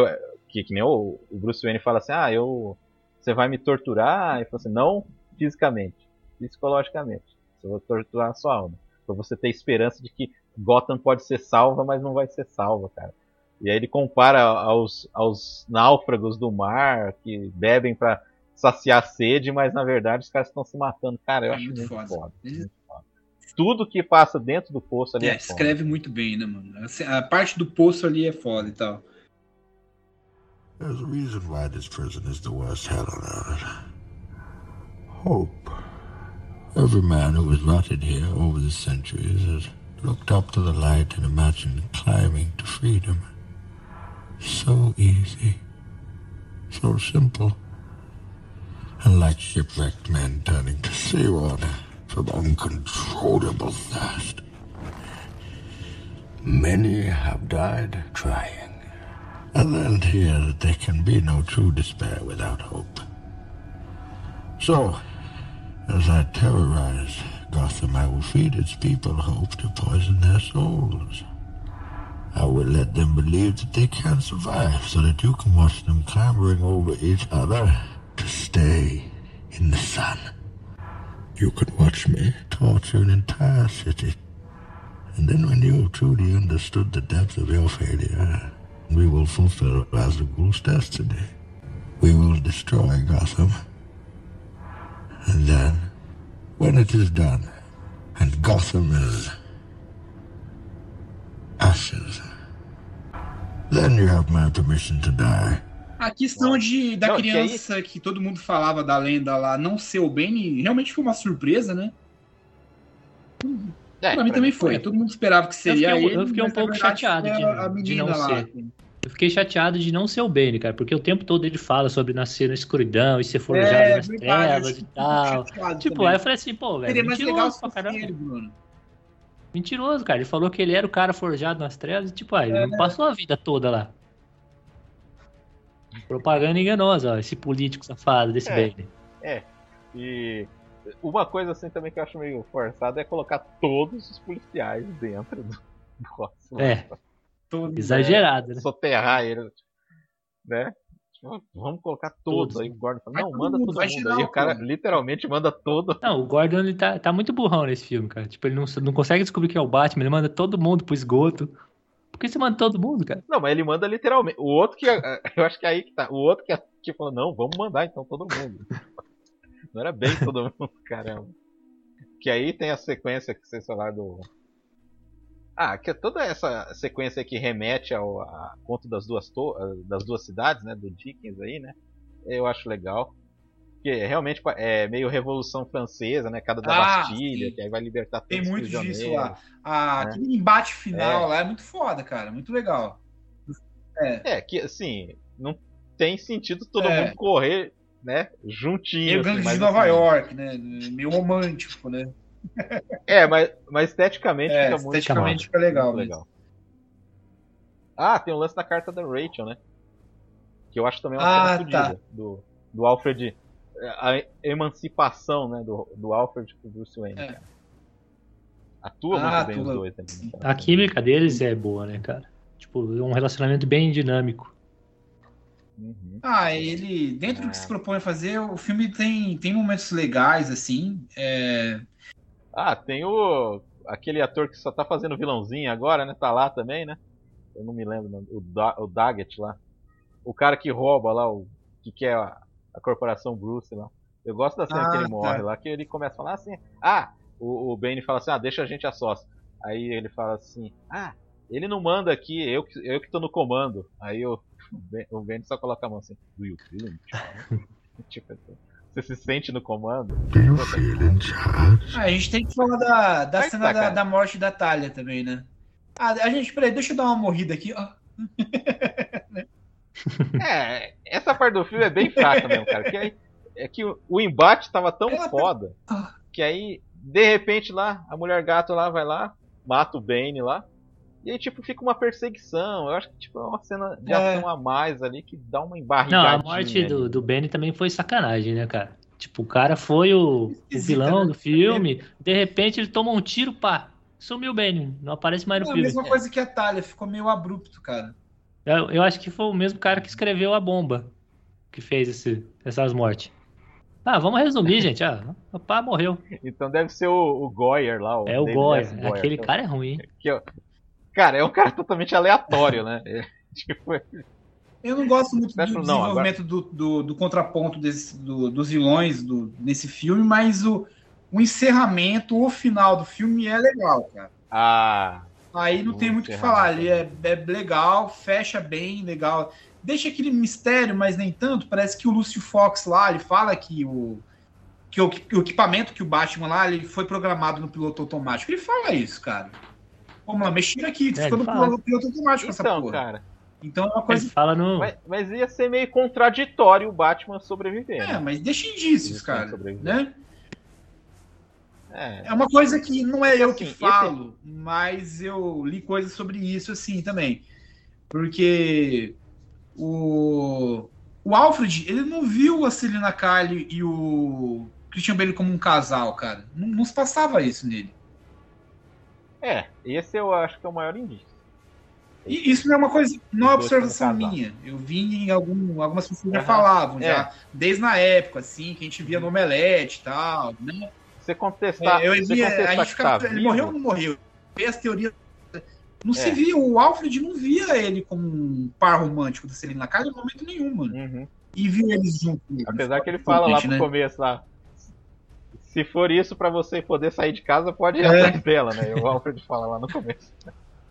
que, que nem o, o Bruce Wayne fala assim, ah, eu. Você vai me torturar? E fala assim, não fisicamente, psicologicamente. Eu vou torturar a sua alma. Pra você ter esperança de que Gotham pode ser salva, mas não vai ser salva, cara. E aí ele compara aos, aos náufragos do mar que bebem pra saciar a sede, mas na verdade os caras estão se matando. Cara, eu
É
acho
muito
muito,
foda.
foda. Muito foda. Tudo que passa dentro do poço ali
É,
é,
escreve muito bem, né, mano? Assim, A parte do poço ali é foda e tal.
There's a reason why this prison is the worst hell on earth. Hope. Every man who has rotted here over the centuries has looked up to the light and imagined climbing to freedom. So easy. So simple. And like shipwrecked men turning to seawater from uncontrollable thirst. Many have died trying and learned here that there can be no true despair without hope. So, as I terrorize Gotham, I will feed its people hope to poison their souls. I will let them believe that they can survive so that you can watch them clambering over each other to stay in the sun. You can watch me torture an entire city. And then when you truly understood the depth of your failure, we will fulfill Ra's al Ghul's destiny. We will destroy Gotham. And then, when it is done, and Gotham is ashes, then you have my permission to die.
A questão de, da
Não, que aí-
criança que todo mundo falava da lenda lá não ser o Bane, realmente foi uma surpresa, né?
É,
pra mim também foi. Todo mundo esperava que seria
fiquei um-
ele.
eu fiquei um pouco chateado
foi
de- de não
lá.
ser. Eu fiquei chateado de não ser o Bane, cara, porque o tempo todo ele fala sobre nascer na escuridão e ser forjado
É,
nas
eu
trevas
fiquei
e
um
tal. Tipo,
também.
aí eu falei assim, pô, velho,
Seria mais legal
mentiroso
se
pra caramba.
ele, Bruno.
Mentiroso, cara. Ele falou que ele era o cara forjado nas trevas e, tipo, ele
É.
não passou a vida toda lá. Propaganda enganosa, ó, esse político safado desse
É.
Bane.
E uma coisa assim também que eu acho meio forçado é colocar todos os policiais dentro do Gotham.
É.
Todo-
Exagerado, né?
Soterrar eles, né? Vamos colocar todos.
Todos.
Aí o Gordon fala, não, manda todo mundo. Aí o cara literalmente manda todo.
Não, o Gordon ele tá, tá muito burrão nesse filme, cara. Tipo, ele não, não consegue descobrir que é o Batman, ele manda todo mundo pro esgoto. Por que você manda todo mundo, cara?
Não, mas ele manda literalmente. O outro que. Eu acho que é aí que tá. O outro que, que falou, não, vamos mandar então todo mundo. Não era bem todo mundo, caramba. Que aí tem a sequência que vocês falaram do. Ah, que toda essa sequência que remete ao a conto das duas, to das duas cidades, né? Do Dickens aí, né? Eu acho legal. Porque realmente é meio Revolução Francesa, né? Cada da
Ah,
Bastilha,
sim.
que aí vai libertar todos
Tem muito disso lá. Ah,
né?
Aquele embate final
É.
lá é muito foda, cara. Muito legal.
É, que assim, não tem sentido todo
É.
mundo correr, né? Juntinho.
Meio
assim,
gangue de
mas,
Nova
assim,
York, né? Meio romântico, né?
É, mas, mas esteticamente
É,
fica muito
esteticamente fica legal.
muito legal. Ah, tem o lance da carta da Rachel, né? Que eu acho também uma
Ah,
cena
tá.
do, do Alfred. A emancipação, né? Do, do Alfred pro Bruce Wayne.
É.
Atua
Ah,
muito bem
atua.
os dois né?
A química deles é boa, né, cara? Tipo, é um relacionamento bem dinâmico.
Uhum.
Ah, ele, dentro do que
Ah.
se propõe a fazer, o filme tem, tem momentos legais, assim. É...
Ah, tem o. aquele ator que só tá fazendo vilãozinho agora, né? Tá lá também, né? Eu não me lembro, o da, o Daggett lá. O cara que rouba lá, o que quer a, a corporação Bruce lá. Eu gosto da cena
Ah,
que ele
tá.
morre lá, que ele começa a falar assim: Ah, o, o Bane fala assim: Ah, deixa a gente a sós. Aí ele fala assim: Ah, ele não manda aqui, eu que, eu que tô no comando. Aí o, o Ben- o Bane só coloca a mão assim: Do you feel in charge?" tipo assim, você se sente no comando?
Do you feel in charge?
Ah, a gente tem que falar da, da cena
tá,
da, da morte da Talia também, né? Ah, a gente, peraí, deixa eu dar uma morrida aqui. ó.
É, essa parte do filme é bem fraca mesmo, cara. Que aí, é que o, o embate tava tão
Ela-
foda
Ah.
que aí, de repente, lá, a mulher gato lá vai lá, mata o Bane lá. E aí, tipo, fica uma perseguição. Eu acho que tipo, é uma cena de
É.
ação a mais ali que dá uma
Não,
embarrigadinha.
a morte do,
ali.
do Benny também foi sacanagem, né, cara? Tipo, o cara foi o, o vilão
né?
do filme, de repente ele toma um tiro, pá, sumiu o Benny, não aparece mais no
É a
filme.
mesma coisa que a Talia, ficou meio abrupto, cara.
Eu, eu acho que foi o mesmo cara que escreveu a bomba que fez esse, essas mortes. Ah, vamos resumir, gente. Ah, o pá morreu.
Então deve ser o, o Goyer lá. O
É o.
S. Goyer,
Aquele
que é o-
cara é ruim.
que Cara, é um cara totalmente aleatório, né? É, tipo,
Eu não gosto muito do
Não, agora-
desenvolvimento do, do, do contraponto desse- do- dos vilões do, nesse filme, mas o, o encerramento, o final do filme é legal, cara.
ah,
Aí não tem muito o que falar. Ele é, é legal, fecha bem, legal. Deixa aquele mistério, mas nem tanto. Parece que o Lucio Fox lá, ele fala que o, que o, que o equipamento que o Batman lá, ele foi programado no piloto automático. Ele fala isso, cara. Vamos lá, mexer aqui,
É,
ficou
ele
no
fala.
piloto, piloto automático essa
então,
porra.
cara.
Então é uma coisa.
fala no.
Mas, mas ia ser meio contraditório o Batman sobreviver.
É,
né?
mas deixa indícios,
Isso,
cara. Né?
É.
É uma coisa que não é eu que
Assim, esse-
falo, mas eu li coisas sobre isso assim também. Porque o, o Alfred, ele não viu a Selina Kyle e o Christian Bale como um casal, cara. Não, não se passava isso nele.
É, esse eu acho que é o maior indício.
E isso não é uma coisa, não é observação minha. Eu vi em algum, algumas pessoas já falavam,
É.
já, desde na época, assim, que a gente via no Omelete e tal, né?
Você contestar,
É, eu
você
via, a
contestar
gente
que
ficava,
tá
ele
vivo,
morreu ou não morreu? Vê as teorias. Não se
É.
via, o Alfred não via ele como um par romântico da Selena Kyle em momento nenhum, mano.
Uhum.
E viu eles juntos.
Apesar que ele fala lá pro
né?
começo lá. Se for isso pra você poder sair de casa, pode ir
É.
atrás dela, né? O Alfred fala lá no começo.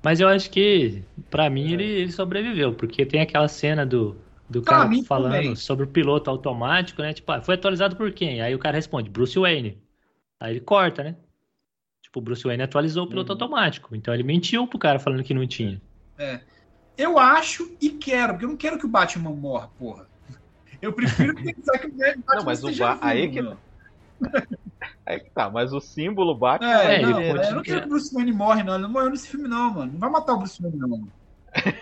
Mas eu acho que, pra mim,
É.
ele, ele sobreviveu, porque tem aquela cena do, do
Pra
cara falando
também.
sobre o piloto automático, né? Tipo, ah, foi atualizado por quem? Aí o cara responde, Bruce Wayne. Aí ele corta, né? Tipo, o Bruce Wayne atualizou o piloto
Uhum.
automático. Então ele mentiu pro cara falando que não tinha.
Eu acho e quero, porque eu não quero que o Batman morra, porra. Eu prefiro pensar que o Batman
Não, mas o Ba- aí
vivo,
que-
meu.
Aí que tá, mas o símbolo Batman
É,
É,
não,
ele
eu não quero que o Bruce Wayne morre, não. Ele não morreu nesse filme, não, mano. Não vai matar o Bruce Wayne, não.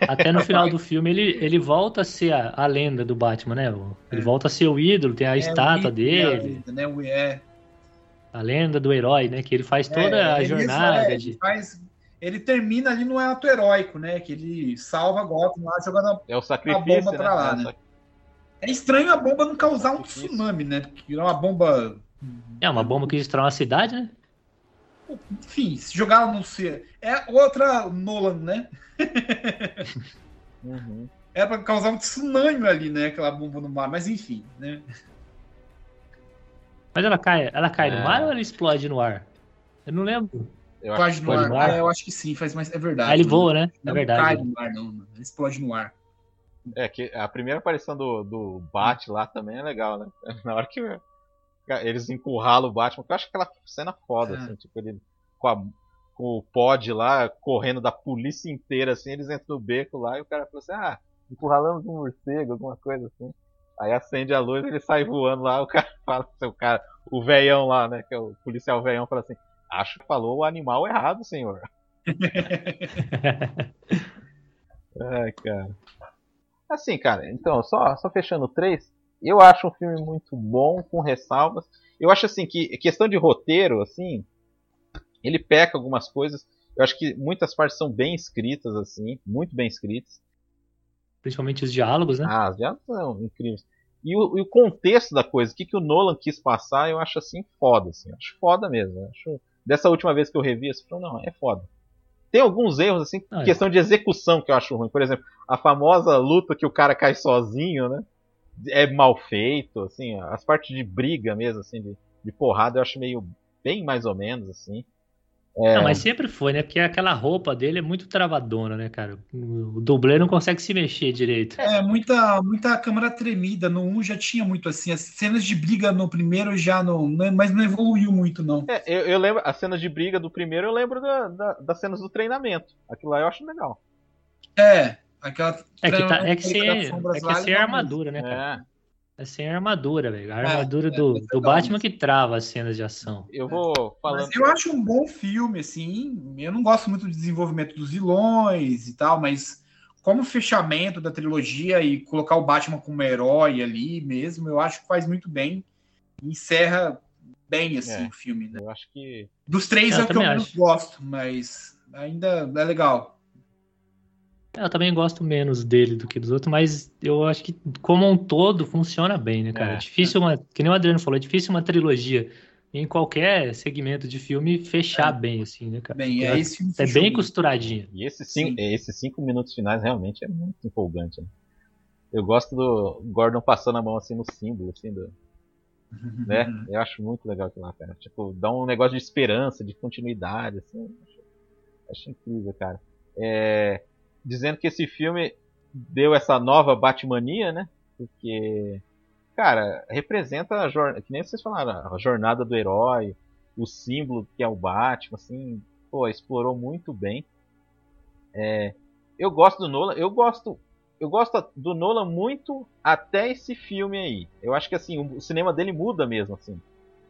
Até no final do filme ele, ele volta a ser a, a lenda do Batman, né? Ele
É.
volta a ser o ídolo, tem a
É,
estátua
o
dele,
né? O- É,
a lenda do herói, né? Que ele faz toda
É,
a
ele-
jornada
é,
de.
Ele, faz, ele termina ali no ato heróico, né? Que ele salva Gotham lá, jogando a...
é o sacrifício,
bomba
né?
pra lá,
É
né? É estranho a bomba não causar um tsunami, né? Porque é uma bomba...
É uma bomba que destrói uma cidade, né?
Enfim, se jogar no ser... É outra Nolan, né?
Uhum.
Era pra causar um tsunami ali, né? Aquela bomba no mar. Mas enfim, né?
Mas ela cai, ela cai
É.
no mar ou ela explode no ar? Eu não lembro.
Eu acho
no ar.
no ar.
Ah, eu acho que sim, faz mais. É verdade.
Ah, ele voa, né?
Não
É verdade.
cai no ar, não. explode no ar.
É, que a primeira aparição do, do Bat lá também é legal, né? Na hora que eles encurralam o Batman, que eu acho aquela cena foda,
É.
assim, tipo, ele com, a- com o pod lá, correndo da polícia inteira, assim, eles entram no beco lá e o cara fala assim, ah, encurralamos um morcego, alguma coisa assim. Aí acende a luz, ele sai voando lá, o cara fala, o cara, o veião lá, né, que é o policial veião, fala assim, acho que falou o animal errado, senhor. Ai, cara. Assim, cara, então, só, só fechando o 3, eu acho um filme muito bom, com ressalvas. Eu acho assim que questão de roteiro, assim, ele peca algumas coisas. Eu acho que muitas partes são bem escritas, assim, muito bem escritas.
Principalmente os diálogos, né?
Ah, já são incríveis. E o, e o contexto da coisa, o que, que o Nolan quis passar, eu acho assim foda, assim. Eu acho foda mesmo. eu acho, dessa última vez que eu revi esse filme, não, é foda. Tem alguns erros, assim,
Ah, é.
questão de execução que eu acho ruim. Por exemplo, a famosa luta que o cara cai sozinho, né? É mal feito, assim, as partes de briga mesmo, assim, de, de porrada, eu acho meio bem mais ou menos, assim.
Não, mas sempre foi, né? Porque aquela roupa dele é muito travadona, né, cara? O dublê não consegue se mexer direito.
É, muita, muita câmera tremida. No 1 já tinha muito assim. As cenas de briga no primeiro já não. não- mas não evoluiu muito, não.
É, eu, eu lembro, as cenas de briga do primeiro, eu lembro da- da- das cenas do treinamento. Aquilo lá eu acho legal.
É, aquela.
É que, tá, é que, sem,
sombras
é que
lá,
é sem armadura, né, cara?
É.
É sem armadura, velho. A
É,
armadura
é,
do,
é
do
legal
Batman que trava as cenas de ação.
Eu vou falando.
Mas eu acho um bom filme, assim. Eu não gosto muito do desenvolvimento dos vilões e tal, mas como fechamento da trilogia e colocar o Batman como herói ali mesmo, eu acho que faz muito bem. Encerra bem, assim,
É.
o filme, né?
Eu acho que.
Dos três
Eu
é o que eu menos gosto, mas ainda é legal.
Eu também gosto menos dele do que dos outros, mas eu acho que, como um todo, funciona bem, né, cara?
É.
É difícil uma, que nem o Adriano falou, é difícil uma trilogia em qualquer segmento de filme fechar bem, assim, né, cara?
Bem, é esse
É bem costuradinha.
E esses cinco, esses cinco minutos finais realmente é muito empolgante. Né? Eu gosto do Gordon passando a mão assim no símbolo, assim, do, né? Eu acho muito legal aquilo lá, cara. Tipo, dá um negócio de esperança, de continuidade, assim. Acho, acho incrível, cara. É, dizendo que esse filme deu essa nova Batmania, né? Porque, cara, representa a jornada, que nem vocês falaram, a jornada do herói, o símbolo que é o Batman, assim, pô, explorou muito bem. É, eu gosto do Nolan, eu gosto, eu gosto do Nolan muito até esse filme aí. Eu acho que assim, o cinema dele muda mesmo, assim.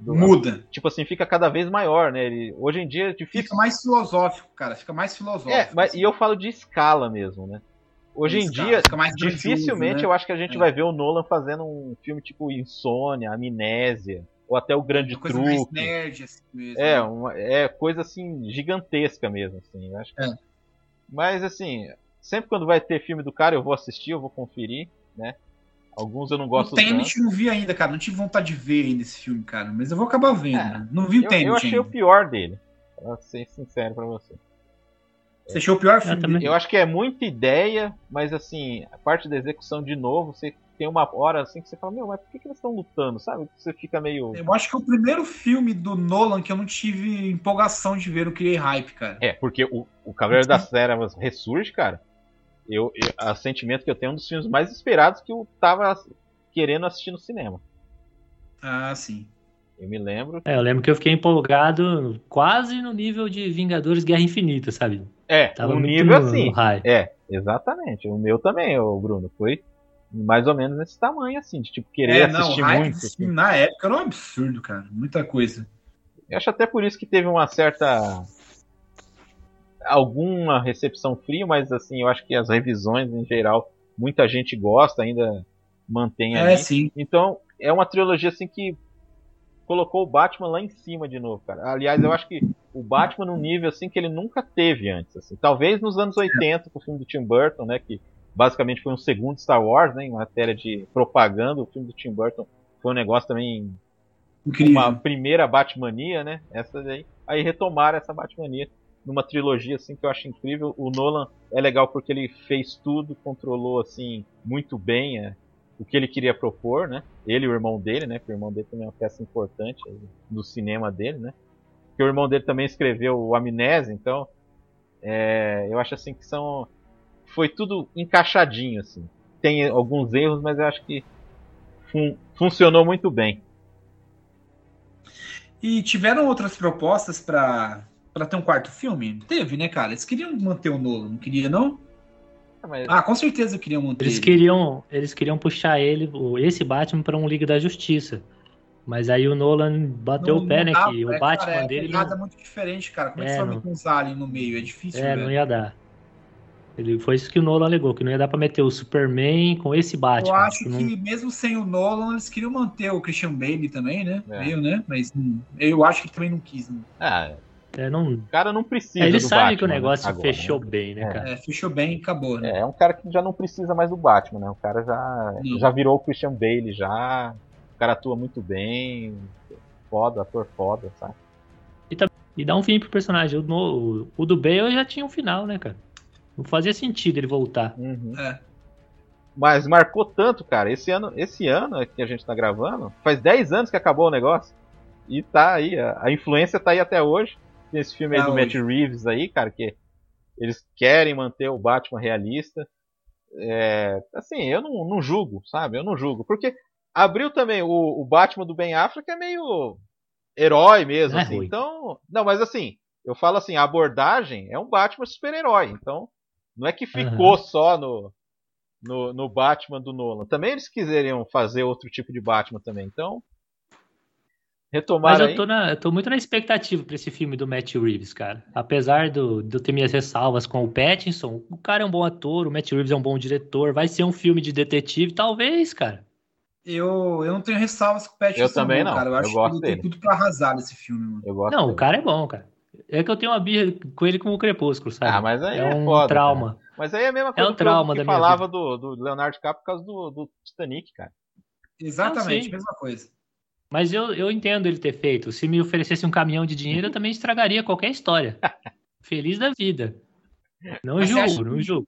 Do-
Muda.
Tipo assim, fica cada vez maior, né? Ele, hoje em dia é difícil.
Fica mais filosófico, cara. Fica mais filosófico.
É, mas
assim.
e eu falo de escala mesmo, né? Hoje em
Escala,
dia,
mais
dificilmente
né?
eu acho que a gente
É.
vai ver o Nolan fazendo um filme tipo Insônia, Amnésia, ou até o Grande
Uma coisa mais
Truque.
nerd, assim mesmo.
É,
né?
uma, é coisa assim gigantesca mesmo, assim. Acho que-
É.
Mas assim, sempre quando vai ter filme do cara, eu vou assistir, eu vou conferir, né? Alguns eu não gosto
o
tanto.
Tenet não vi ainda, cara. Não tive vontade de ver ainda esse filme, cara. Mas eu vou acabar vendo.
É,
né? Não vi o
Eu,
Tenet
eu achei
ainda.
o pior dele. Pra ser sincero pra você.
Você achou o pior filme
também.
dele?
Eu acho que é muita ideia, mas assim, a parte da execução de novo, você tem uma hora assim que você fala, meu, mas por que, que eles estão lutando, sabe? Você fica meio.
Eu acho que é o primeiro filme do Nolan que eu não tive empolgação de ver, eu criei hype, cara.
É, porque o, o Cavaleiro das Trevas ressurge, cara. Eu, eu, a sentimento que eu tenho é um dos filmes mais esperados que eu tava querendo assistir no cinema.
Ah, sim.
Eu me lembro.
É, eu lembro que eu fiquei empolgado quase no nível de Vingadores Guerra Infinita, sabe?
É,
Tava
um nível
no-
assim.
no high.
É, exatamente. O meu também, o Bruno, foi mais ou menos nesse tamanho, assim, de tipo, querer
É, não, o
assistir muito. assim.
na época era um absurdo, cara. Muita coisa.
Eu acho até por isso que teve uma certa. Alguma recepção fria, mas assim, eu acho que as revisões em geral, muita gente gosta, ainda mantém
É,
ali.
sim.
Então, é uma trilogia assim que colocou o Batman lá em cima de novo, cara. Aliás, eu acho que o Batman num nível assim que ele nunca teve antes, assim. Talvez nos anos 80 com o filme do Tim Burton, né, que basicamente foi um segundo Star Wars, né, em matéria de propaganda, o filme do Tim Burton foi um negócio também
Incrível.
uma primeira Batmania, né? Essa daí. Aí retomaram essa Batmania numa trilogia assim que eu acho incrível. O Nolan é legal porque ele fez tudo, controlou assim muito bem é, o que ele queria propor, né? Ele e o irmão dele, né? Porque o irmão dele também é uma peça importante no cinema dele, né? porque o irmão dele também escreveu o Amnésia, então é, eu acho assim que são foi tudo encaixadinho assim. Tem alguns erros, mas eu acho que fun funcionou muito bem.
E tiveram outras propostas para para ter um quarto filme? Teve, né, cara? Eles queriam manter o Nolan, não queria não?
Ah, mas-
Ah, com certeza queriam manter.
Eles
ele.
queriam, eles queriam puxar ele, o- esse Batman, pra um Liga da Justiça. Mas aí o Nolan bateu
Não-
o pé, né?
dá,
Que o
é,
Batman
cara, é,
dele
pegada
não,
muito diferente, cara. Como é que
É,
você vai
não-
meter uns aliens no meio? É difícil,
é,
velho.
não ia dar. Ele, foi isso que o Nolan alegou, que não ia dar pra meter o Superman com esse Batman.
Eu acho
que não-
que mesmo sem o Nolan, eles queriam manter o Christian Bale também, né?
É.
Meio, né? Mas hum, eu acho que ele também não quis. Né?
Ah,
é, não-
o cara não precisa.
É, ele
do
sabe que o
Batman, né,
negócio
agora,
fechou
né?
bem, né,
É.
cara?
É, fechou bem e acabou, né?
É, é um cara que já não precisa mais do Batman, né? O cara já, já virou o Christian Bale já. O cara atua muito bem. Foda, ator foda, sabe?
E dá um fim pro personagem. O, no- o do Bale já tinha um final, né, cara? Não fazia sentido ele voltar.
Uhum.
É.
Mas marcou tanto, cara. Esse ano, esse ano que a gente tá gravando, faz 10 anos que acabou o negócio. E tá aí, a, a influência tá aí até hoje. Tem esse filme aí do Matt. Reeves aí, cara, que eles querem manter o Batman realista. É, assim, eu não, não julgo, sabe? Eu não julgo. Porque abriu também o, o Batman do Ben Affleck é meio herói mesmo,
É
assim.
ruim.
Então, não, mas assim, eu falo assim, a abordagem é um Batman super-herói. Então, não é que ficou só no, no, no Batman do Nolan. Também eles quiseriam fazer outro tipo de Batman também. Então,
Mas
retomaram
eu
aí.
tô, na- eu tô muito na expectativa pra esse filme do Matt Reeves, cara. Apesar do, de eu ter minhas ressalvas com o Pattinson, o cara é um bom ator, o Matt Reeves é um bom diretor, vai ser um filme de detetive, talvez, cara.
Eu, eu não tenho ressalvas com o Pattinson,
Eu também não,
cara. Eu
eu
acho
gosto
que ele
dele.
tem tudo pra arrasar nesse filme, mano.
Eu gosto
Não, o
dele.
cara é bom, cara. É que eu tenho uma birra com ele como o Crepúsculo, sabe?
Ah, mas aí
é
é
um
foda,
trauma.
Mas aí é a mesma coisa
um
que eu-
trauma
que
da minha
falava do, do Leonardo DiCaprio por causa do, do Titanic, cara.
Exatamente, mesma coisa.
Mas eu, eu entendo ele ter feito. Se me oferecesse um caminhão de dinheiro, eu também estragaria qualquer história. Feliz da vida. Não
Mas
julgo, não julgo.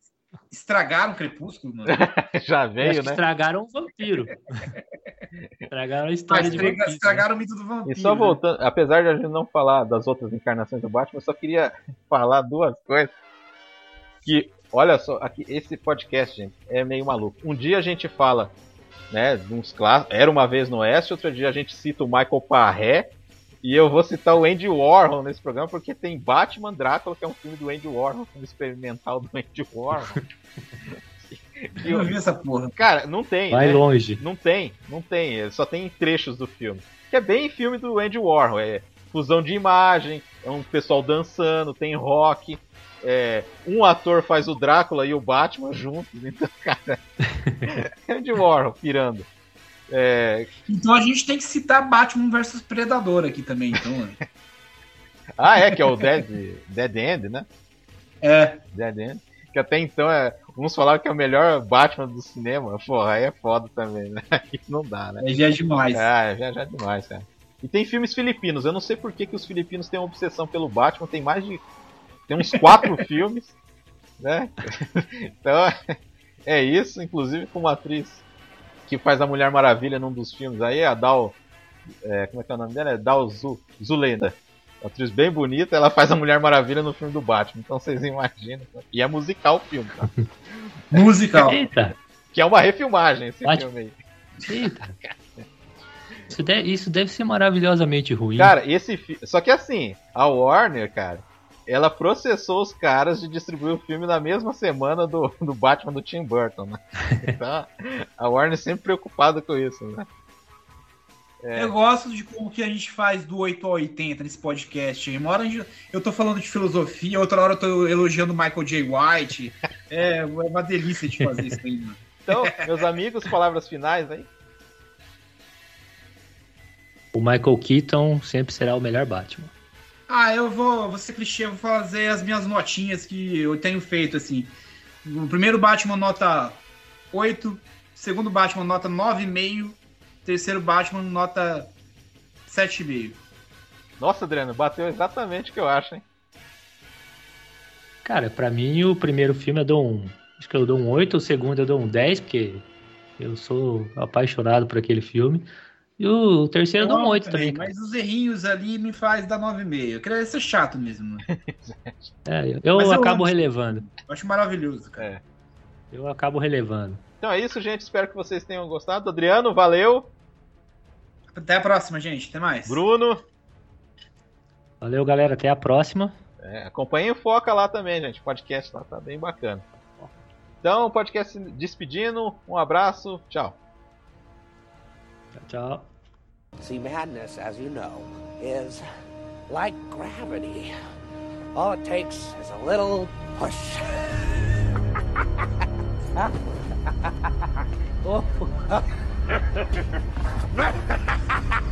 Estragaram o Crepúsculo, mano.
Já
Eu acho
veio,
que
né?
estragaram um vampiro. estragaram a história de
estraga-
vampiro. né?
estragaram o mito do vampiro.
E só
né?
voltando, apesar de a gente não falar das outras encarnações do Batman, eu só queria falar duas coisas. Que, olha só, aqui, esse podcast, gente, é meio maluco. Um dia a gente fala, né, uns clássicos, Era Uma Vez no Oeste, outro dia a gente cita o Michael Parré, e eu vou citar o Andy Warhol nesse programa, porque tem Batman Drácula, que é um filme do Andy Warhol, um filme experimental do Andy Warhol. E
Eu não vi essa porra.
cara, não tem,
Vai
né?
longe.
Não tem, não tem. é, Só tem trechos do filme. Que é bem filme do Andy Warhol. É fusão de imagem, é um pessoal dançando, tem rock. É, um ator faz o Drácula e o Batman juntos. Então, cara, Andy Warhol pirando. É,
Então a gente tem que citar Batman versus Predador aqui também, então. né?
ah, é, que é o Dead, Dead End, né?
É,
Dead End. Que até então é. Uns falaram que é o melhor Batman do cinema. Porra, aí é foda também, né? Isso não dá, né?
aí já é demais.
Ah, já, já é demais, cara. E tem filmes filipinos. Eu não sei por que, que os filipinos têm uma obsessão pelo Batman. Tem mais de. Tem uns quatro filmes, né? Então, é isso. Inclusive com uma atriz que faz a Mulher Maravilha num dos filmes aí, a Dal. é, como é que é o nome dela? É Dal Zu, Zulenda. Uma atriz bem bonita, ela faz a Mulher Maravilha no filme do Batman. Então vocês imaginam. E é musical o filme, tá?
Musical.
Eita,
Que é uma refilmagem esse
Batman.
filme aí.
eita. Isso deve, isso deve ser maravilhosamente ruim.
Cara, esse fi... Só que assim, a Warner, cara, ela processou os caras de distribuir o filme na mesma semana do, do Batman do Tim Burton, né? Então, a Warner sempre preocupada com isso, né? É.
Eu gosto de como que a gente faz do 8 ao 80 nesse podcast. Uma hora gente- eu tô falando de filosofia, outra hora eu tô elogiando Michael J. White. É, é uma delícia de fazer isso aí, mano.
Então, meus amigos, palavras finais aí.
O Michael Keaton sempre será o melhor Batman.
Ah, eu vou, vou ser clichê, vou fazer as minhas notinhas que eu tenho feito, assim. O primeiro Batman, nota 8. Segundo Batman, nota 9,5. Terceiro Batman, nota 7,5.
Nossa, Adriano, bateu exatamente o que eu acho, hein?
Cara, pra mim o primeiro filme eu dou um. Acho que eu dou um 8, o segundo eu dou um 10, porque eu sou apaixonado por aquele filme. E o terceiro eu dou um
amo
8 também, cara.
Mas os errinhos ali me faz dar 9,5. Eu queria ser chato mesmo.
É, eu- eu
eu
acabo
amo.
relevando.
Eu acho maravilhoso, cara.
É.
Eu acabo relevando.
Então é isso, gente. Espero que vocês tenham gostado. Adriano, valeu.
Até a próxima, gente. Até mais.
Bruno,
Valeu, galera. Até a próxima.
é, acompanhem o Foca lá também, gente. O podcast lá tá bem bacana. Então, podcast se despedindo. Um abraço. Tchau.
Tchau, tchau.
See, madness, as you know, is like gravity. All it takes is a little push. oh.